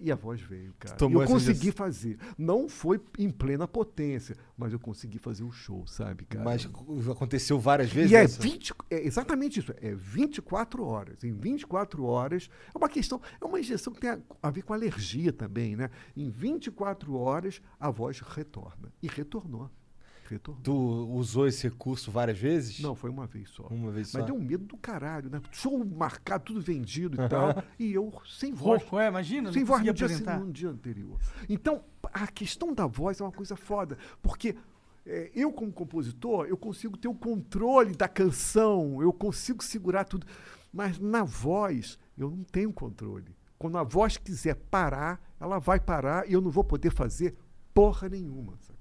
E a voz veio, cara. Tomou eu consegui fazer. Não foi em plena potência, mas eu consegui fazer o show, sabe, cara? Mas aconteceu várias vezes? E é, essa? 20, é exatamente isso, é 24 horas. Em 24 horas, é uma questão, é uma injeção que tem a, a ver com alergia também, né? Em 24 horas, a voz retorna. E retornou. Retornou. Tu usou esse recurso várias vezes? Não, foi uma vez só. Uma vez Mas só. deu um medo do caralho, né? Show marcado, tudo vendido e tal. E eu sem voz. Rouco, é, imagina, Sem voz no dia, apresentar. no dia anterior. Então, a questão da voz é uma coisa foda. Porque é, eu, como compositor, eu consigo ter o controle da canção, eu consigo segurar tudo. Mas na voz, eu não tenho controle. Quando a voz quiser parar, ela vai parar e eu não vou poder fazer porra nenhuma, cara?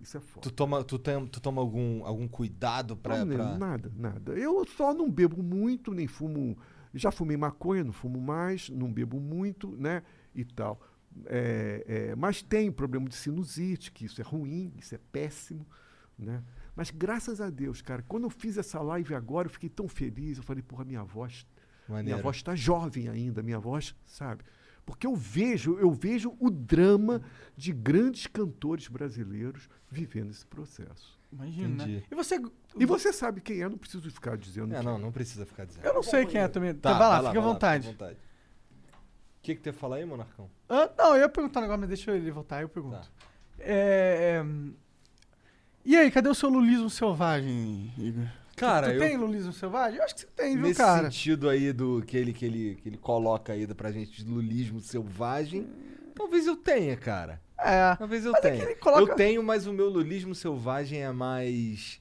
Isso é foda. Tu toma, tu tem, tu toma algum, algum cuidado pra, Não, pra- Nada, nada. Eu só não bebo muito, nem fumo. Já fumei maconha, não fumo mais, não bebo muito, né? E tal. É, é, mas tem problema de sinusite, que isso é ruim, isso é péssimo, né? Mas graças a Deus, cara, quando eu fiz essa live agora, eu fiquei tão feliz. Eu falei, porra, minha voz, minha Maneiro. voz está jovem ainda, minha voz, sabe? Porque eu vejo, eu vejo o drama de grandes cantores brasileiros vivendo esse processo. Imagina, né? E você... E você sabe quem é, não preciso ficar dizendo. É, quem não, não precisa ficar dizendo. Eu não sei quem é também. Tá, vai lá, fica à vai vontade. fica à vontade. O que que tu ia falar aí, Monarcão? Ah, não, eu ia perguntar um negócio, mas deixa ele voltar, eu pergunto. Tá. É, é, E aí, cadê o seu lulismo selvagem, Igor? Cara, tu eu- tem lulismo selvagem? Eu acho que você tem, viu, Nesse cara? sentido aí do que ele, que ele, que ele coloca aí pra gente de lulismo selvagem, talvez eu tenha, cara. É. Talvez eu é tenha. ele coloca- Eu tenho, mas o meu lulismo selvagem é mais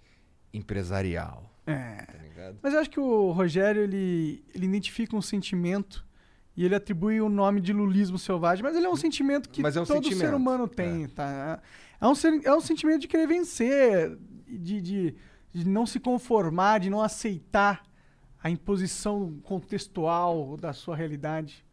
empresarial. É. Tá? Mas eu acho que o Rogério, ele, ele identifica um sentimento e ele atribui o nome de lulismo selvagem, mas ele é um sentimento que é um todo ser sentimento, humano tem, tá? É um, ser- é um sentimento de querer vencer, de, de, de não se conformar, de não aceitar a imposição contextual da sua realidade.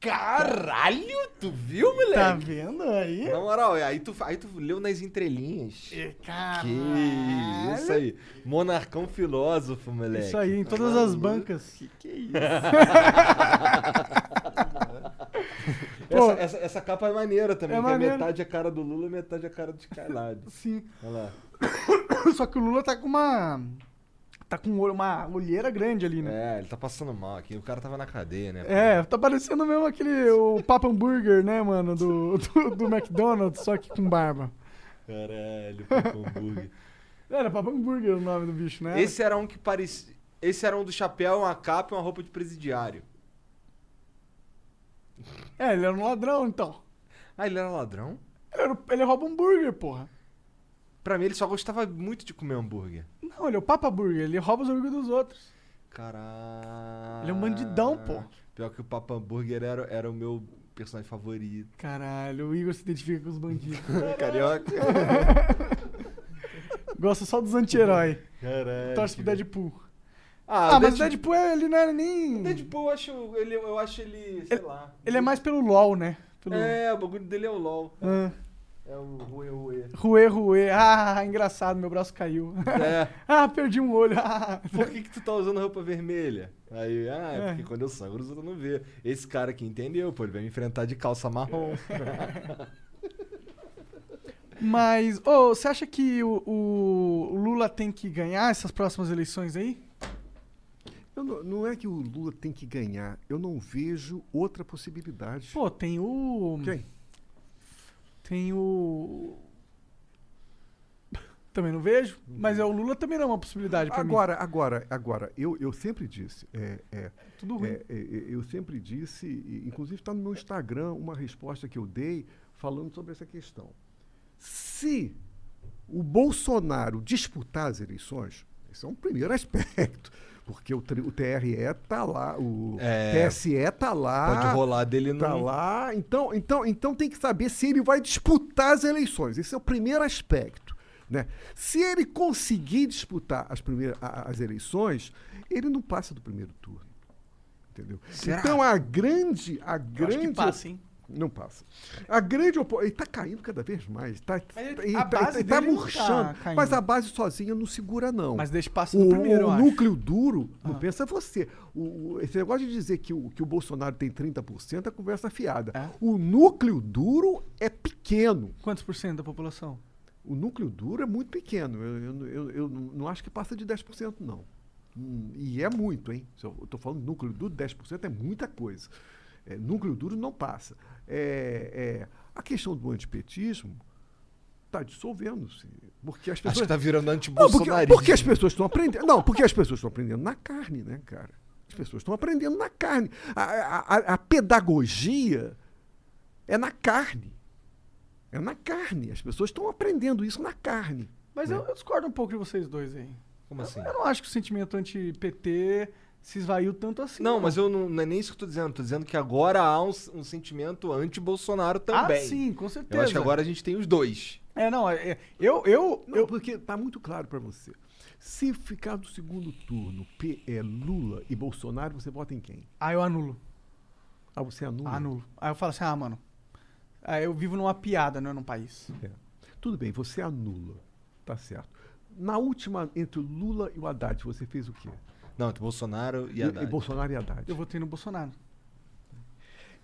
Caralho, tu viu, moleque? Tá vendo aí? Na moral, aí tu, aí tu leu nas entrelinhas. Caralho. Que isso aí. Monarcão filósofo, moleque. Isso aí, em todas as bancas. Que que é isso? Essa, essa, essa capa é maneira também, É porque maneiro. metade é a cara do Lula e metade é a cara do Skylab. Sim. Olha lá. Só que o Lula tá com uma. Tá com uma olheira grande ali, né? É, ele tá passando mal aqui. O cara tava na cadeia, né? É, tá parecendo mesmo aquele. O Papa Hambúrguer, né, mano? Do, do, do McDonald's, só que com barba. Caralho, Papo hambúrguer. Era Papa Hambúrguer o nome do bicho, né? Esse era um que parecia. Esse era um do chapéu, uma capa e uma roupa de presidiário. É, ele era um ladrão, então. Ah, ele era ladrão? Ele, era- ele rouba hambúrguer, porra. Pra mim, ele só gostava muito de comer hambúrguer. Não, ele é o Papa Burger, ele rouba os hambúrguer dos outros. Caralho. Ele é um bandidão, pô. Pior que o Papa Hambúrguer era, era o meu personagem favorito. Caralho, o Igor se identifica com os bandidos. Carioca. Gosta só dos anti-herói. Caralho. Torce pro Deadpool. Ah, Ah, mas o Deadpool- ele não era nem. O Deadpool, eu acho ele, eu acho ele, sei lá. Ele é mais pelo LOL, né? Pelo... É, o bagulho dele é o LOL. Ah. É o Rue Rue. Ruê, ruê. Ah, engraçado, meu braço caiu. É. ah, perdi um olho. Ah. Por que, que tu tá usando roupa vermelha? Aí, ah, é, É. porque quando eu sangro os outros não vê. Esse cara aqui entendeu, pô, ele vai me enfrentar de calça marrom. Mas, ô, você acha que o, o Lula tem que ganhar essas próximas eleições aí? Eu não, não é que o Lula tem que ganhar. Eu não vejo outra possibilidade. Pô, tem o. Quem? Tem o. Também não vejo, mas é o Lula também não é uma possibilidade pra mim. Agora, agora, agora, eu, eu sempre disse, é, é, Tudo ruim. é, é, é, eu sempre disse, inclusive está no meu Instagram uma resposta que eu dei falando sobre essa questão. Se o Bolsonaro disputar as eleições, esse é um primeiro aspecto, porque o, o TRE está lá, o É, TSE está lá. Pode rolar dele Tá no. lá. Então, então, então tem que saber se ele vai disputar as eleições. Esse é o primeiro aspecto. Né? Se ele conseguir disputar as, primeiras, as eleições, ele não passa do primeiro turno. Entendeu? Será? Então a grande. A Eu acho grande que passa, hein? Não passa. A grande opo- Ele está caindo cada vez mais. Tá, a tá- tá tá murchando. caindo. mas a base sozinha não segura, não. Mas deixa passa O, primeiro, o acho. núcleo duro, não Ah. pensa você. O, o- esse negócio de dizer que o, que o Bolsonaro tem 30% é conversa fiada. É? O núcleo duro é pequeno. Quantos por cento da população? O núcleo duro é muito pequeno. Eu, eu, eu, eu não acho que passa de 10%, não. Hum, E é muito, hein? Se eu estou falando núcleo duro, 10% é muita coisa. É, núcleo duro não passa. É, é, a questão do antipetismo está dissolvendo-se. Porque as Acho pessoas. que tá virando Não, porque, anti-bolsonarismo. porque as pessoas estão aprendendo. Não, porque as pessoas estão aprendendo na carne, né, cara? As pessoas estão aprendendo na carne. A, a- a- a pedagogia é na carne. É na carne. As pessoas estão aprendendo isso na carne. Mas né? eu, eu discordo um pouco de vocês dois aí. Como assim? Eu não acho que o sentimento anti-PT se esvaiu tanto assim. Não, mas eu não, não é nem isso que eu tô dizendo. Tô dizendo que agora há um, um sentimento anti-Bolsonaro também. Ah, sim, com certeza. Eu acho que agora a gente tem os dois. É, não, é, é, eu, eu, Não, eu, porque tá muito claro para você. Se ficar do segundo turno P é Lula e Bolsonaro, você vota em quem? ah, eu anulo. Ah, você anula? Anulo. Aí eu falo assim, ah, mano, ah, eu vivo numa piada, não é num país. É. Tudo bem, você anula. Tá certo. Na última, entre o Lula e o Haddad, você fez o quê? Não, entre Bolsonaro e E, Haddad. e Bolsonaro e Haddad. Eu votei no Bolsonaro.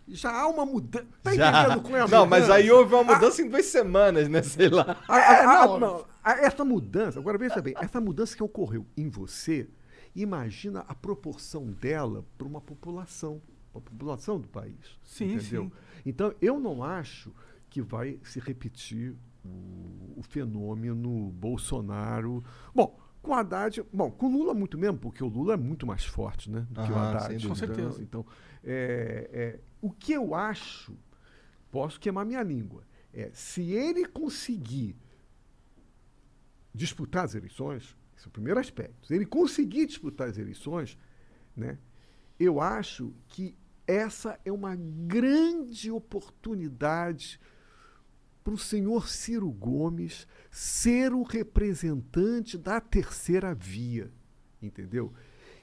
Já há uma mudança. Tá entendendo qual é a Não, mas mudança? aí houve uma mudança em duas semanas, né? Sei lá. A- a- a- não. não, a- essa mudança, agora veja bem, essa mudança que ocorreu em você, imagina a proporção dela para uma população, para a população do país. Sim, entendeu? sim. Então, eu não acho que vai se repetir o, o fenômeno Bolsonaro. Bom, com o Haddad, bom, com o Lula muito mesmo, porque o Lula é muito mais forte, né? Do que o Haddad. sem dúvida. Com certeza. Então, é, é, o que eu acho, posso queimar minha língua, é se ele conseguir disputar as eleições, esse é o primeiro aspecto. Se ele conseguir disputar as eleições, né, eu acho que essa é uma grande oportunidade para o senhor Ciro Gomes ser o representante da terceira via, entendeu?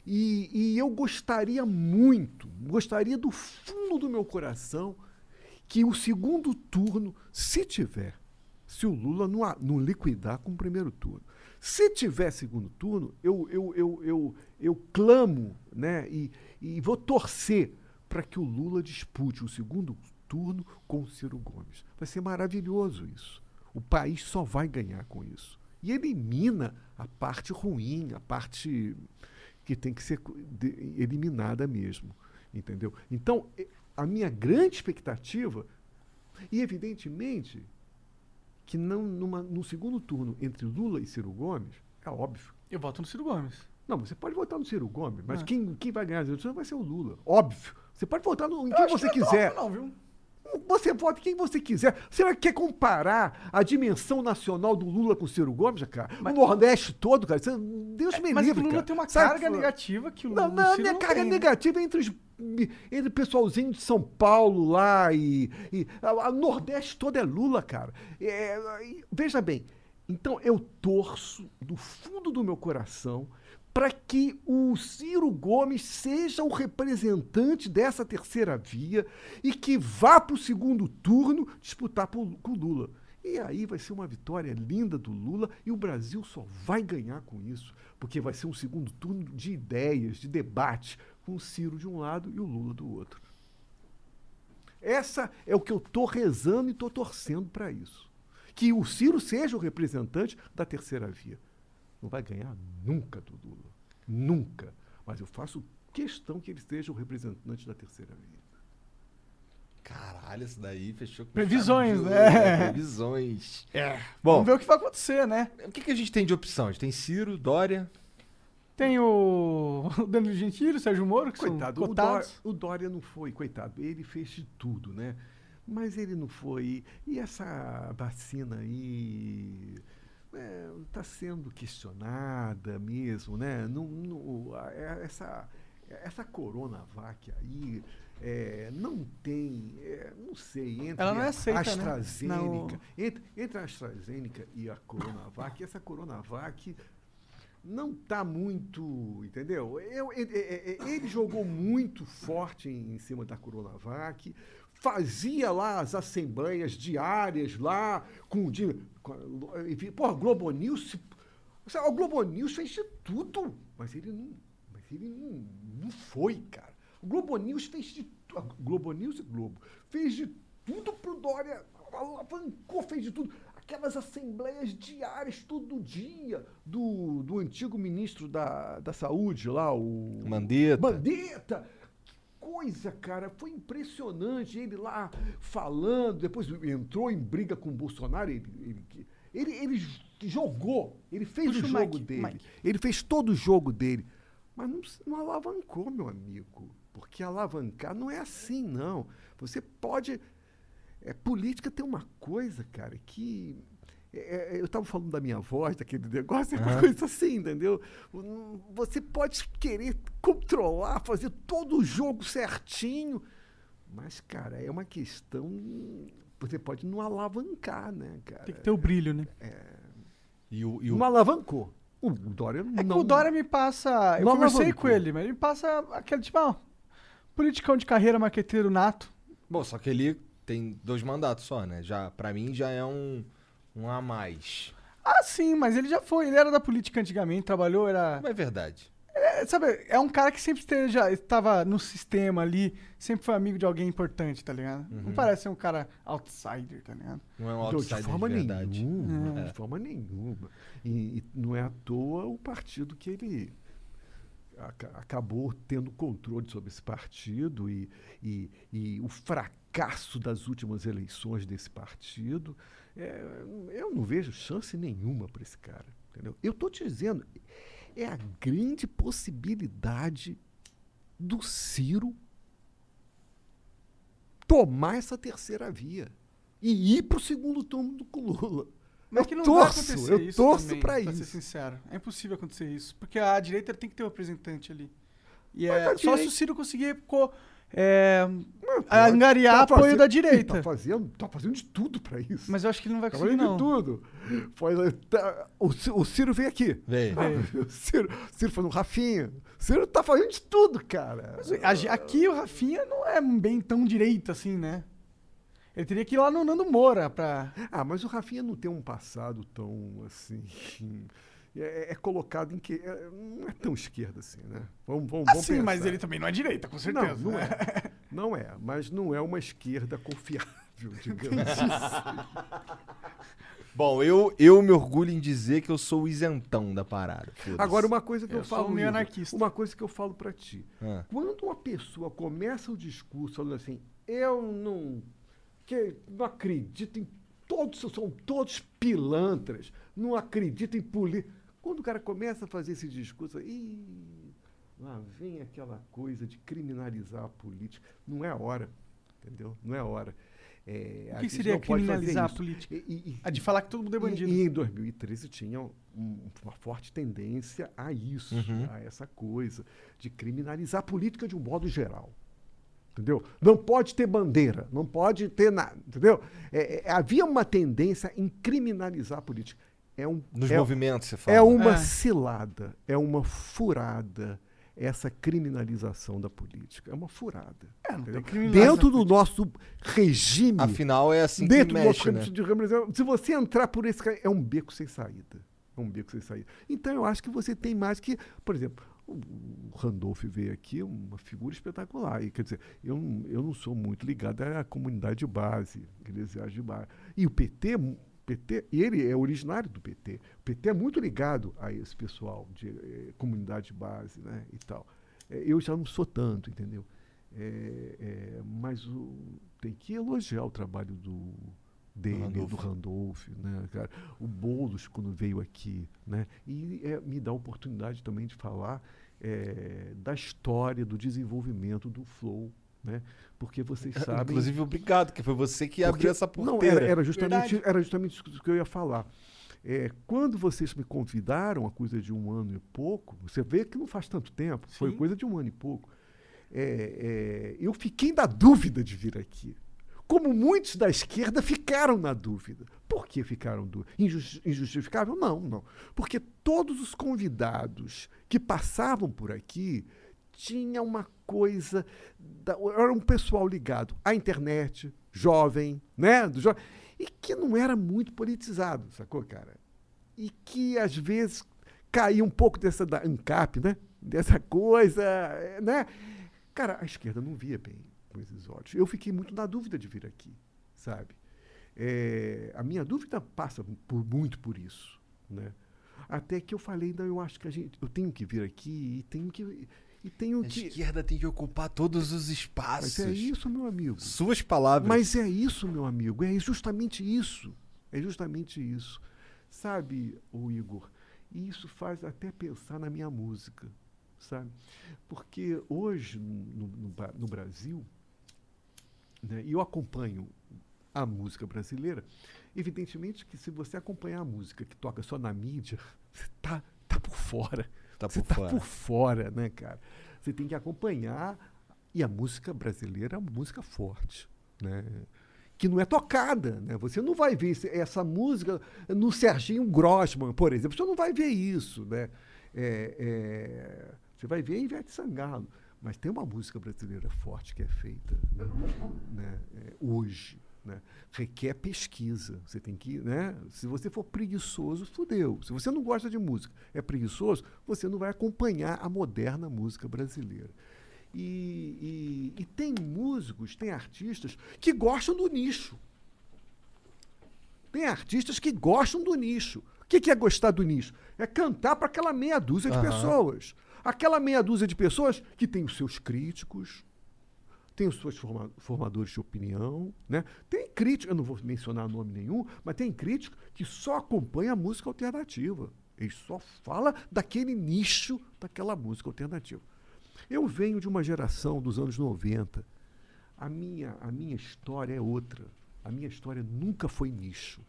E, e eu gostaria muito, gostaria do fundo do meu coração que o segundo turno, se tiver, se o Lula não, não liquidar com o primeiro turno, se tiver segundo turno, eu, eu, eu, eu, eu clamo né, e, e vou torcer para que o Lula dispute o segundo turno com o Ciro Gomes. Vai ser maravilhoso isso. O país só vai ganhar com isso. E elimina a parte ruim, a parte que tem que ser eliminada mesmo. Entendeu? Então, a minha grande expectativa, e evidentemente que não numa, no segundo turno entre Lula e Ciro Gomes, é óbvio. Eu voto no Ciro Gomes. Não, você pode votar no Ciro Gomes, mas Ah. quem, quem vai ganhar as eleições vai ser o Lula. Óbvio. Você pode votar no, em quem você que não quiser. Não, viu? Você vota em quem você quiser. Você vai quer comparar a dimensão nacional do Lula com o Ciro Gomes, cara? O Nordeste todo, cara. Deus me É, Mas livre, o Lula cara. tem uma Sabe, carga negativa que o Não, o não, Ciro minha não carga tem, né? negativa é entre, os, entre o pessoalzinho de São Paulo lá e. e a, a Nordeste toda é Lula, cara. É, veja bem, então eu torço do fundo do meu coração para que o Ciro Gomes seja o representante dessa terceira via e que vá para o segundo turno disputar com o Lula. E aí vai ser uma vitória linda do Lula e o Brasil só vai ganhar com isso, porque vai ser um segundo turno de ideias, de debate, com o Ciro de um lado e o Lula do outro. Essa é o que eu estou rezando e estou torcendo para isso. Que o Ciro seja o representante da terceira via. Não vai ganhar nunca do Lula. Nunca. Mas eu faço questão que ele seja o representante da terceira via. Caralho, isso daí fechou com Previsões, né? né? Previsões. É. Bom, Vamos ver o que vai acontecer, né? o que, que a gente tem de opção? A gente tem Ciro, Dória. Tem o o Danilo Gentili, o Sérgio Moro, que Coitado, são o Dória, cotados. o Dória não foi, coitado. Ele fez de tudo, né? Mas ele não foi. E essa vacina aí está sendo questionada mesmo, né? Não, não- a- é- essa, essa Coronavac aí é, não tem, é, não sei, entre não é a aceita, né? AstraZeneca, Não. entre, entre a AstraZeneca e a Coronavac, essa Coronavac não está muito, entendeu? Eu- e- e- e- ele jogou muito forte em, em cima da Coronavac, fazia lá as assembleias diárias lá com o a- enfim, pô, a Globo News, o Globo News fez de tudo, mas ele não, mas ele não, não foi, cara. O Globo News fez de tu- a Globo News e Globo fez de tudo pro Dória, alavancou, fez de tudo. Aquelas assembleias diárias todo dia do, do antigo ministro da, da Saúde lá, o Mandetta. Mandetta. Coisa, cara, foi impressionante ele lá falando, depois entrou em briga com o Bolsonaro, ele, ele, ele, ele jogou, ele fez Puxa o jogo mic, dele, mic. ele fez todo o jogo dele, mas não, não alavancou, meu amigo, porque alavancar não é assim, não. Você pode... É, política tem uma coisa, cara, que... é, é, eu estava falando da minha voz, daquele negócio, é uma coisa assim, entendeu? Você pode querer controlar, fazer todo o jogo certinho, mas, cara, é uma questão... Você pode não alavancar, né, cara? Tem que ter o brilho, né? E o, e o- Não alavancou. O Dória É que não... o Dória me passa. Eu não conversei alavancou. com ele, mas ele me passa aquele tipo, ó, politicão de carreira, marqueteiro nato. Bom, só que ele tem dois mandatos só, né? Já, pra mim já é um, um a mais. Ah, sim, mas ele já foi. Ele era da política antigamente, trabalhou, era. Não é verdade. É, sabe, é um cara que sempre esteja, estava no sistema ali, sempre foi amigo de alguém importante, tá ligado? Não parece ser um cara outsider, tá ligado? Não é um outsider de forma de verdade. nenhuma. É. De forma nenhuma. E, e não é à toa o partido que ele aca- acabou tendo controle sobre esse partido e, e, e o fracasso das últimas eleições desse partido. É, eu não vejo chance nenhuma para esse cara. Entendeu? Eu estou te dizendo, é a grande possibilidade do Ciro tomar essa terceira via e ir para o segundo turno do Lula. Mas eu que não torço, vai acontecer eu isso torço para pra isso. ser sincero. É impossível acontecer isso. Porque a direita tem que ter um representante ali. E Mas é, só se direita- o Ciro conseguir co- é, Tá angariar apoio fazendo- da direita. Tá fazendo, tá fazendo de tudo para isso. Mas eu acho que ele não vai Tá conseguir, fazendo não. de tudo. Faz, tá, o, o Ciro veio aqui. Veio. O Ciro, o Ciro falando, Rafinha. O Ciro tá fazendo de tudo, cara. Mas Aqui o Rafinha não é bem tão direita assim, né? Ele teria que ir lá no Nando Moura pra. Ah, mas o Rafinha não tem um passado tão assim. É, é colocado em que. é, não é tão esquerda assim, né? Vamos, vamos, vamos Assim, mas ele também não é direita, com certeza. Não, não né? é. Não é, mas não é uma esquerda confiável, digamos assim. Bom, eu, eu me orgulho em dizer que eu sou o isentão da parada. Agora, uma coisa que eu, Eu sou falo. meio anarquista. Uma coisa que eu falo pra ti. Ah. Quando uma pessoa começa o discurso falando assim, eu não, que, não acredito em todos, são todos pilantras, não acredito em política. Quando o cara começa a fazer esse discurso, ih, lá vem aquela coisa de criminalizar a política. Não é a hora, entendeu? Não é a hora. É, O a que seria criminalizar a política? E- e- e- A de falar que todo mundo é e- bandido. E, em 2013 tinha um- uma forte tendência a isso, Uhum. a essa coisa de criminalizar a política de um modo geral. Entendeu? Não pode ter bandeira, não pode ter nada, entendeu? É, é, havia uma tendência em criminalizar a política. É um, Nos é, movimentos, você fala. é uma É. cilada, é uma furada essa criminalização da política. É uma furada. É, Dentro do nosso regime Afinal, é assim dentro que do mexe, nosso né? regime de representação, se você entrar por esse é um beco sem saída. É um beco sem saída. Então eu acho que você tem mais que, por exemplo, o Randolph veio aqui, uma figura espetacular. E, quer dizer, eu, não- eu não sou muito ligado à comunidade de base, eclesiástica de base. E o PT, PT, e ele é originário do PT. O PT é muito ligado a esse pessoal de eh, comunidade de base, né, e tal. É, eu já não sou tanto, entendeu? É, é, mas o, tem que elogiar o trabalho do dele, Randolph. do Randolph, né, cara? O Boulos, quando veio aqui, né? E é, me dá a oportunidade também de falar é, da história, do desenvolvimento do Flow, né? Porque vocês sabem... Inclusive, obrigado, que foi você que Porque- abriu essa Não, porteira. era, era justamente, Verdade. era justamente isso que eu ia falar. É, quando vocês me convidaram, a coisa de um ano e pouco, você vê que não faz tanto tempo, foi Sim. coisa de um ano e pouco. é, é, eu fiquei na dúvida de vir aqui. Como muitos da esquerda ficaram na dúvida. Por que ficaram dúvida? Injus- injustificável? Não, não. Porque todos os convidados que passavam por aqui tinha uma coisa. da- era um pessoal ligado à internet, jovem, né? Do jo e que não era muito politizado, sacou, cara? E que às vezes caía um pouco dessa da ANCAP, né? Dessa coisa, eh, né? Cara, a esquerda não via bem com esses olhos. Eu fiquei muito na dúvida de vir aqui, sabe? Eh, a minha dúvida passa por, muito por isso, né? Até que eu falei, não, eu acho que a gente, eu tenho que vir aqui e tenho que e tenho A que esquerda tem que ocupar todos os espaços. Mas é isso, meu amigo. Suas palavras. Mas é isso, meu amigo. É justamente isso. É justamente isso. Sabe, o Igor, e isso faz até pensar na minha música, sabe? Porque hoje, no, no no Brasil, né, e eu acompanho a música brasileira, evidentemente que se você acompanhar a música que toca só na mídia, você tá, tá por fora. Tá você por tá fora. por fora, né, cara? Você tem que acompanhar. E a música brasileira é uma música forte, né? Que não é tocada, né? Você não vai ver essa música no Serginho Grossman, por exemplo. Você não vai ver isso, né? É, é, você vai ver a Ivete Sangalo. Mas tem uma música brasileira forte que é feita né, é, hoje. Né? Requer pesquisa. Você tem que. Né? Se você for preguiçoso, fudeu. Se você não gosta de música, é preguiçoso, você não vai acompanhar a moderna música brasileira. E, e- e tem músicos, tem artistas que gostam do nicho. Tem artistas que gostam do nicho. O que que é gostar do nicho? É cantar para aquela meia dúzia de Aham. pessoas. Aquela meia dúzia de pessoas que tem os seus críticos, tem os seus forma- formadores de opinião, né? Tem crítico, eu não vou mencionar nome nenhum, mas tem crítico que só acompanha a música alternativa. Ele só fala daquele nicho daquela música alternativa. Eu venho de uma geração dos anos 90. A minha, a minha história é outra. A minha história nunca foi nicho.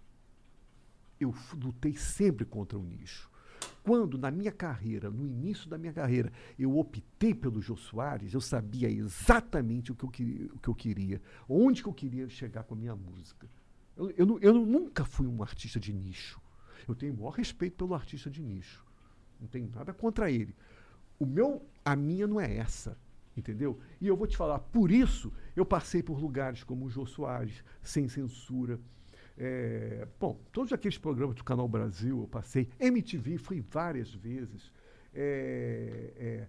Eu lutei sempre contra o nicho. Quando, na minha carreira, no início da minha carreira, eu optei pelo Jô Soares, eu sabia exatamente o que eu queria, o que eu queria onde que eu queria chegar com a minha música. Eu, eu, eu nu- nunca fui um artista de nicho. Eu tenho o maior respeito pelo artista de nicho. Não tenho nada contra ele. O meu, a minha não é essa, entendeu? E eu vou te falar, por isso eu passei por lugares como o Jô Soares, sem censura. É, bom, todos aqueles programas do Canal Brasil eu passei. MTV fui várias vezes. É, é,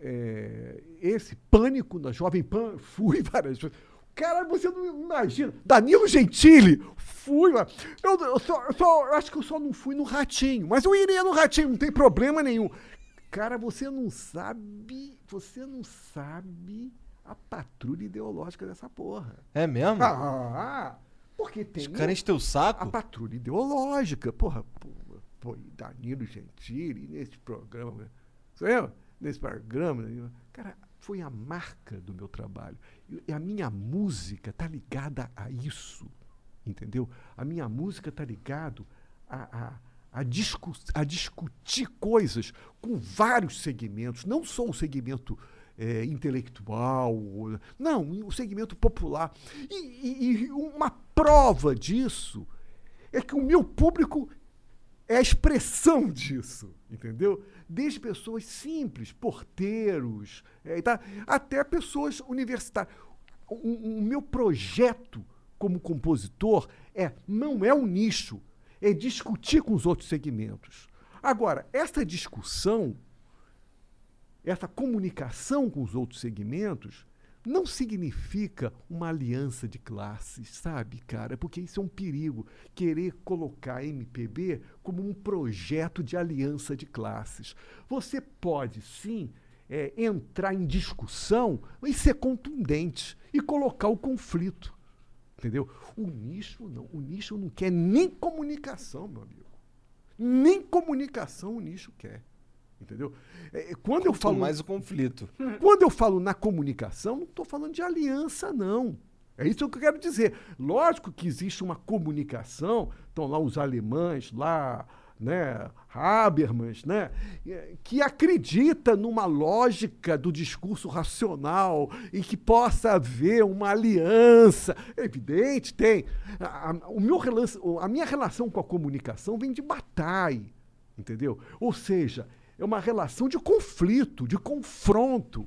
é, esse pânico na Jovem Pan, fui várias vezes. Cara, você não imagina. Danilo Gentili, fui lá. Eu, eu só, eu só- eu acho que eu só não fui no Ratinho, mas eu iria no Ratinho, não tem problema nenhum. Cara, você não sabe, você não sabe a patrulha ideológica dessa porra. É mesmo? Ah, porque tem. Os caras enchem saco? A patrulha ideológica. Porra, pô, e Danilo Gentili nesse programa. Eu? Nesse programa. né? Cara, foi a marca do meu trabalho. E a minha música tá ligada a isso. Entendeu? A minha música tá ligado a, a, a, discu a discutir coisas com vários segmentos, não só o segmento eh, intelectual, não, o segmento popular. E, e- e uma prova disso é que o meu público é a expressão disso, entendeu? Desde pessoas simples, porteiros, eh, tá? até pessoas universitárias. O, o- o meu projeto como compositor é não é um nicho, é discutir com os outros segmentos. Agora, essa discussão, essa comunicação com os outros segmentos, não significa uma aliança de classes, sabe, cara? Porque isso é um perigo. Querer colocar a MPB como um projeto de aliança de classes. Você pode, sim, é, entrar em discussão e ser contundente e colocar o conflito. Entendeu? O nicho não. O nicho não quer nem comunicação, meu amigo. Nem comunicação o nicho quer. Entendeu? É, é, quando eu falo mais o conflito. quando eu falo na comunicação, não estou falando de aliança, não. É isso que eu quero dizer. Lógico que existe uma comunicação, estão lá os alemães, lá, né, Habermas, né, eh, que acredita numa lógica do discurso racional e que possa haver uma aliança. É evidente, tem. A, a- o meu a minha relação com a comunicação vem de Bataille, entendeu? Ou seja, é uma relação de conflito, de confronto,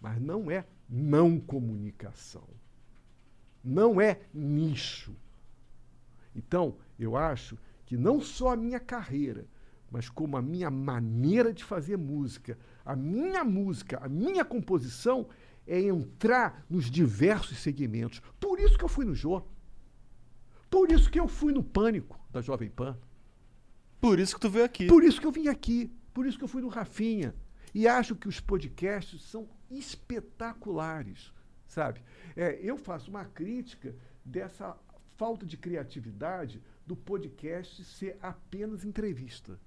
mas não é não comunicação. Não é nicho. Então, eu acho que não só a minha carreira, mas como a minha maneira de fazer música, a minha música, a minha composição é entrar nos diversos segmentos. Por isso que eu fui no Jô. Por isso que eu fui no Pânico da Jovem Pan. Por isso que tu veio aqui. Por isso que eu vim aqui. Por isso que eu fui no Rafinha. E acho que os podcasts são espetaculares, sabe? É, eu faço uma crítica dessa falta de criatividade do podcast ser apenas entrevista.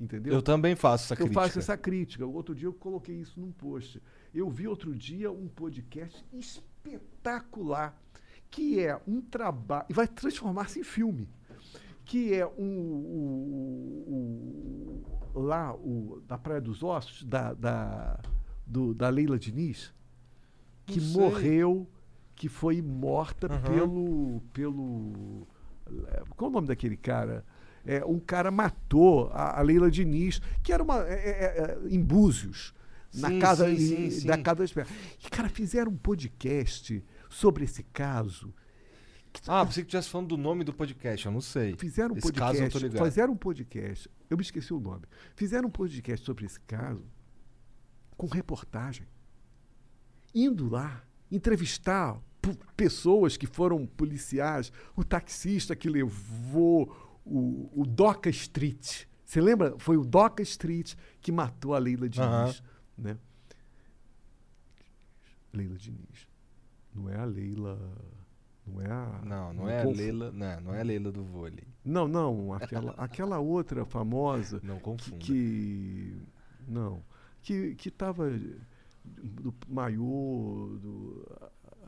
Entendeu? Eu também faço essa eu crítica. faço essa crítica. Outro dia eu coloquei isso num post. Eu vi outro dia um podcast espetacular, que é um trabalho. e vai transformar-se em filme. Que é um. o- o- lá, o, da Praia dos Ossos, da, da, do- da Leila Diniz, que morreu, que foi morta Aham. pelo. pelo. eh, Qual é o nome daquele cara? É, um cara matou a, a Leila Diniz, que era uma. é, é, é, em Búzios, na Sim, casa sim, da casa da espera. E, cara, fizeram um podcast sobre esse caso. Ah, pensei que estivesse falando do nome do podcast, eu não sei. Fizeram um Esse caso podcast. ligado. Fizeram um podcast. Eu me esqueci o nome. Fizeram um podcast sobre esse caso com reportagem. Indo lá, entrevistar pessoas que foram policiais, o taxista que levou o, o Doca Street. Você lembra? Foi o Doca Street que matou a Leila Diniz. Né? Leila Diniz. Não é a Leila. Não é a. Não, não é a confu- Leila, não, não é a Leila do vôlei. Não, não, aquela, aquela outra famosa. Não que, confunda. que- não, que que estava do maiô do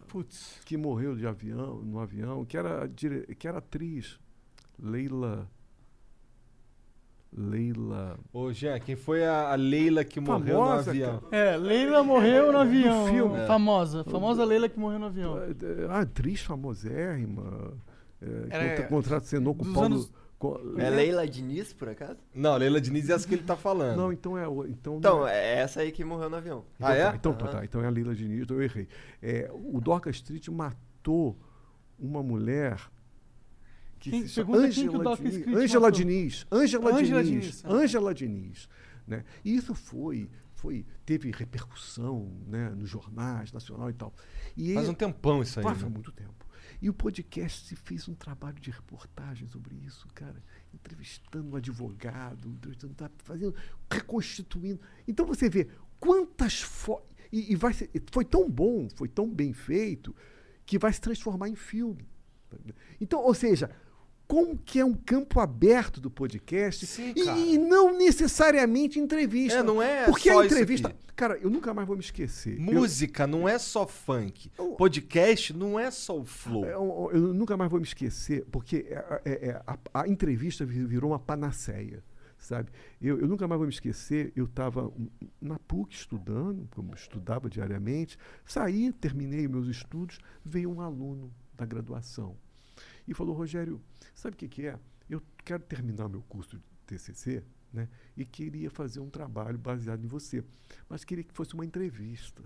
Putz. que morreu de avião, no avião, que era dire- que era atriz, Leila Leila Ô, Jean, quem foi a, a Leila que morreu Famosa, no avião? cara. É, Leila morreu no avião. filme. É. Famosa. Famosa Leila que morreu no avião. a atriz famosérrima, é, Era- contra, contracenou com dos Paulo anos- É Leila Diniz, por acaso? Não, Leila Diniz é essa que ele tá falando. Não, então é o- então Então, é- é essa aí que morreu no avião. Então, Ah, é? tá, então, tá, Aham. tá, então é a Leila Diniz, então eu errei. É, o Doca Street matou uma mulher que Quem- se chama pergunta quem Diniz. Matou. Diniz. Ângela Ângela Diniz. Diniz, ah. Ângela Diniz. Né? E isso foi, foi, teve repercussão né, nos jornais, nacional e tal. E Faz um tempão isso aí. Faz né? muito tempo. E o podcast fez um trabalho de reportagem sobre isso, cara. Entrevistando um advogado, entrevistando, tá fazendo, reconstituindo. Então você vê quantas fotos. E, e vai ser, foi tão bom, foi tão bem feito, que vai se transformar em filme. Então, ou seja, como que é um campo aberto do podcast Sim, e, e não necessariamente entrevista. É, não é Porque a entrevista. Cara, eu nunca mais vou me esquecer. Eu- Música não é só funk. Podcast não é só o flow. Eu, eu nunca mais vou me esquecer, porque é- é- é- a, a entrevista vi- virou uma panaceia, sabe? Eu, eu nunca mais vou me esquecer, eu estava na PUC estudando, como eu estudava diariamente, saí, terminei meus estudos, veio um aluno da graduação e falou, Rogério, sabe o que, que é? Eu quero terminar meu curso de TCC, né? E queria fazer um trabalho baseado em você, mas queria que fosse uma entrevista.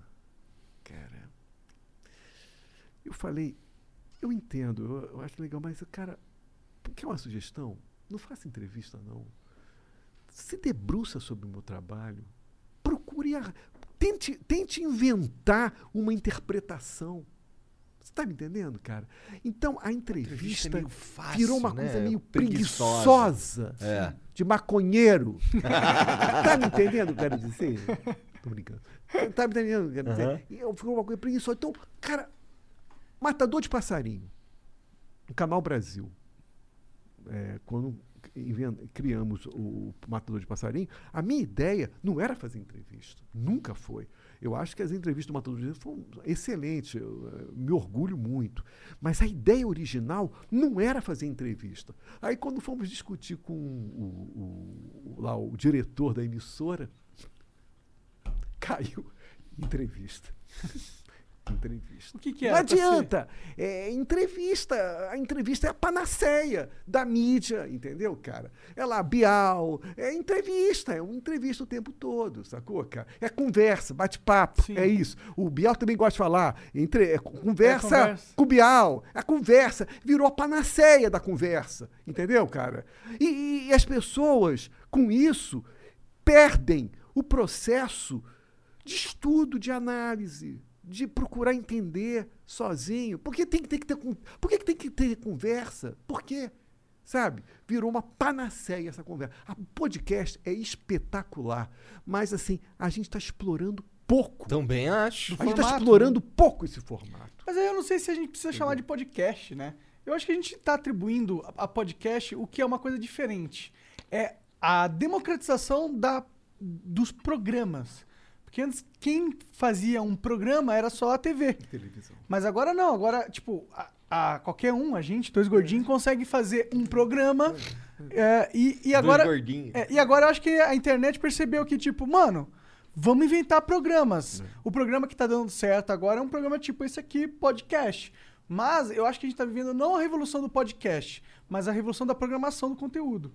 Cara, eu falei, eu entendo, eu, eu acho legal, mas, cara, quer uma sugestão? Não faça entrevista, não. Se debruça sobre o meu trabalho. Procure. A, tente, tente inventar uma interpretação. Você está me entendendo, cara? Então, a entrevista, entrevista é meio fácil, virou uma né? coisa meio Preguiçosa. preguiçosa, É. de maconheiro. tá me entendendo, o quero dizer? Tô brincando. Tá me entendendo? Quer dizer, eu ficou uma coisa preguiçosa. Então, cara, Matador de Passarinho, no Canal Brasil, é, quando criamos o Matador de Passarinho, a minha ideia não era fazer entrevista. Nunca foi. Eu acho que as entrevistas do Matador foram excelentes. Eu, eh, me orgulho muito. Mas a ideia original não era fazer entrevista. Aí, quando fomos discutir com o, o- o- lá, o diretor da emissora, caiu entrevista. entrevista. O que, que Não pra ser? adianta. É entrevista. A entrevista é a panaceia da mídia, entendeu, cara? É lá, Bial. É entrevista. É uma entrevista o tempo todo, sacou, cara? É conversa, bate-papo. É isso. O Bial também gosta de falar. Entre, é conversa, É conversa. com o Bial. A conversa virou a panaceia da conversa, entendeu, cara? E, e as pessoas, com isso, perdem o processo de estudo, de análise, de procurar entender sozinho. Por que tem que ter, que ter, por que tem que ter conversa? Por quê? Sabe? Virou uma panaceia essa conversa. A podcast é espetacular, mas assim, a gente está explorando pouco. Também acho. A gente está formato, explorando pouco esse formato. Mas aí eu não sei se a gente precisa chamar de podcast, né? Eu acho que a gente está atribuindo a a podcast o que é uma coisa diferente. É a democratização da, dos programas. Porque antes, quem fazia um programa era só a TV. Televisão. Mas agora não, agora, tipo, a, a- qualquer um, a gente, dois gordinhos, consegue fazer um programa. é, e, e agora. gordinhos. é, e agora eu acho que a internet percebeu que, tipo, mano, vamos inventar programas. O programa que tá dando certo agora é um programa tipo esse aqui, podcast. Mas eu acho que a gente tá vivendo não a revolução do podcast, mas a revolução da programação do conteúdo.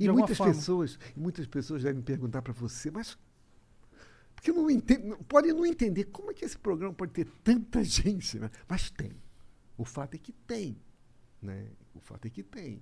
E muitas forma. pessoas, muitas pessoas devem perguntar para você, mas porque não entende, podem não entender como é que esse programa pode ter tanta gente, né? Mas tem. O fato é que tem, né? O fato é que tem.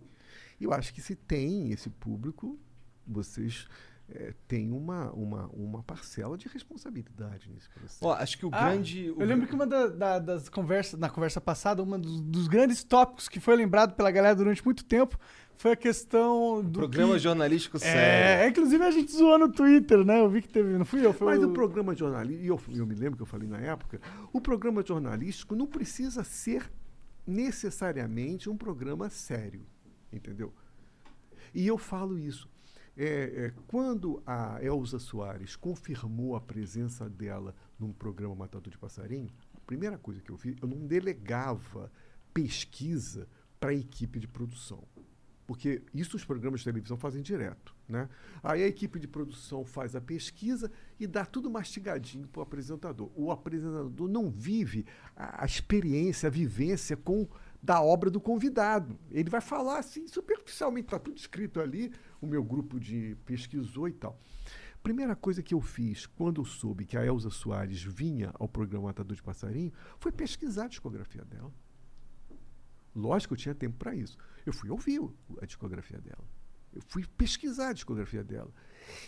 E eu acho que se tem esse público, vocês eh, têm uma, uma, uma parcela de responsabilidade nesse processo. Ó, acho que o Ah, grande. o Eu lembro que uma da- da- das conversas, na conversa passada, um dos, dos grandes tópicos que foi lembrado pela galera durante muito tempo foi a questão do. Programa que- jornalístico É, sério. inclusive a gente zoou no Twitter, né? Eu vi que teve. Não fui eu, foi Mas o. o programa jornalístico, e eu, eu me lembro que eu falei na época, o programa jornalístico não precisa ser necessariamente um programa sério, entendeu? E eu falo isso. É, é, quando a Elza Soares confirmou a presença dela num programa Matador de Passarinho, a primeira coisa que eu fiz, eu não delegava pesquisa para a equipe de produção. Porque isso os programas de televisão fazem direto. Né? Aí a equipe de produção faz a pesquisa e dá tudo mastigadinho para o apresentador. O apresentador não vive a, a experiência, a vivência com da obra do convidado. Ele vai falar assim, superficialmente, está tudo escrito ali, o meu grupo de pesquisou e tal. Primeira coisa que eu fiz quando eu soube que a Elza Soares vinha ao programa Matador de Passarinho foi pesquisar a discografia dela. Lógico, eu tinha tempo para isso. Eu fui ouvir a discografia dela. Eu fui pesquisar a discografia dela.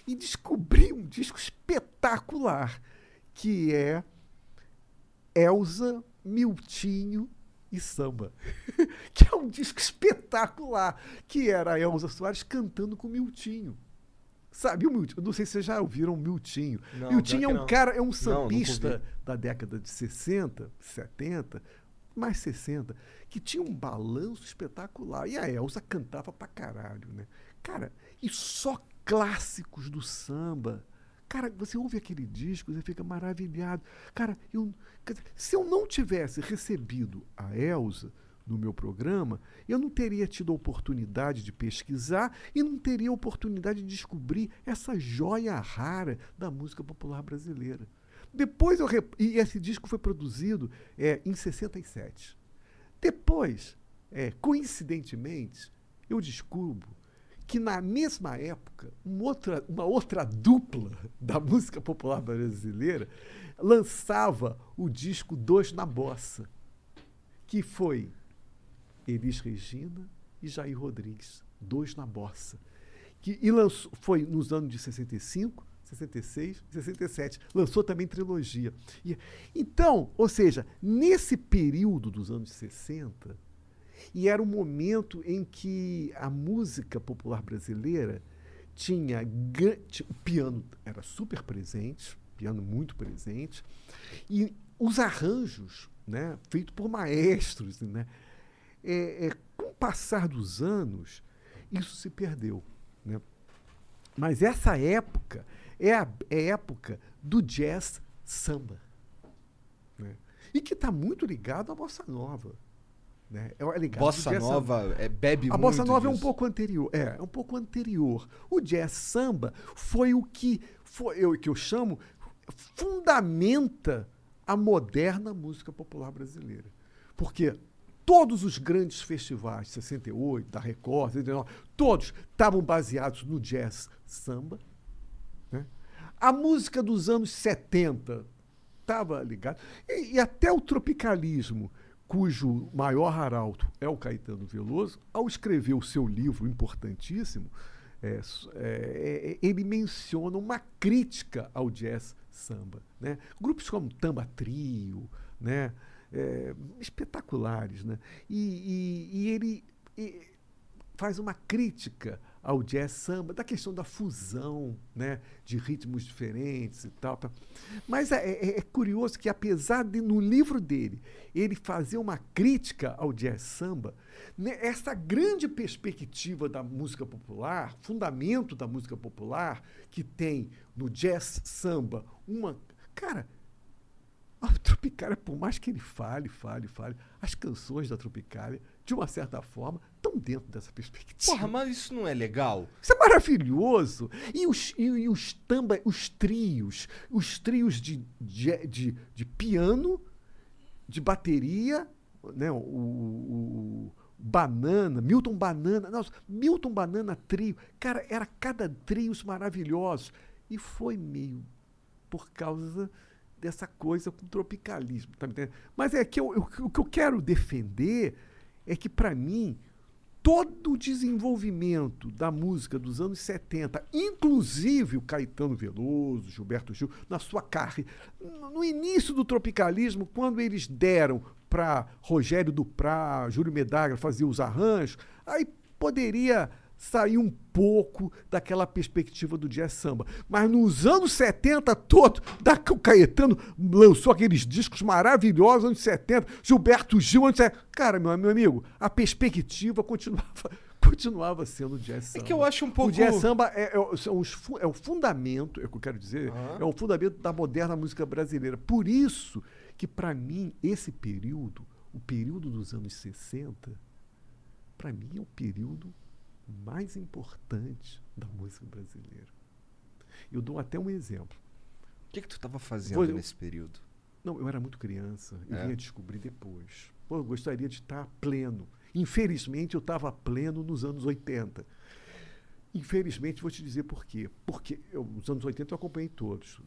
E descobri um disco espetacular, que é Elza, Miltinho e Samba. que é um disco espetacular, que era a Elza Soares cantando com o Miltinho. Sabe o Miltinho? Eu não sei se vocês já ouviram o Miltinho. Não, Miltinho é um não. cara, é um sambista da década de 60, 70, mais 60, que tinha um balanço espetacular. E a Elza cantava pra caralho, né? Cara, e só clássicos do samba. Cara, você ouve aquele disco, você fica maravilhado. Cara, eu, se eu não tivesse recebido a Elza no meu programa, eu não teria tido a oportunidade de pesquisar e não teria a oportunidade de descobrir essa joia rara da música popular brasileira. Depois eu. rep- E esse disco foi produzido é, em 67. Depois, é, coincidentemente, eu descubro que na mesma época, uma outra, uma outra dupla da música popular brasileira lançava o disco Dois na Bossa, que foi Elis Regina e Jair Rodrigues, dois na bossa. Que, e lançou, foi nos anos de 65, 66, 67. Lançou também trilogia. E, então, ou seja, nesse período dos anos 60, e era um momento em que a música popular brasileira tinha o piano era super presente, piano muito presente, e os arranjos, né, feitos por maestros, né, é, é, com o passar dos anos, isso se perdeu, né? Mas essa época é a é a época do jazz samba, né? e que está muito ligado à bossa nova, né? É ligado Bossa jazz samba. nova é, bebe A muito bossa nova é um disso. pouco anterior. É, é um pouco anterior. O jazz samba foi o que foi eu que eu chamo fundamenta a moderna música popular brasileira. Porque todos os grandes festivais, 68, da Record, 69, todos estavam baseados no jazz samba. né? A música dos anos 70 estava ligada. E, e até o tropicalismo, cujo maior arauto é o Caetano Veloso, ao escrever o seu livro importantíssimo, é, é, é, ele menciona uma crítica ao jazz samba. Né? Grupos como Tamba Trio, né? É, espetaculares. Né? E, e- e ele e faz uma crítica ao jazz samba, da questão da fusão né? de ritmos diferentes e tal. tal. Mas é, é- é curioso que, apesar de, no livro dele, ele fazer uma crítica ao jazz samba, né, essa grande perspectiva da música popular, fundamento da música popular, que tem no jazz samba uma. Cara, a Tropicália, por mais que ele fale, fale, fale, as canções da Tropicália, de uma certa forma, estão dentro dessa perspectiva. Porra, mas isso não é legal? Isso é maravilhoso. E os, e, e os tamba, os trios, os trios de, de, de, de piano, de bateria, né? O, o- o Banana, Milton Banana, nossa, Milton Banana Trio. Cara, era cada trios maravilhosos. E foi meio por causa dessa coisa com tropicalismo, tá me entendendo? Mas é que eu, eu- o que eu quero defender é que, para mim, todo o desenvolvimento da música dos anos 70, inclusive o Caetano Veloso, Gilberto Gil, na sua carreira, no início do tropicalismo, quando eles deram para Rogério Duprá, Júlio Medagra fazer os arranjos, aí poderia sair um pouco daquela perspectiva do jazz samba. Mas nos anos 70 todo, da, o Caetano lançou aqueles discos maravilhosos, anos 70, Gilberto Gil, anos 70. Cara, meu, meu amigo, a perspectiva continuava, continuava sendo jazz samba. É que eu acho um pouco- O jazz samba é, é fu- é o fundamento, é o que eu quero dizer, é o fundamento da moderna música brasileira. Por isso que, para mim, esse período, o período dos anos 60, para mim é o período mais importante da música brasileira. Eu dou até um exemplo. O que, que tu tava fazendo Foi- nesse período? Não, eu era muito criança. Eu É? vinha descobrir depois. Pô, eu gostaria de estar pleno. Infelizmente, eu estava pleno nos anos 80. Infelizmente, vou te dizer por quê. Porque eu, nos anos 80 eu acompanhei todos.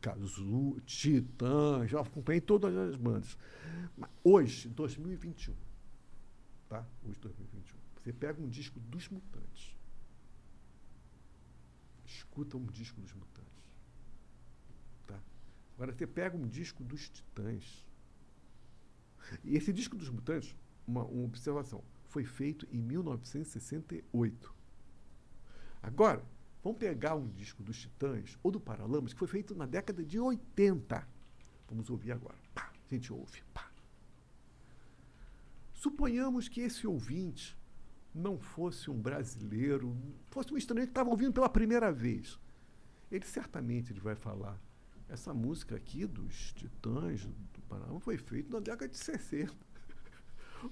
Cazu, Titã, já acompanhei todas as bandas. Mas hoje, 2021, tá? Hoje, 2021. Você pega um disco dos Mutantes. Escuta um disco dos Mutantes. Tá? Agora você pega um disco dos Titãs. E esse disco dos Mutantes, uma, uma observação, foi feito em 1968. Agora, vamos pegar um disco dos Titãs ou do Paralamas que foi feito na década de 80. Vamos ouvir agora. Pá, a gente ouve. Pá. Suponhamos que esse ouvinte não fosse um brasileiro, fosse um estrangeiro que estava ouvindo pela primeira vez. Ele certamente ele vai falar. Essa música aqui dos Titãs do Paralamas foi feita na década de 60.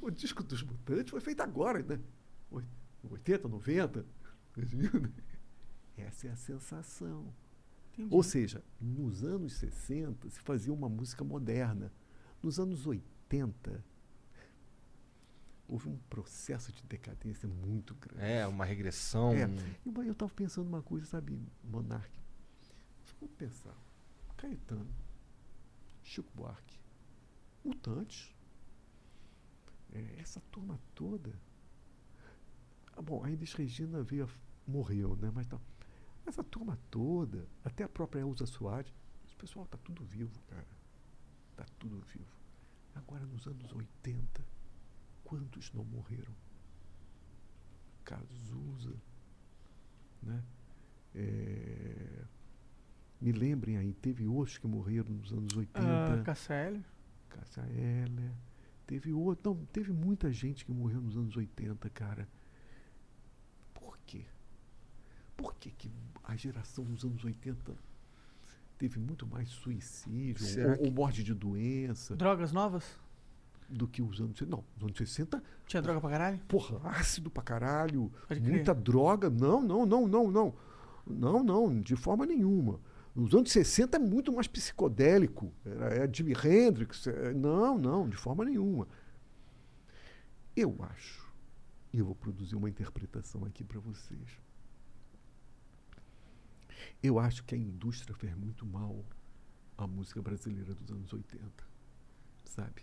O disco dos Mutantes foi feito agora, né? Oi- 80, 90, 2000, né? Essa é a sensação. Ou seja, nos anos 60 se fazia uma música moderna. Nos anos 80 houve um processo de decadência muito grande. É, uma regressão. É. E eu estava pensando uma coisa, sabe, Monark? Vamos pensar. Caetano, Chico Buarque, Mutantes, é, essa turma toda. Ah, bom, a Elis Regina veio, morreu, né? Mas tá. Essa turma toda, até a própria Elza Soares, esse pessoal tá tudo vivo, cara. Tá tudo vivo. Agora, nos anos 80, quantos não morreram? Cazuza, né? É, me lembrem aí, teve outros que morreram nos anos 80. Ah. Cássia Eller. Teve outro. Não, teve muita gente que morreu nos anos 80, cara. Por quê? Por que, que a geração dos anos 80 teve muito mais suicídio ou, que- ou morte de doença Drogas novas? Do que os anos 60? Não, os anos 60. Tinha droga pra caralho? Porra, ácido pra caralho. Muita droga. Não, não, não, não, não. Não, não, de forma nenhuma. Nos anos 60 é muito mais psicodélico. Era, é Jimi Hendrix. é- não, não, de forma nenhuma. Eu acho, e eu vou produzir uma interpretação aqui para vocês. Eu acho que a indústria fez muito mal à música brasileira dos anos 80. Sabe?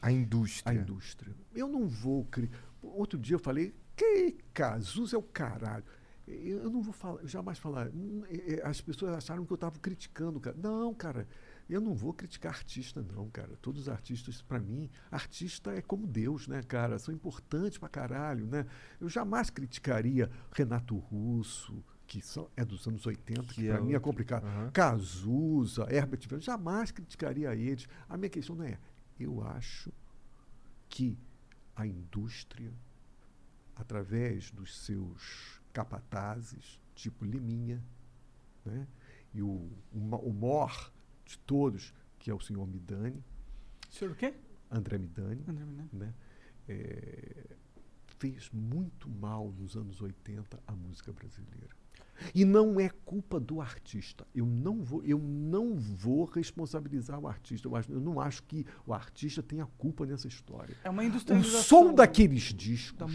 A indústria. A indústria. Eu não vou. Cri... Outro dia eu falei, que Cazuza é o caralho. Eu não vou falar, jamais falar. Hum, é, é, As pessoas acharam que eu estava criticando, cara. Não, cara, eu não vou criticar artista, não, cara. Todos os artistas, para mim, artista é como Deus, né, cara? São importantes pra caralho, né? Eu jamais criticaria Renato Russo, que são, é dos anos 80, que, Que é para mim é complicado. Aham. Cazuza, Herbert Viana, jamais criticaria eles. A minha questão não é. Eu acho que a indústria, através dos seus capatazes, tipo Liminha, né? e o, o, o mor de todos, que é o senhor Midani, Senhor o quê? André Midani, André Midani. né? É, fez muito mal nos anos 80 a música brasileira. E não é culpa do artista. Eu não vou, eu não vou responsabilizar o artista. Eu, acho- eu não acho que o artista tenha culpa nessa história. É uma O industrialização som daqueles discos, da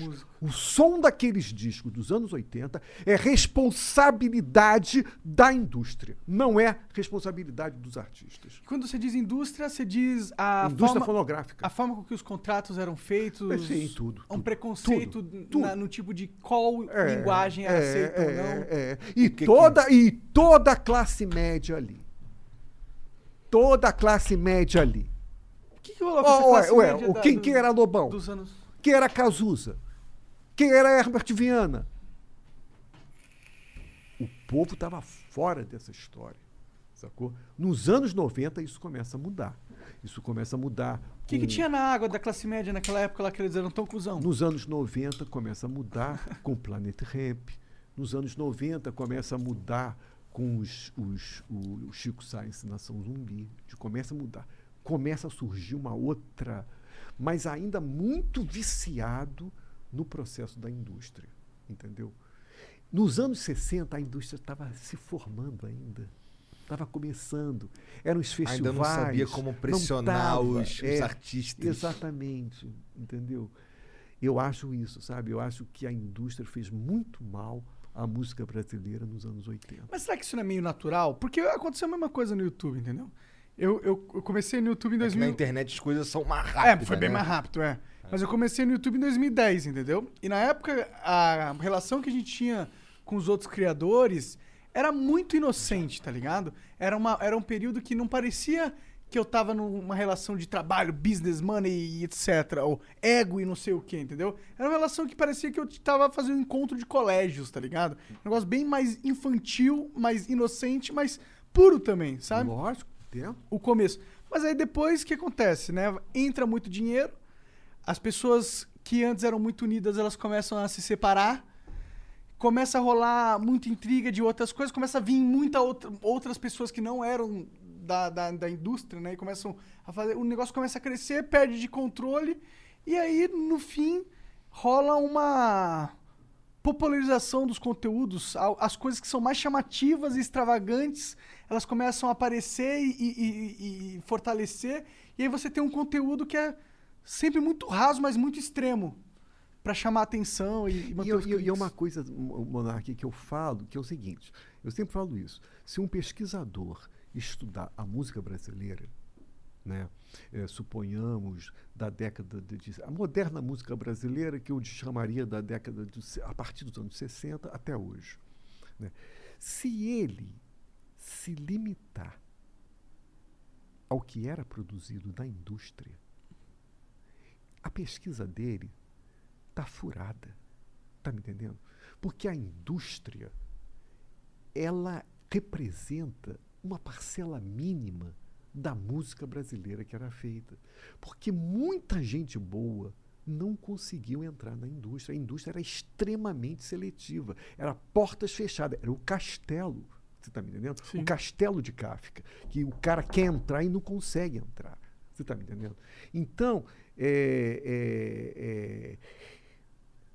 o som daqueles discos dos anos 80 é responsabilidade da indústria, não é responsabilidade dos artistas. Quando você diz indústria, você diz a Indústria forma, fonográfica. a forma com que os contratos eram feitos. É, sim, tudo, Um tudo, preconceito tudo, tudo. na- no tipo de qual É, linguagem era é, aceita ou é, não. é. E, toda, e toda a classe média ali. Toda a classe média ali. O que, que com Ó, essa ué, ué, média o da- quem, do- quem era Lobão? dos anos... Quem era Cazuza? Quem era Herbert Viana? O povo estava fora dessa história. Sacou? Nos anos 90 isso começa a mudar. Isso começa a mudar. O que, que tinha na água da classe média naquela época lá que eles eram tão cuzão? Nos anos 90 começa a mudar com o Planet Ramp. Nos anos 90 começa a mudar com os, os- o, o Chico Science Nação Zumbi. Começa a mudar. Começa a surgir uma outra, mas ainda muito viciado no processo da indústria. Entendeu? Nos anos 60 a indústria estava se formando ainda. Estava começando. Eram os festivais. Ainda não sabia como pressionar tava, os- os é, artistas. Exatamente. Entendeu? Eu acho isso, sabe? Eu acho que a indústria fez muito mal à música brasileira nos anos 80. Mas será que isso não é meio natural? Porque aconteceu a mesma coisa no YouTube, entendeu? Eu, eu, eu comecei no YouTube em É que 2000... na internet as coisas são mais É, rápidas. foi bem né? mais rápido, é. Mas eu comecei no YouTube em 2010, entendeu? E na época, a relação que a gente tinha com os outros criadores era muito inocente, tá ligado? Era, uma, era um período que não parecia que eu tava numa relação de trabalho, business, money e etc. Ou ego e não sei o que, entendeu? Era uma relação que parecia que eu tava fazendo um encontro de colégios, tá ligado? Um negócio bem mais infantil, mais inocente, mas puro também, sabe? Lógico, tempo. o começo. Mas aí depois o que acontece, né? Entra muito dinheiro, as pessoas que antes eram muito unidas, elas começam a se separar, começa a rolar muita intriga de outras coisas, começa a vir muita outra, outras pessoas que não eram da, da, da indústria, né? E começam a fazer. O negócio começa a crescer, perde de controle, e aí, no fim, rola uma popularização dos conteúdos, as coisas que são mais chamativas e extravagantes, elas começam a aparecer e, e- e- fortalecer, e aí você tem um conteúdo que é sempre muito raso, mas muito extremo, pra chamar atenção e, e manter E, e- e é uma coisa, Mo- Monark, que eu falo, que é o seguinte: eu sempre falo isso. Se um pesquisador estudar a música brasileira, né, eh, suponhamos da década de, a moderna música brasileira que eu chamaria da década de, a partir dos anos 60 até hoje, né, se ele se limitar ao que era produzido na indústria, a pesquisa dele está furada. Está me entendendo? Porque a indústria ela representa uma parcela mínima da música brasileira que era feita. Porque muita gente boa não conseguiu entrar na indústria. A indústria era extremamente seletiva. Era portas fechadas. Era o castelo. Você está me entendendo? O castelo de Kafka. Que o cara quer entrar e não consegue entrar. Você está me entendendo? Então, é, é, é,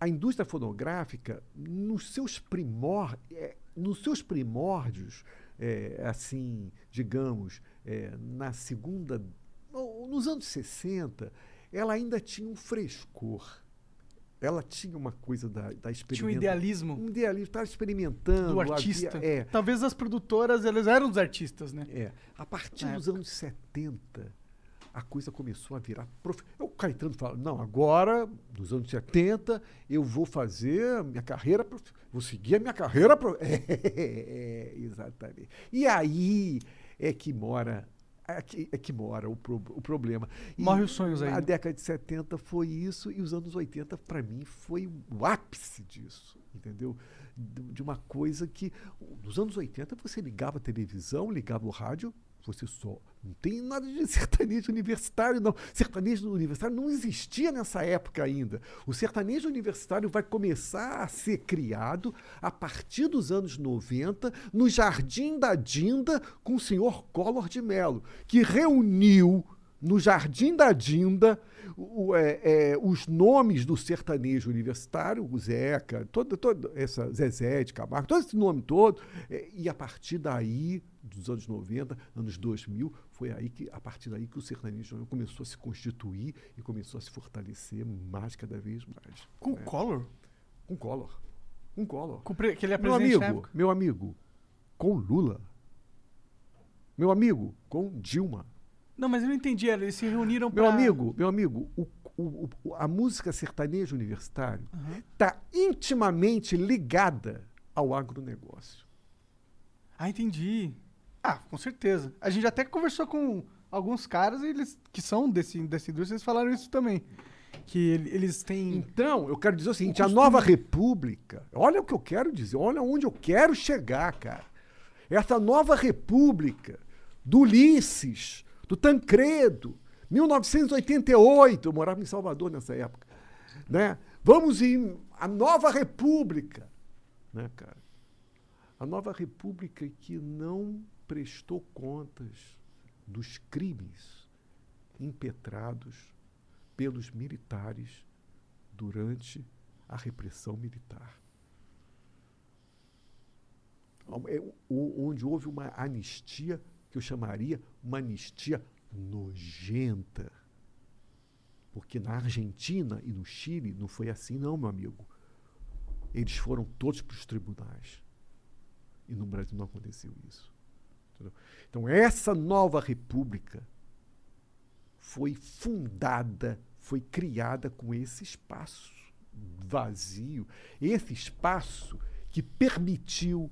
a indústria fonográfica, nos seus, primor, é, nos seus primórdios, é, assim, digamos, é, na segunda. no- Nos anos 60, ela ainda tinha um frescor. Ela tinha uma coisa da, da Tinha um idealismo Um idealismo, estava experimentando. do havia- artista. é, Talvez as produtoras, elas eram dos artistas, né? é. A partir Na dos anos 70, a coisa começou a virar. Prof... É O Caetano fala: não, agora, nos anos 70, eu vou fazer minha carreira, prof... vou seguir a minha carreira. Prof... É, exatamente. E aí é que mora. É que, é que mora o, pro- o problema. E Morre os sonhos aí, A década de 70 foi isso, e os anos 80, para mim, foi o ápice disso, entendeu? De de uma coisa que. Nos anos 80, você ligava a televisão, ligava o rádio, você só. Não tem nada de sertanejo universitário, não. Sertanejo universitário não existia nessa época ainda. O sertanejo universitário vai começar a ser criado a partir dos anos 90, no Jardim da Dinda, com o senhor Collor de Mello, que reuniu no Jardim da Dinda o- é, é, os nomes do sertanejo universitário, o Zeca, todo, todo essa Zezé de Camargo, todo esse nome todo, é, e a partir daí, dos anos 90, anos 2000, foi aí que, a partir daí que o sertanejo começou a se constituir e começou a se fortalecer mais cada vez mais. Com o né? Collor? Com Collor. Com Collor. Com que ele é meu amigo, meu amigo, com Lula. Meu amigo, com Dilma. Não, mas eu não entendi. Eles se reuniram Meu pra... amigo, meu amigo, o- o- o- a música sertaneja universitário está intimamente ligada ao agronegócio. Ah, entendi. Ah, com certeza. A gente até conversou com alguns caras eles que são desse, dessa indústria, eles falaram isso também. Que ele- eles têm. Então, eu quero dizer o seguinte: a costume- nova república, olha o que eu quero dizer, olha onde eu quero chegar, cara. Essa nova república do Ulisses, do Tancredo, 1988, eu morava em Salvador nessa época, né? Vamos em a nova república, né, cara? A nova república que não prestou contas dos crimes impetrados pelos militares durante a repressão militar. É, onde houve uma anistia que eu chamaria uma anistia nojenta. Porque na Argentina e no Chile não foi assim, não, meu amigo. Eles foram todos para os tribunais. E no Brasil não aconteceu isso. entendeu? Então, essa nova república foi fundada, foi criada com esse espaço vazio, esse espaço que permitiu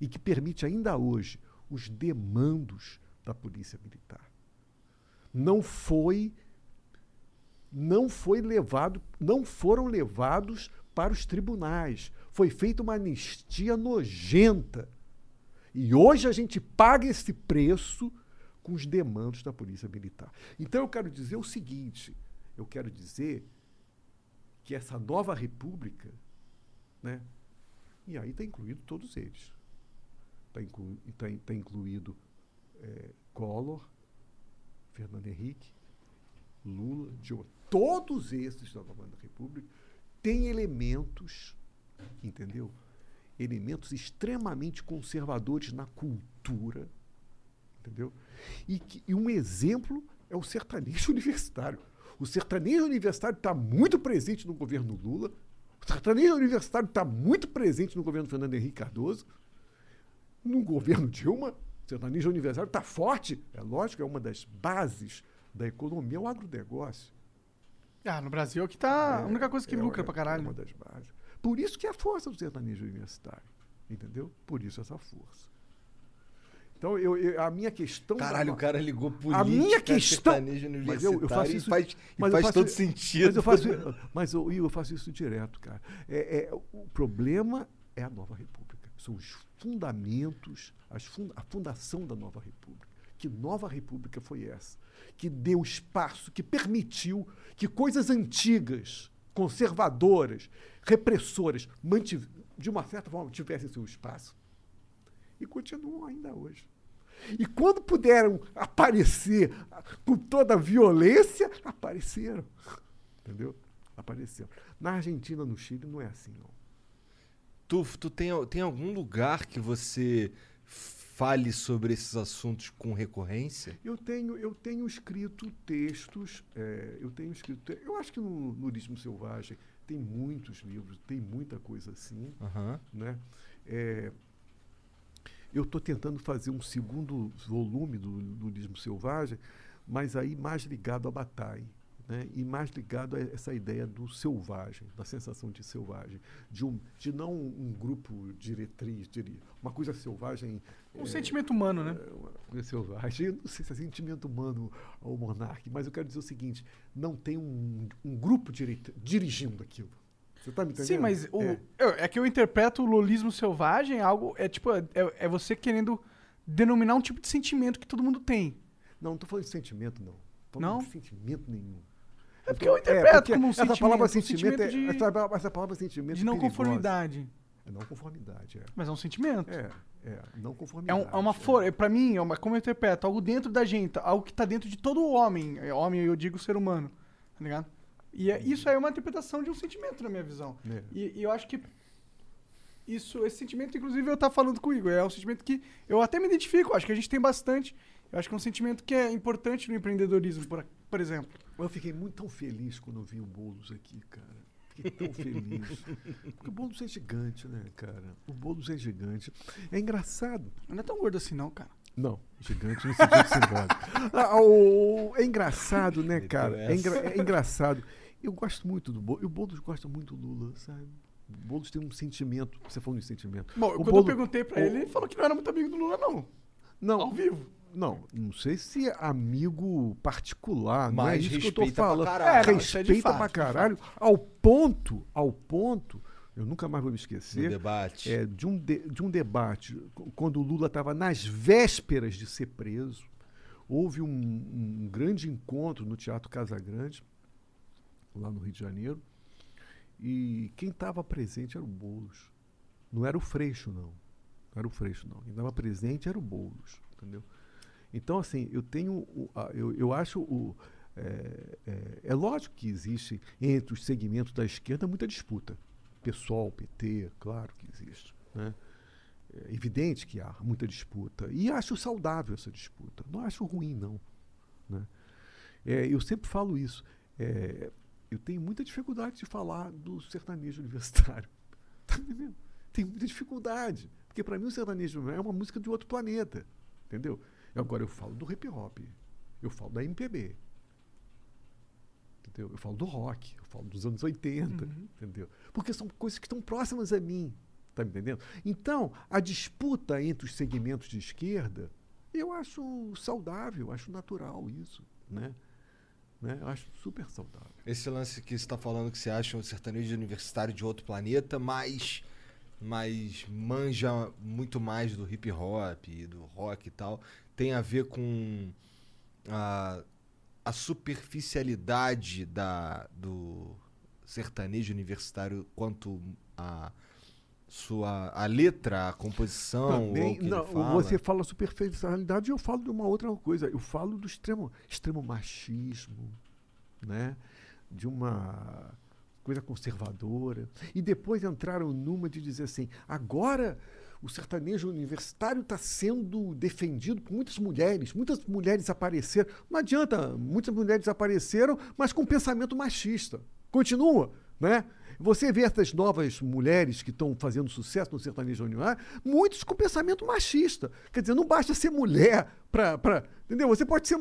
e que permite ainda hoje os demandos da polícia militar. Não foi não foi levado, não foram levados para os tribunais. Foi feita uma anistia nojenta. E hoje a gente paga esse preço com os demandos da polícia militar. Então eu quero dizer o seguinte, eu quero dizer que essa nova república, né, e aí está incluído todos eles. Está inclu, tá, tá incluído eh, Collor, Fernando Henrique, Lula, Dilma. Todos esses da nova república têm elementos, entendeu? Elementos extremamente conservadores na cultura, entendeu? E, que- e um exemplo é o sertanejo universitário. O sertanejo universitário está muito presente no governo Lula. O sertanejo universitário está muito presente no governo Fernando Henrique Cardoso. No governo Dilma, o sertanejo universitário está forte. É lógico, é uma das bases da economia, é o agronegócio. Ah, no Brasil é que tá. a única coisa que É, lucra é, pra caralho. É uma das bases. Por isso que é a força do sertanejo universitário. Entendeu? Por isso essa força. Então, eu, eu- a minha questão. Caralho, da- o cara ligou política, A minha questão. sertanejo Mas eu, eu faço universitário e isso. faz- e mas eu faz faço- todo sentido. Mas eu faço, mas eu, eu faço isso direto, cara. É, é, o problema é a nova república. São os fundamentos, as fun- a fundação da nova república. Que nova república foi essa? Que deu espaço, que permitiu que coisas antigas, conservadoras, repressoras, de uma certa forma, tivessem seu espaço. E continuam ainda hoje. E quando puderam aparecer com toda a violência, apareceram. Entendeu? Apareceram. Na Argentina, no Chile, não é assim, não. Tu, tu tem, tem algum lugar que você fale sobre esses assuntos com recorrência? Eu tenho, eu tenho escrito textos, é, eu tenho escrito. Eu acho que no Nurismo Selvagem tem muitos livros, tem muita coisa assim. Aham. Né? É, eu estou tentando fazer um segundo volume do Nurismo Selvagem, mas aí mais ligado à batalha. Né? E mais ligado a essa ideia do selvagem, da sensação de selvagem, de, um, de não um grupo diretriz, diria, uma coisa selvagem. Um é, sentimento humano, né? é, uma coisa selvagem. Eu não sei se é sentimento humano ao monarca, mas eu quero dizer o seguinte: não tem um, um grupo dirigindo aquilo. Você está me entendendo? Sim, mas o, É. eu- é. que eu interpreto o lolismo selvagem algo. É tipo, é, é você querendo denominar um tipo de sentimento que todo mundo tem. Não, não estou falando de sentimento, não. Tô Não? de sentimento nenhum. É porque eu interpreto porque como um essa sentimento, palavra um sentimento, é, sentimento de- essa, palavra- essa palavra sentimento de é não perigosa. conformidade. É não conformidade, é. Mas é um sentimento. É, é, não É, conformidade. um- é uma força, pra mim, é uma, como eu interpreto, algo dentro da gente, algo que tá dentro de todo homem. É, Homem, eu digo ser humano, tá ligado? E é- isso aí é uma interpretação de um sentimento, na minha visão. É. E, e eu acho que isso, esse sentimento, inclusive, eu tava falando com o Igor, é um sentimento que eu até me identifico, acho que a gente tem bastante. Eu acho que é um sentimento que é importante no empreendedorismo, por, por exemplo. Eu fiquei muito tão feliz quando eu vi o Boulos aqui, cara. Fiquei tão feliz. Porque o Boulos é gigante, né, cara? O Boulos é gigante. É engraçado. Não é tão gordo assim, não, cara. Não, gigante no sentido simbólico. Ah, o- é engraçado, né, cara? É, engra- é engraçado. Eu gosto muito do Boulos. E o Boulos gosta muito do Lula, sabe? O Boulos tem um sentimento. Você falou de sentimento. Bom, o quando Boulos- eu perguntei pra o- ele, ele falou que não era muito amigo do Lula, não. Não. Ao vivo. Não, não sei se é amigo particular, não é Mas isso que eu tô pra falando. caralho. É, não, isso é respeita fato, pra caralho, ao ponto, ao ponto, eu nunca mais vou me esquecer, debate. é, de, um de, de um debate, quando o Lula estava nas vésperas de ser preso, houve um, um grande encontro no Teatro Casa Grande, lá no Rio de Janeiro, e quem estava presente era o Boulos. Não era o Freixo, não. Não era o Freixo, não. Quem estava presente era o Boulos, entendeu? Então, assim, eu tenho. eu, eu acho. O, é, é- é lógico que existe entre os segmentos da esquerda muita disputa. PSOL, PT, claro que existe. Né? É evidente que há muita disputa. E acho saudável essa disputa. Não acho ruim, não. Né? É, eu sempre falo isso. É, eu tenho muita dificuldade de falar do sertanejo universitário. Tá entendendo? Tenho muita dificuldade. Porque para mim o sertanejo é uma música de outro planeta. Entendeu? Agora eu falo do hip hop. Eu falo da MPB. Entendeu? Eu falo do rock, eu falo dos anos 80, entendeu? Porque são coisas que estão próximas a mim, tá me entendendo? Então, a disputa entre os segmentos de esquerda, eu acho saudável, eu acho natural isso, né? né? Eu acho super saudável. Esse lance que você está falando que você acha um sertanejo universitário de outro planeta, mas, mas manja muito mais do hip hop, do rock e tal, tem a ver com a, a superficialidade da, do sertanejo universitário quanto a sua a letra, a composição, Também, não, fala. você fala superficialidade e eu falo de uma outra coisa. Eu falo do extremo, extremo machismo, né? de uma coisa conservadora. E depois entraram numa de dizer assim: agora o sertanejo universitário está sendo defendido por muitas mulheres. Muitas mulheres apareceram. Não adianta, muitas mulheres apareceram, mas com pensamento machista. Continua, né? Você vê essas novas mulheres que estão fazendo sucesso no sertanejo universitário, muitos com pensamento machista. Quer dizer, não basta ser mulher para. Entendeu? Você pode ser.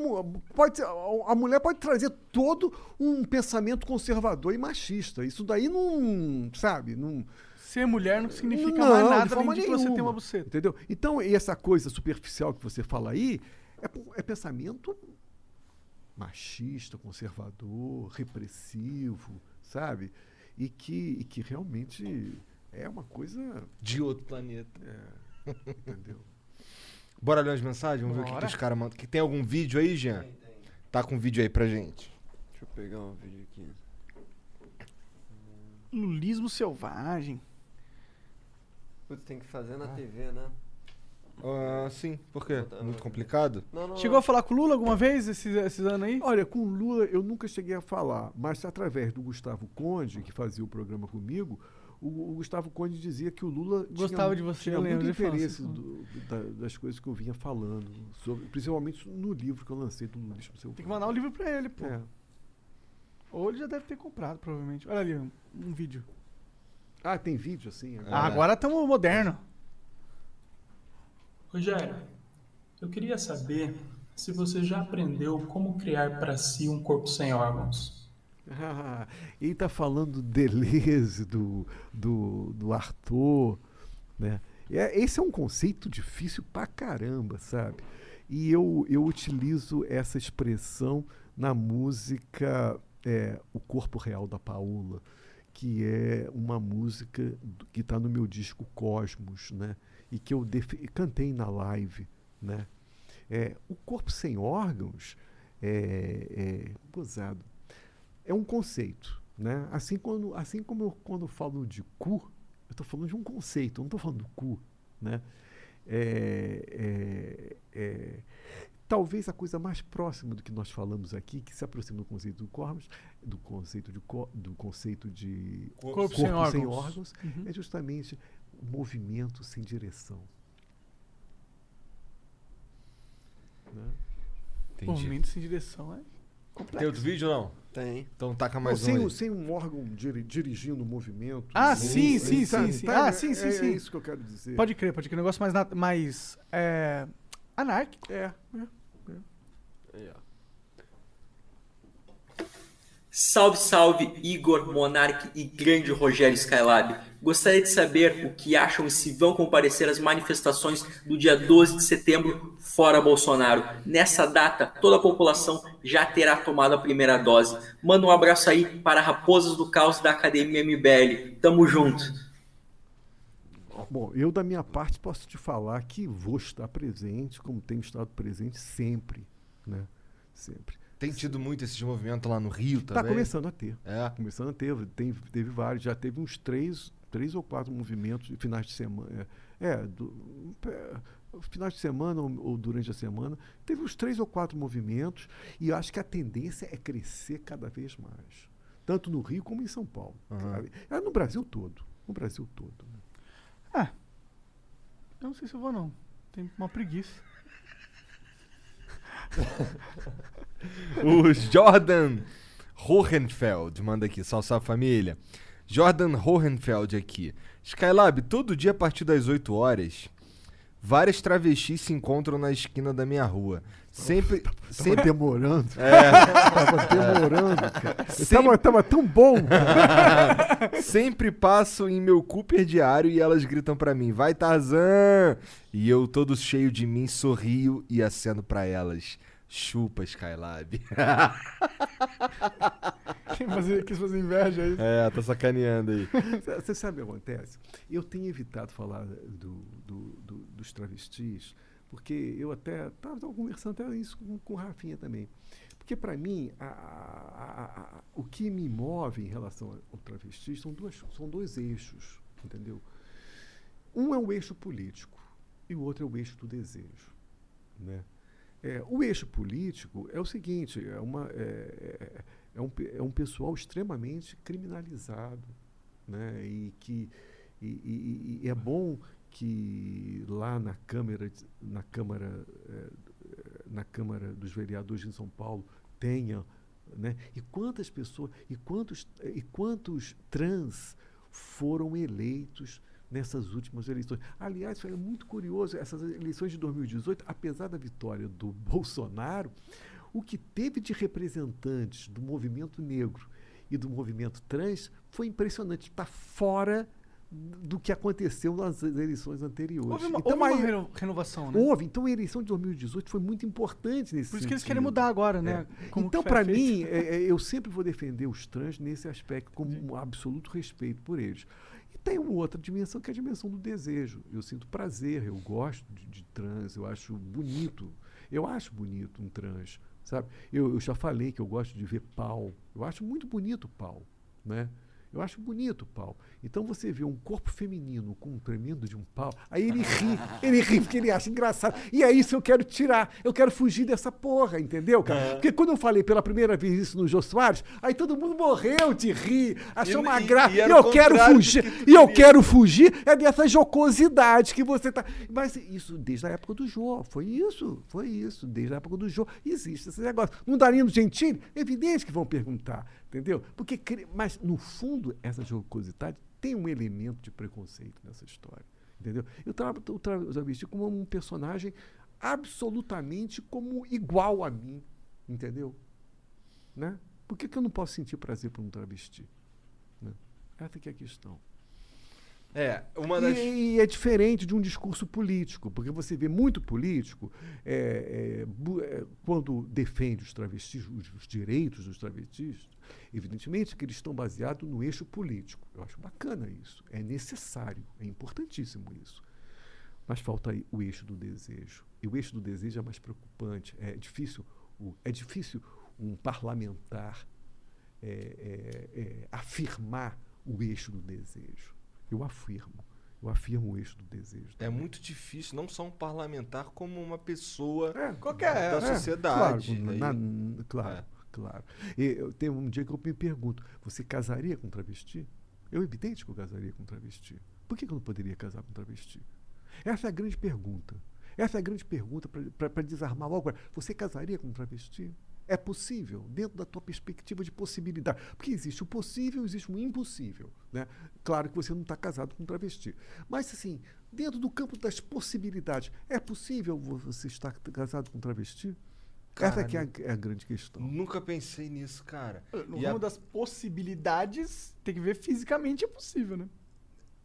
Pode ser, a mulher pode trazer todo um pensamento conservador e machista. Isso daí não. Sabe? Não. Ser mulher não significa Não, mais de nada forma além de que você ter uma buceta. Entendeu? Então, e essa coisa superficial que você fala aí é, é pensamento machista, conservador, repressivo, sabe? E que, e que realmente é uma coisa. De outro planeta. É, entendeu? Bora ler as mensagens? Vamos ver o que, que Bora. os caras mandam. Que tem algum vídeo aí, Jean? Tá com vídeo aí pra gente. Deixa eu pegar um vídeo aqui. Lulismo selvagem. Putz, tem que fazer na TV, né? Ah, sim, por quê? Muito complicado? Não, não, Chegou a falar com o Lula alguma vez esses, esses anos aí? Olha, com o Lula eu nunca cheguei a falar, mas através do Gustavo Conde, que fazia o programa comigo, o, o Gustavo Conde dizia que o Lula Gostava tinha, de você, tinha eu lembro muito interesse assim, do- da- das coisas que eu vinha falando, sobre, principalmente no livro que eu lancei do Lulismo Seu. Tem que mandar um livro pra ele, pô. É. Ou ele já deve ter comprado, provavelmente. Olha ali, um, um vídeo. Ah, tem vídeo assim? Ah, agora estamos moderno. Rogério, eu queria saber se você já aprendeu como criar para si um corpo sem órgãos. Ah, ele está falando do Deleuze, do, do, do Arthur, né? É, esse é um conceito difícil pra caramba, sabe? E eu, eu utilizo essa expressão na música é, O Corpo Real da Paula, que é uma música que está no meu disco Cosmos, né? E que eu cantei na live, né? É, o corpo sem órgãos é, é gozado é um conceito, né? Assim, quando, assim como eu, quando eu falo de cu, eu estou falando de um conceito, eu não estou falando do cu, né? É, é, é, talvez a coisa mais próxima do que nós falamos aqui, que se aproxima do conceito do corpos, do conceito de, co- do conceito de Corpo sem órgãos. Uhum. é justamente o movimento sem direção. Né? Movimento sem direção é complexo. Tem outro vídeo não? Tem. Então taca Não, mais sem, um. aí. o- sem um órgão diri- dirigindo o movimento. Ah, sim, sim, sim, sim. Tá, Ah, é- sim, sim, é, sim. É isso que eu quero dizer. Pode crer, pode crer. Um negócio mais, mais é, anárquico. É, Aí, ó. Salve, salve, Igor, Monark e grande Rogério Skylab. Gostaria de saber o que acham e se vão comparecer às manifestações do dia 12 de setembro, fora Bolsonaro. Nessa data, toda a população já terá tomado a primeira dose. Manda um abraço aí para Raposas do Caos da Academia MBL. Tamo junto. Bom, eu da minha parte posso te falar que vou estar presente, como tenho estado presente sempre, né? Sempre. Tem tido muito esses movimentos lá no Rio Está também? começando a ter. É. Começando a ter. Tem, teve vários, já teve uns três, três ou quatro movimentos de finais de semana. É, é, do, é, finais de semana ou, ou durante a semana. Teve uns três ou quatro movimentos e eu acho que a tendência é crescer cada vez mais. Tanto no Rio como em São Paulo. sabe? É no Brasil todo. No Brasil todo. né? Ah, eu não sei se eu vou, não. Tem uma preguiça. O Jordan Hohenfeld manda aqui, salve, salve família. Jordan Hohenfeld aqui. Skylab, todo dia a partir das 8 horas, várias travestis se encontram na esquina da minha rua. Sempre. Tava sempre demorando. É. tava demorando, cara. Tava, tava tão bom. Sempre passo em meu Cooper diário e elas gritam pra mim, vai Tarzan! E eu, todo cheio de mim, sorrio e aceno pra elas. Chupa, Skylab. Quem fazer, quis fazer inveja aí. é, tá sacaneando aí. Você sabe o que acontece? Eu tenho evitado falar do, do- do- dos travestis, porque eu até estava conversando até isso com, com o Rafinha também. Porque, para mim, a- a- a- o que me move em relação ao travesti são, duas, são dois eixos, entendeu? Um é o eixo político e o outro é o eixo do desejo. Né? É, o eixo político é o seguinte: é, uma, é, é- é um, é um pessoal extremamente criminalizado. Né? E que e, e- e é bom que lá na Câmara, na Câmara, eh, na Câmara dos Vereadores em São Paulo tenha. Né? E quantas pessoas, e quantos, e quantos trans foram eleitos nessas últimas eleições. Aliás, foi muito curioso, essas eleições de 2018, apesar da vitória do Bolsonaro, o que teve de representantes do movimento negro e do movimento trans foi impressionante. Está fora do que aconteceu nas eleições anteriores. Houve uma, então, houve uma reno- renovação, né? Houve. Então a eleição de 2018 foi muito importante nesse Por isso que eles sentido. querem mudar agora, né? É. Então, para mim, é- é, eu sempre vou defender os trans nesse aspecto, com um absoluto respeito por eles. Tem uma outra dimensão, que é a dimensão do desejo. Eu sinto prazer, eu gosto de, de trans, eu acho bonito. Eu acho bonito um trans, sabe? Eu, eu já falei que eu gosto de ver pau. Eu acho muito bonito pau, né? Eu acho bonito o pau. Então você vê um corpo feminino com um tremendo de um pau, aí ele ri, ele ri porque ele acha engraçado. E é isso que eu quero tirar. Eu quero fugir dessa porra, entendeu, cara? Porque quando eu falei pela primeira vez isso no Jô Soares, aí todo mundo morreu de rir, achou E- uma graça. e E, eu quero fugir. que E eu quero fugir é dessa jocosidade que você tá. Mas isso desde a época do Jô. Foi isso, foi isso. Desde a época do Jô. Existe esse negócio. Não Danilo Gentili? Evidente que vão perguntar, entendeu? Porque, mas, no fundo, essa jocosidade tem um elemento de preconceito nessa história. Entendeu? Eu trato o tra o travesti como um personagem absolutamente como igual a mim. Entendeu? Né? Por que, que eu não posso sentir prazer por um travesti? Né? Essa que é a questão. É, uma das. E, e é diferente de um discurso político, porque você vê muito político é, é, é, quando defende os travestis, os, os direitos dos travestis, evidentemente que eles estão baseados no eixo político. Eu acho bacana isso, é necessário, é importantíssimo isso. Mas falta aí o eixo do desejo. E o eixo do desejo é mais preocupante. É difícil, é difícil um parlamentar é, é, é, afirmar o eixo do desejo. Eu afirmo. Eu afirmo o eixo do desejo. É muito difícil, não só um parlamentar, como uma pessoa qualquer, da É, sociedade. Claro, Aí- na- claro, É. claro. E eu tenho um dia que eu me pergunto: você casaria com travesti? Eu, evidente que eu casaria com travesti. Por que eu não poderia casar com travesti? Essa é a grande pergunta. Essa é a grande pergunta para desarmar logo. Você casaria com travesti? É possível, dentro da tua perspectiva de possibilidade. Porque existe o possível, existe o impossível. Né? Claro que você não está casado com travesti. Mas, assim, dentro do campo das possibilidades, é possível vo- você estar casado com um travesti? Essa que é a, é a grande questão. Nunca pensei nisso, cara. No E a- das possibilidades, tem que ver fisicamente é possível, né?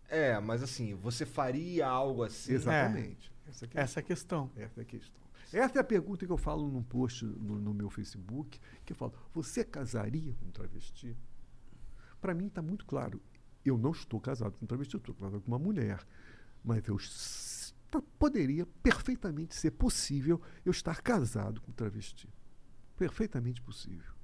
É, mas assim, você faria algo assim? Exatamente. É Essa é a questão. Essa é a questão. Essa é a pergunta que eu falo num post no, no meu Facebook, que eu falo, você casaria com um travesti? Para mim está muito claro. Eu não estou casado com um travesti, eu estou casado com uma mulher. Mas eu poderia perfeitamente ser possível eu estar casado com travesti. Perfeitamente possível.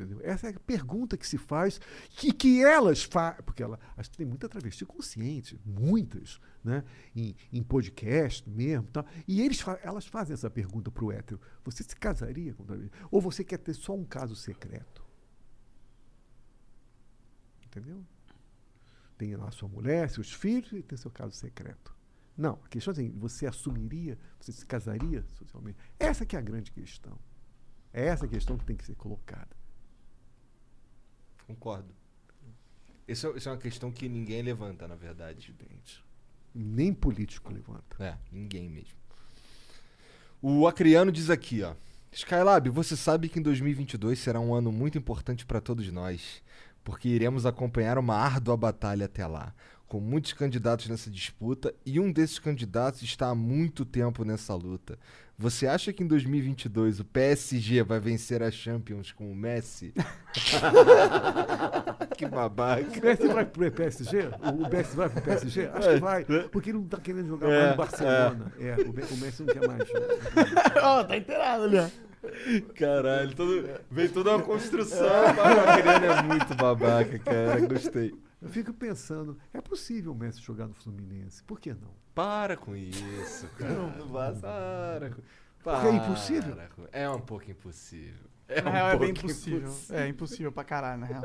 Entendeu? Essa é a pergunta que se faz, que, que elas fazem. Porque ela, acho que tem muita travesti consciente, muitas, né? em, em podcast mesmo. Tal, e eles, elas fazem essa pergunta para o hétero: você se casaria com travesti? Ou você quer ter só um caso secreto? Entendeu? Tem lá sua mulher, seus filhos e tem seu caso secreto. Não, a questão é assim, você assumiria, você se casaria socialmente? Essa que é a grande questão. É essa a questão que tem que ser colocada. Concordo. Isso, é- é uma questão que ninguém levanta, na verdade. Nem político levanta. É, ninguém mesmo. O Acriano diz aqui, ó. Skylab, você sabe que em 2022 será um ano muito importante para todos nós, porque iremos acompanhar uma árdua batalha até lá, com muitos candidatos nessa disputa e um desses candidatos está há muito tempo nessa luta. Você acha que em 2022 o PSG vai vencer a Champions com o Messi? que babaca. O Messi vai pro PSG? O Messi vai pro PSG? Acho que vai. Porque ele não tá querendo jogar mais É, no Barcelona. É, o, Me- o Messi não quer mais. Ó, tá inteirado ali, ó. Caralho, todo, veio toda uma construção. o é muito babaca, cara. Gostei. Eu fico pensando, é possível o Messi jogar no Fluminense? Por que não? Para com isso, cara. Não para. com- Porque é impossível? para É um pouco impossível. É na um real, é bem pouco impossível. É impossível pra caralho, na real.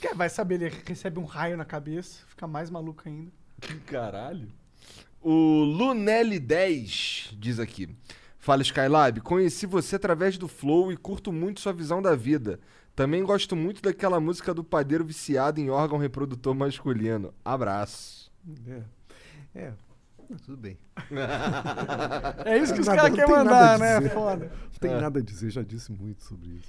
Quer- Vai saber, ele recebe um raio na cabeça, fica mais maluco ainda. Caralho. O Lunelli10 diz aqui. Fala Skylab, conheci você através do Flow e curto muito sua visão da vida. Também gosto muito daquela música do padeiro viciado em órgão reprodutor masculino. Abraço. É. É. Tudo bem. É isso que os caras não querem mandar, né? Foda. Não tem É. nada a dizer, já disse muito sobre isso.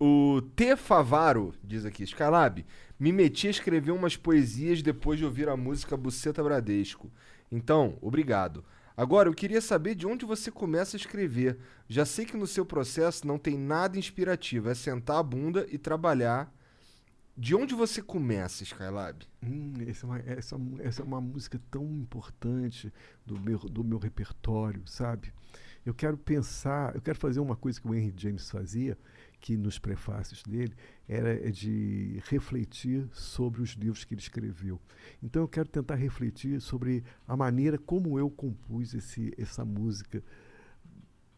O T. Favaro diz aqui: Skylab, me meti a escrever umas poesias depois de ouvir a música Buceta Bradesco. Então, obrigado. Agora, eu queria saber de onde você começa a escrever. Já sei que no seu processo não tem nada inspirativo, é sentar a bunda e trabalhar. De onde você começa, Skylab? Hum, essa, é uma, essa, essa é uma música tão importante do meu, do meu repertório, sabe? Eu quero pensar, eu quero fazer uma coisa que o Henry James fazia, que nos prefácios dele, era de refletir sobre os livros que ele escreveu. Então eu quero tentar refletir sobre a maneira como eu compus esse, essa música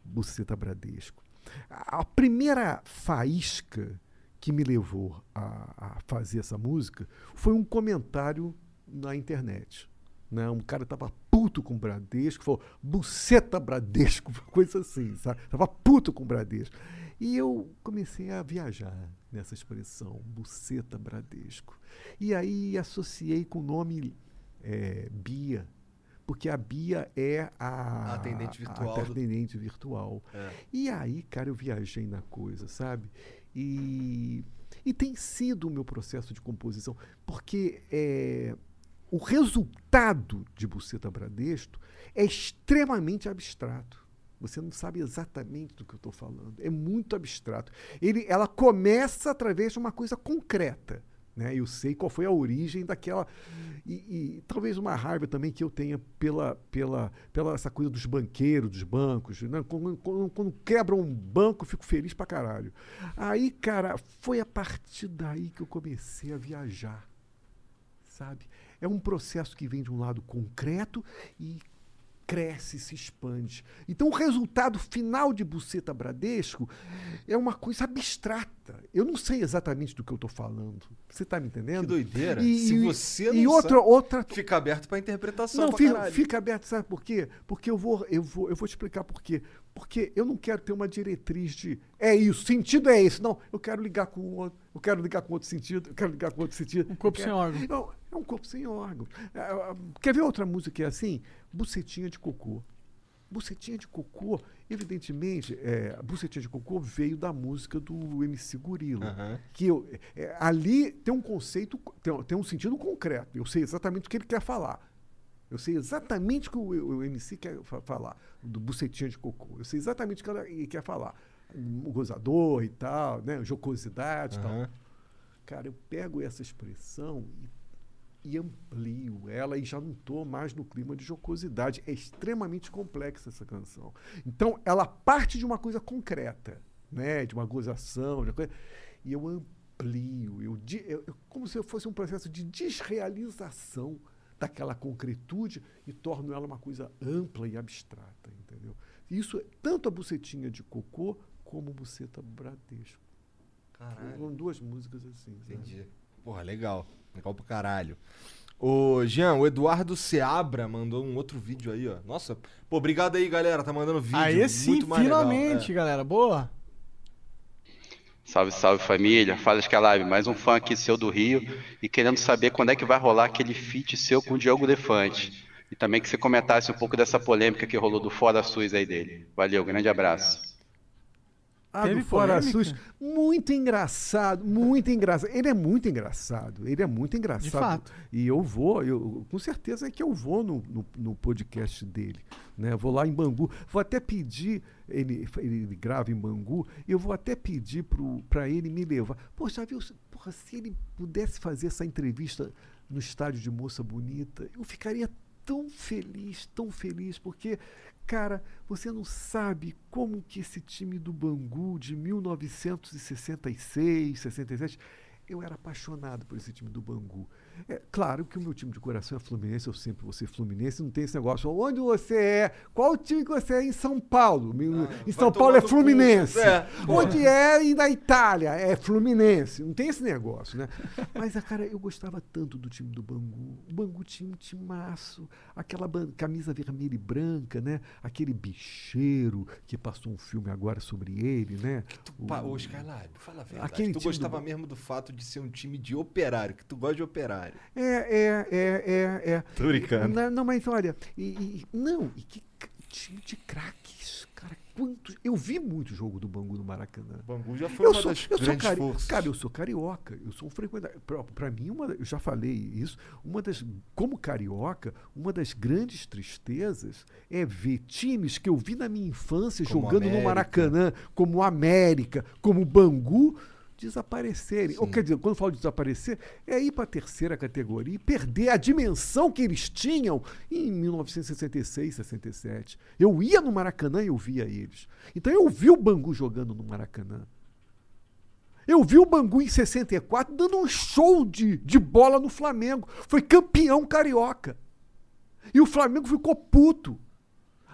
Buceta Bradesco. A primeira faísca que me levou a, a fazer essa música foi um comentário na internet. Né? Um cara estava puto com o Bradesco, falou, buceta Bradesco, coisa assim, sabe? Tava puto com o Bradesco. E eu comecei a viajar nessa expressão, buceta Bradesco. E aí associei com o nome é, Bia, porque a Bia é a, a atendente virtual. A atendente virtual. É. E aí, cara, eu viajei na coisa, sabe? E, e tem sido o meu processo de composição, porque é, o resultado de Buceta Bradesco é extremamente abstrato. Você não sabe exatamente do que eu estou falando. É muito abstrato. Ele, ela começa através de uma coisa concreta. Né? Eu sei qual foi a origem daquela. E, e, talvez uma raiva também que eu tenha pela, pela, pela essa coisa dos banqueiros, dos bancos. Né? Quando, quando, quebra um banco, fico feliz pra caralho. Aí, cara, foi a partir daí que eu comecei a viajar. Sabe? É um processo que vem de um lado concreto e cresce, se expande. Então, o resultado final de Buceta Bradesco é uma coisa abstrata. Eu não sei exatamente do que eu estou falando. Você está me entendendo? Que doideira. E, Se você não e outra, sabe, outra fica aberto para interpretação. não, fica, fica aberto, sabe por quê? Porque eu vou, eu vou, eu vou te explicar por quê. Porque eu não quero ter uma diretriz de é isso, sentido é esse. Não, eu quero ligar com outro, eu quero ligar com outro sentido, eu quero ligar com outro sentido. Um corpo sem órgão. Não, é um corpo sem órgão. É, é, Quer ver outra música que é assim? Bucetinha de cocô. Bucetinha de cocô, evidentemente, é, bucetinha de cocô veio da música do MC Gorila. Aham. Que eu, é, ali tem um conceito, tem, tem um sentido concreto. Eu sei exatamente o que ele quer falar. Eu sei exatamente o que o, o MC quer fa- falar, do bucetinha de cocô. Eu sei exatamente o que ele quer falar. O gozador e tal, né? Jocosidade e tal. Aham. Cara, eu pego essa expressão e, e amplio ela e já não estou mais no clima de jocosidade. É extremamente complexa essa canção. Então, ela parte de uma coisa concreta, né? de uma gozação, de uma coisa, e eu amplio, eu, eu- eu- como se fosse um processo de desrealização daquela concretude e torno ela uma coisa ampla e abstrata, entendeu? Isso, é tanto a bucetinha de cocô como buceta Bradesco. Caralho. Foram duas músicas assim. sabe? Entendi. Porra, legal. Legal pro caralho. Ô, Jean, o Eduardo Seabra mandou um outro vídeo aí, ó. Nossa, pô, obrigado aí, galera. Tá mandando vídeo. Aí sim, muito mais legal. finalmente, É. galera. Boa. Salve, salve família. Fala Skylab, mais um fã aqui seu do Rio e querendo saber quando é que vai rolar aquele feat seu com o Diogo Defante. E também que você comentasse um pouco dessa polêmica que rolou do Fora SUS aí dele. Valeu, grande abraço. Ah, Teve do Fora? SUS. Muito engraçado, muito engraçado. Ele é muito engraçado. Ele é muito engraçado. De fato. E eu vou, eu, com certeza é que eu vou no, no, no podcast dele. Né? Vou lá em Bangu. Vou até pedir, ele, ele grava em Bangu, eu vou até pedir para ele me levar. Poxa, viu? Porra, se ele pudesse fazer essa entrevista no estádio de Moça Bonita, eu ficaria tão feliz, tão feliz, porque, cara, você não sabe como que esse time do Bangu de 1966, 67, eu era apaixonado por esse time do Bangu. É claro que o meu time de coração é Fluminense, eu sempre vou ser Fluminense, não tem esse negócio, onde você é, qual time que você é em São Paulo? Meu- em São Paulo é. Fluminense. É, onde é e na Itália é Fluminense. Não tem esse negócio, né? Mas, ah, cara, eu gostava tanto do time do Bangu. O Bangu tinha um timaço, aquela camisa vermelha e branca, né? Aquele bicheiro que passou um filme agora sobre ele, né? Pa- O- Ô, Skylab, fala a verdade. Aquele tu do gostava Ban- mesmo do fato de ser um time de operário, que tu gosta de operário. É, é, é, é, é. Tô brincando. Não, não, mas olha, e, e- não, e que time de craques, cara, quantos. Eu vi muito jogo do Bangu no Maracanã. Bangu já foi eu uma sou, das eu sou grandes cari- forças. Cara, eu sou carioca, eu sou um frequentador. Para mim, uma, eu já falei isso, uma das. Como carioca, uma das grandes tristezas é ver times que eu vi na minha infância Como jogando no América. Maracanã, como América, como Bangu, desaparecerem. Ou quer dizer, quando eu falo de desaparecer, é ir para a terceira categoria e perder a dimensão que eles tinham em 1966, 67. Eu ia no Maracanã e eu via eles. Então eu vi o Bangu jogando no Maracanã. Eu vi o Bangu em 64 dando um show de, de bola no Flamengo. Foi campeão carioca. E o Flamengo ficou puto.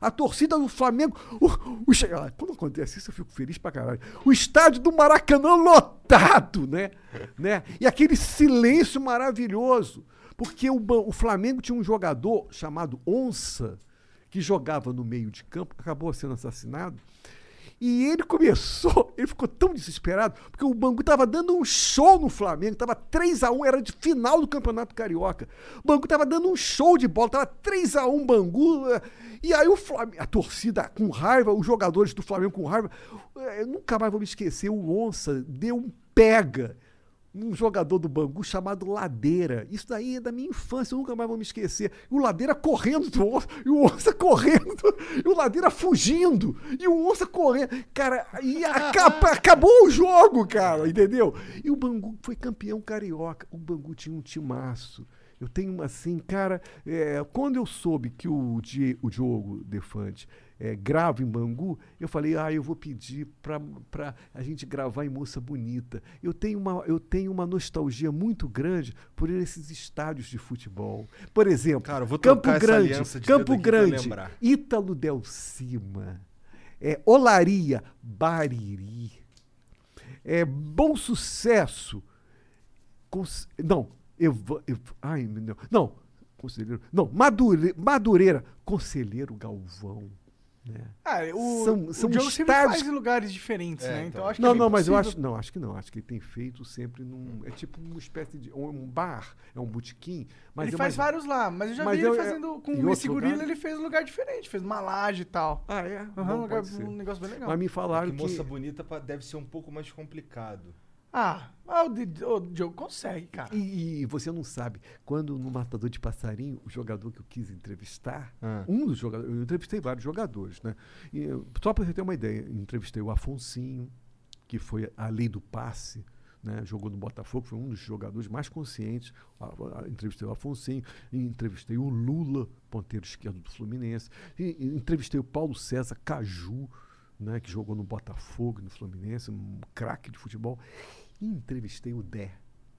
A torcida do Flamengo. O, o, quando acontece isso, eu fico feliz pra caralho. O estádio do Maracanã lotado, né? né? E aquele silêncio maravilhoso. Porque o, o Flamengo tinha um jogador chamado Onça, que jogava no meio de campo, acabou sendo assassinado. E ele começou, ele ficou tão desesperado, porque o Bangu estava dando um show no Flamengo, estava 3 a 1 era de final do Campeonato Carioca. O Bangu estava dando um show de bola, estava 3 a 1 Bangu. eh, E aí o Flamengo, a torcida com raiva, os jogadores do Flamengo com raiva. eh, Eu nunca mais vou me esquecer, o Onça deu um pega um jogador do Bangu chamado Ladeira. Isso daí é da minha infância, eu nunca mais vou me esquecer. E o Ladeira correndo do Onça, e o Onça correndo, e o Ladeira fugindo, e o Onça correndo. Cara, e acaba- acabou o jogo, cara, entendeu? E o Bangu foi campeão carioca. O Bangu tinha um timaço. Eu tenho uma assim, cara, é, quando eu soube que o, o Diogo Defante é, grava em Bangu, eu falei, ah, eu vou pedir para a gente gravar em Moça Bonita. Eu tenho, uma, eu tenho uma nostalgia muito grande por esses estádios de futebol. Por exemplo, Cara, eu Campo Grande, Campo Grande. Ítalo Del Cima, é, Olaria, Bariri, é, Bom Sucesso, Cons- não, Eva, Eva- ai, não, não, conselheiro, não, Madure, Madureira, Conselheiro Galvão, né? Ah, o, São- são o Diogo sempre faz em lugares diferentes, É, né? então. Então acho que Não, é não, mas eu acho, não, acho que não, acho que ele tem feito sempre num, é tipo uma espécie de, um bar, é um botequim, mas ele é faz vários lá, mas eu já mas vi ele eu- é- fazendo com o lugares? ele fez um lugar diferente, fez uma laje e tal. Ah, é? Aham, Bom, um, lugar- um negócio bem legal. Mas me falaram que que, moça bonita deve ser um pouco mais complicado. Ah, ah, o, Di- o Diogo consegue, cara. E, e você não sabe, quando no Matador de Passarinho, o jogador que eu quis entrevistar, Ah. um dos jogadores, eu entrevistei vários jogadores, né? E, só para você ter uma ideia, entrevistei o Afonsinho, que foi a lei do passe, né? jogou no Botafogo, foi um dos jogadores mais conscientes. A- a- entrevistei o Afonsinho, entrevistei o Lula, ponteiro esquerdo do Fluminense, e, e entrevistei o Paulo César Caju, né, que jogou no Botafogo, no Fluminense, um craque de futebol. E entrevistei o Dé,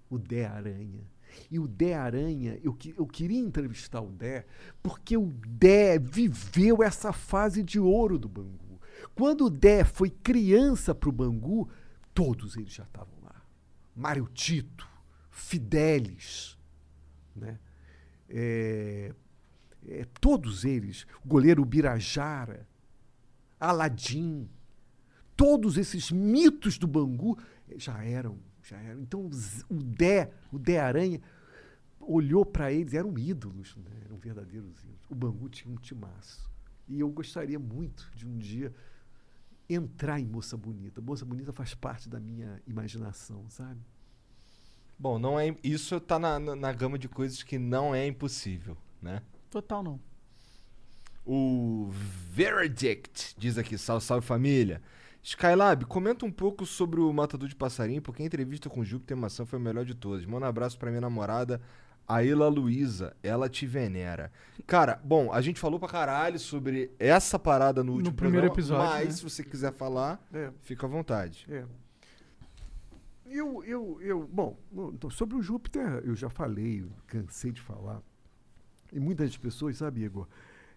o Dé Aranha. E o Dé Aranha, eu, eu queria entrevistar o Dé, porque o Dé viveu essa fase de ouro do Bangu. Quando o Dé foi criança para o Bangu, todos eles já estavam lá. Mário Tito, Fidelis, né? É, é, todos eles, o goleiro Birajara, Aladim, todos esses mitos do Bangu já eram, já eram. Então o Dé, o Dé Aranha, olhou para eles, eram ídolos, né? eram verdadeiros ídolos. O Bangu tinha um timaço. E eu gostaria muito de um dia entrar em Moça Bonita. Moça Bonita faz parte da minha imaginação, sabe? Bom, não é, isso tá na, na, na gama de coisas que não é impossível, né? Total não. O Verdict diz aqui, salve, salve família. Skylab, comenta um pouco sobre o Matador de Passarinho, porque a entrevista com o Júpiter Maçã foi a melhor de todas. Manda um abraço pra minha namorada, Aila Luiza. Ela te venera. Cara, bom, a gente falou pra caralho sobre essa parada no último primeiro programa, episódio, Mas né? se você quiser falar, É. fica à vontade. É. Eu, eu, eu, bom, então, sobre o Júpiter, eu já falei, cansei de falar. E muitas pessoas, sabe, Igor,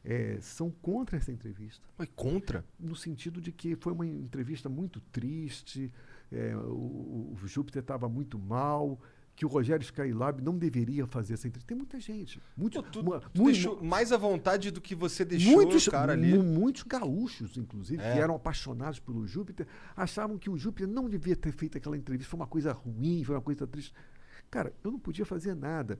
é, são contra essa entrevista. Mas contra? No sentido de que foi uma entrevista muito triste, é, o, o Júpiter estava muito mal, que o Rogério Skylab não deveria fazer essa entrevista. Tem muita gente. Muito, Tu, uma- tu mui- deixou mais à vontade do que você deixou muitos, o cara ali. mu- muitos gaúchos, inclusive, É. que eram apaixonados pelo Júpiter, achavam que o Júpiter não devia ter feito aquela entrevista. Foi uma coisa ruim, foi uma coisa triste. Cara, eu não podia fazer nada.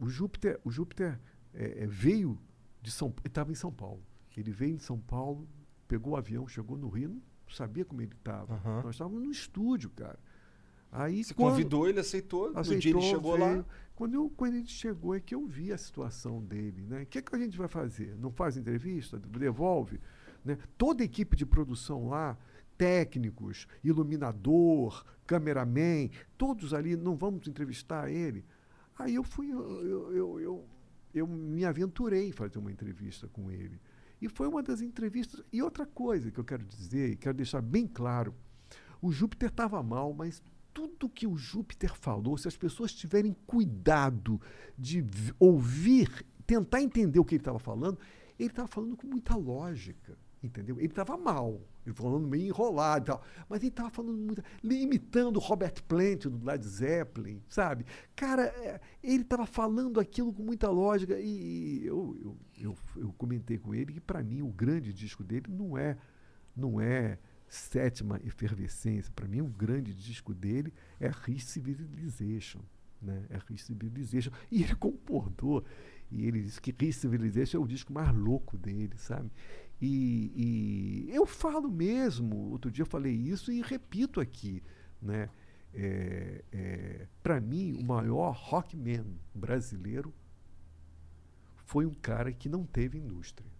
O Júpiter, o Júpiter é, é, veio de São Ele estava em São Paulo. Ele veio de São Paulo pegou o avião, chegou no Rio, não sabia como ele estava. Nós estávamos no estúdio, cara. Aí Você quando- convidou, ele aceitou. no dia ele aceitou, chegou veio. lá. Quando, eu, quando ele chegou é que eu vi a situação dele. Né? O que, é que a gente vai fazer? Não faz entrevista? Devolve? Né? Toda a equipe de produção lá, técnicos, iluminador, cameraman, todos ali, não vamos entrevistar ele. Aí eu fui, eu, eu, eu, eu, me aventurei em fazer uma entrevista com ele. E foi uma das entrevistas. E outra coisa que eu quero dizer, e quero deixar bem claro: o Júpiter estava mal, mas tudo que o Júpiter falou, se as pessoas tiverem cuidado de ouvir, tentar entender o que ele estava falando, ele estava falando com muita lógica, entendeu? Ele estava mal, ele falando meio enrolado e tal, mas ele estava falando muito, imitando Robert Plant do Led Zeppelin, sabe? Cara, é, ele estava falando aquilo com muita lógica e, eu, eu, eu, eu comentei com ele que para mim o grande disco dele não é não é sétima efervescência. Para mim, o grande disco dele é Re-Civilization. Né? É Re-Civilization. E ele concordou. E ele disse que Re-Civilization é o disco mais louco dele, sabe? E, e eu falo mesmo, outro dia eu falei isso e repito aqui, né? É, é, Para mim, o maior rockman brasileiro foi um cara que não teve indústria.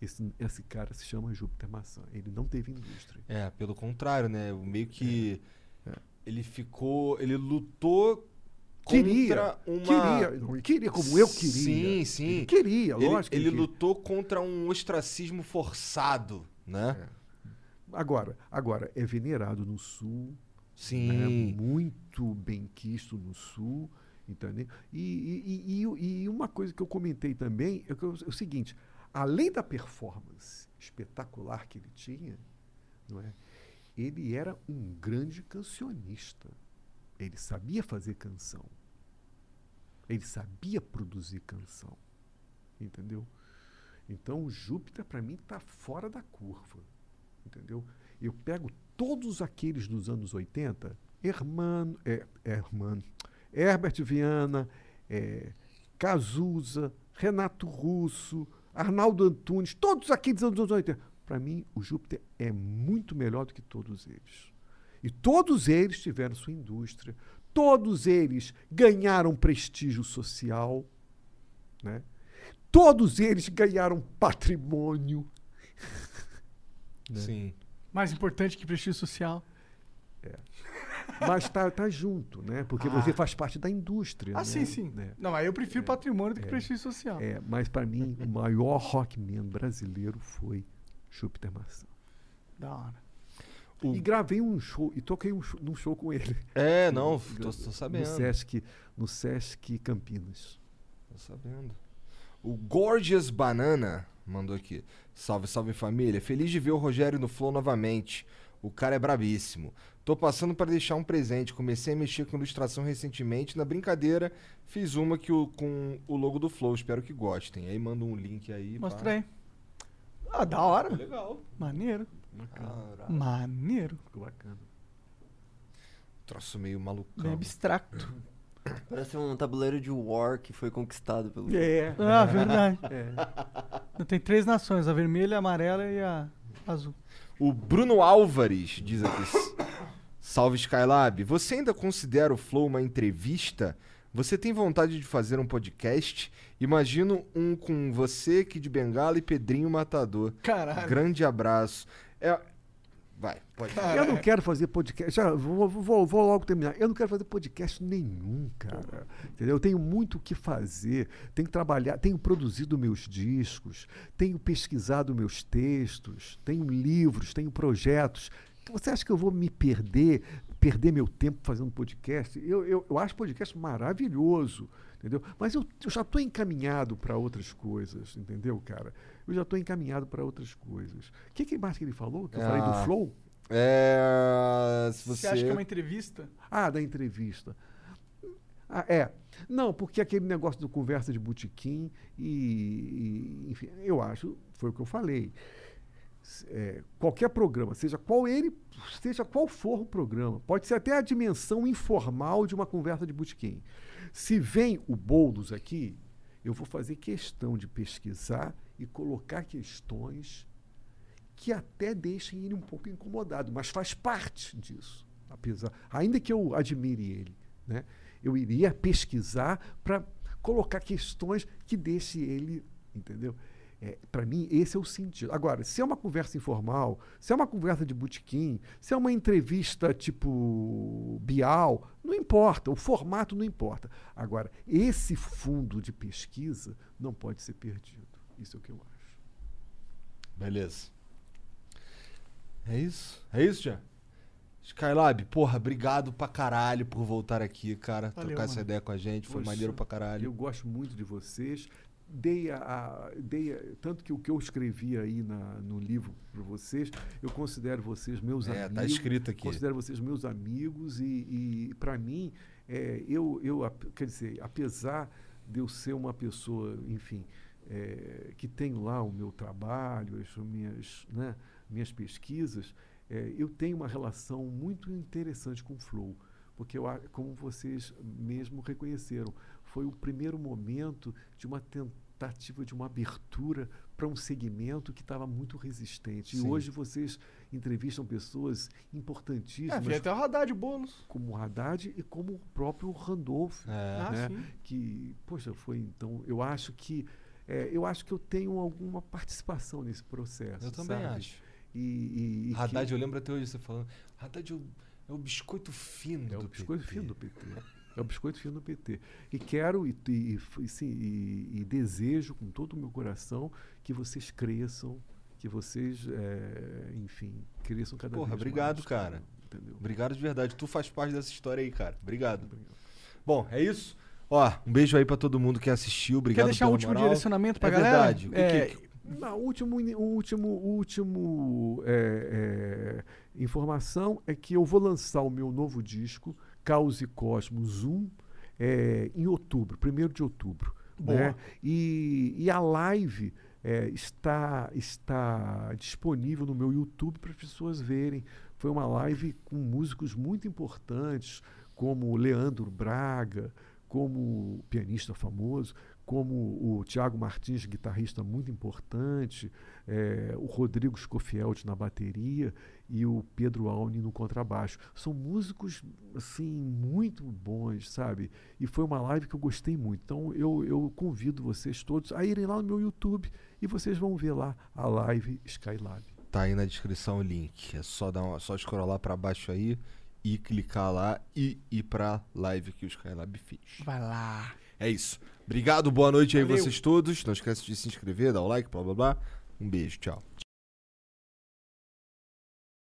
Esse, esse cara se chama Júpiter Maçã. Ele não teve indústria. É, pelo contrário, né? Meio que É. ele ficou. Ele lutou Queria, uma. queria, queria como eu queria. Sim, sim. Ele queria, Ele- lógico Ele, ele queria. lutou contra um ostracismo forçado, né? Agora, agora é venerado no Sul. Sim. né, muito bem quisto no Sul. Entendeu? E, e, e- e- uma coisa que eu comentei também é, é o seguinte: além da performance espetacular que ele tinha, não é? ele era um grande cancionista. Ele sabia fazer canção. Ele sabia produzir canção. Entendeu? Então o Júpiter, para mim, está fora da curva. Entendeu? Eu pego todos aqueles dos anos 80, Hermano, é, Hermano, Herbert Viana, é, Cazuza, Renato Russo, Arnaldo Antunes, todos aqueles dos anos 80. Para mim, o Júpiter é muito melhor do que todos eles. E todos eles tiveram sua indústria, todos eles ganharam prestígio social, né? todos eles ganharam patrimônio. né? Sim. Mais importante que prestígio social. É. Mas tá, tá junto, né? Porque Ah. você faz parte da indústria. Ah, né? sim, sim. Né? Não, aí eu prefiro patrimônio do que prestígio social. É, mas para mim, o maior rockman brasileiro foi Júpiter Maçã. Da hora. E gravei um show, e toquei um show, num show com ele. É, não, tô- tô sabendo. No Sesc, no Sesc Campinas. Tô sabendo. O Gorgeous Banana mandou aqui. Salve, salve família. Feliz de ver o Rogério no Flow novamente. O cara é brabíssimo. Tô passando para deixar um presente. Comecei a mexer com ilustração recentemente. Na brincadeira, fiz uma que o, com o logo do Flow. Espero que gostem. Aí manda um link aí. Mostra pá. aí. Ah, da hora. Legal. Maneiro. Caralho. Maneiro. Ficou bacana. Troço meio malucão. Bem abstracto. Parece um tabuleiro de War que foi conquistado pelo. É. Ah, verdade. É. Tem três nações, a vermelha, a amarela e a azul. O Bruno Álvares diz aqui. Salve Skylab. Você ainda considera o Flow uma entrevista? Você tem vontade de fazer um podcast? Imagino um com você, Kid Bengala e Pedrinho Matador. Caralho. Grande abraço. É... Vai, pode. Eu não quero fazer podcast. Já, vou, vou, vou logo terminar. Eu não quero fazer podcast nenhum, cara. Entendeu? Eu tenho muito o que fazer. Tenho que trabalhar, tenho produzido meus discos, tenho pesquisado meus textos, tenho livros, tenho projetos. Você acha que eu vou me perder, perder meu tempo fazendo podcast? Eu, eu, eu acho podcast maravilhoso, entendeu? Mas eu, eu já estou encaminhado para outras coisas, entendeu, cara? Eu já estou encaminhado para outras coisas. O que, que mais que ele falou? Que eu falei do Ah, Flow? É. Se Você... você. acha que é uma entrevista? Ah, da entrevista. Ah, é. Não, porque aquele negócio do conversa de botequim e, e, enfim, eu acho, foi o que eu falei. É, qualquer programa, seja qual ele, seja qual for o programa, pode ser até a dimensão informal de uma conversa de botequim. Se vem o Boulos aqui, eu vou fazer questão de pesquisar e colocar questões que até deixem ele um pouco incomodado, mas faz parte disso. Apesar, ainda que eu admire ele, né? eu iria pesquisar para colocar questões que deixe ele, entendeu? É, para mim, esse é o sentido. Agora, se é uma conversa informal, se é uma conversa de botequim, se é uma entrevista tipo Bial, não importa, o formato não importa. Agora, esse fundo de pesquisa não pode ser perdido. Isso é o que eu acho. Beleza. É isso? É isso, Jean? Skylab, porra, obrigado pra caralho por voltar aqui, cara. Valeu, trocar essa mano. ideia com a gente. Foi Poxa, maneiro pra caralho. Eu gosto muito de vocês. Dei a, a- dei a- tanto que o que eu escrevi aí na- no livro para vocês, eu considero vocês meus É, amigos. tá escrito aqui. Considero vocês meus amigos e, e para mim, é, eu, eu, quer dizer, apesar de eu ser uma pessoa, enfim, é, que tenho lá o meu trabalho, as minhas, né, minhas pesquisas, é, eu tenho uma relação muito interessante com o Flow, porque eu, a- como vocês mesmo reconheceram, foi o primeiro momento de uma tentativa de uma abertura para um segmento que estava muito resistente. Sim. E hoje vocês entrevistam pessoas importantíssimas. É, até o Haddad Boulos. Como o Haddad e como o próprio Randolph. Ah, né? sim. Que, poxa, foi então. Eu acho que. É, eu acho que eu tenho alguma participação nesse processo. Eu também sabe? acho. E, e, e Haddad, que- eu lembro até hoje você falando. Haddad é o, é biscoito fino É do o biscoito PT. fino do PT. É o biscoito fino do PT. E quero e, e, e, sim, e- desejo com todo o meu coração que vocês cresçam, que vocês, é, enfim, cresçam cada Porra, vez obrigado, mais. cara. Entendeu? Obrigado de verdade. Tu faz parte dessa história aí, cara. Obrigado. Bom, é isso. Ó, um beijo aí pra todo mundo que assistiu. Obrigado deixar um pela último moral. direcionamento pra é galera? verdade. O que É, que- Não, o último, o último, o último é, é, informação é que eu vou lançar o meu novo disco, Caos e Cosmos 1, é, em outubro, 1 de outubro. Boa. Né? E, e a live é, está, está disponível no meu YouTube para as pessoas verem. Foi uma live com músicos muito importantes, como o Leandro Braga, como pianista famoso, como o Tiago Martins, guitarrista muito importante, eh, o Rodrigo Schofield na bateria e o Pedro Alni no contrabaixo. São músicos assim muito bons, sabe? E foi uma live que eu gostei muito. Então eu, eu convido vocês todos a irem lá no meu YouTube e vocês vão ver lá a live Skylab. Tá aí na descrição o link. É só dar uma, só scrollar pra baixo aí e clicar lá e ir pra live que o Skylab fez. Vai lá. É isso. Obrigado, boa noite aí Valeu. vocês todos. Não esquece de se inscrever, dar o like, blá blá blá. Um beijo, tchau.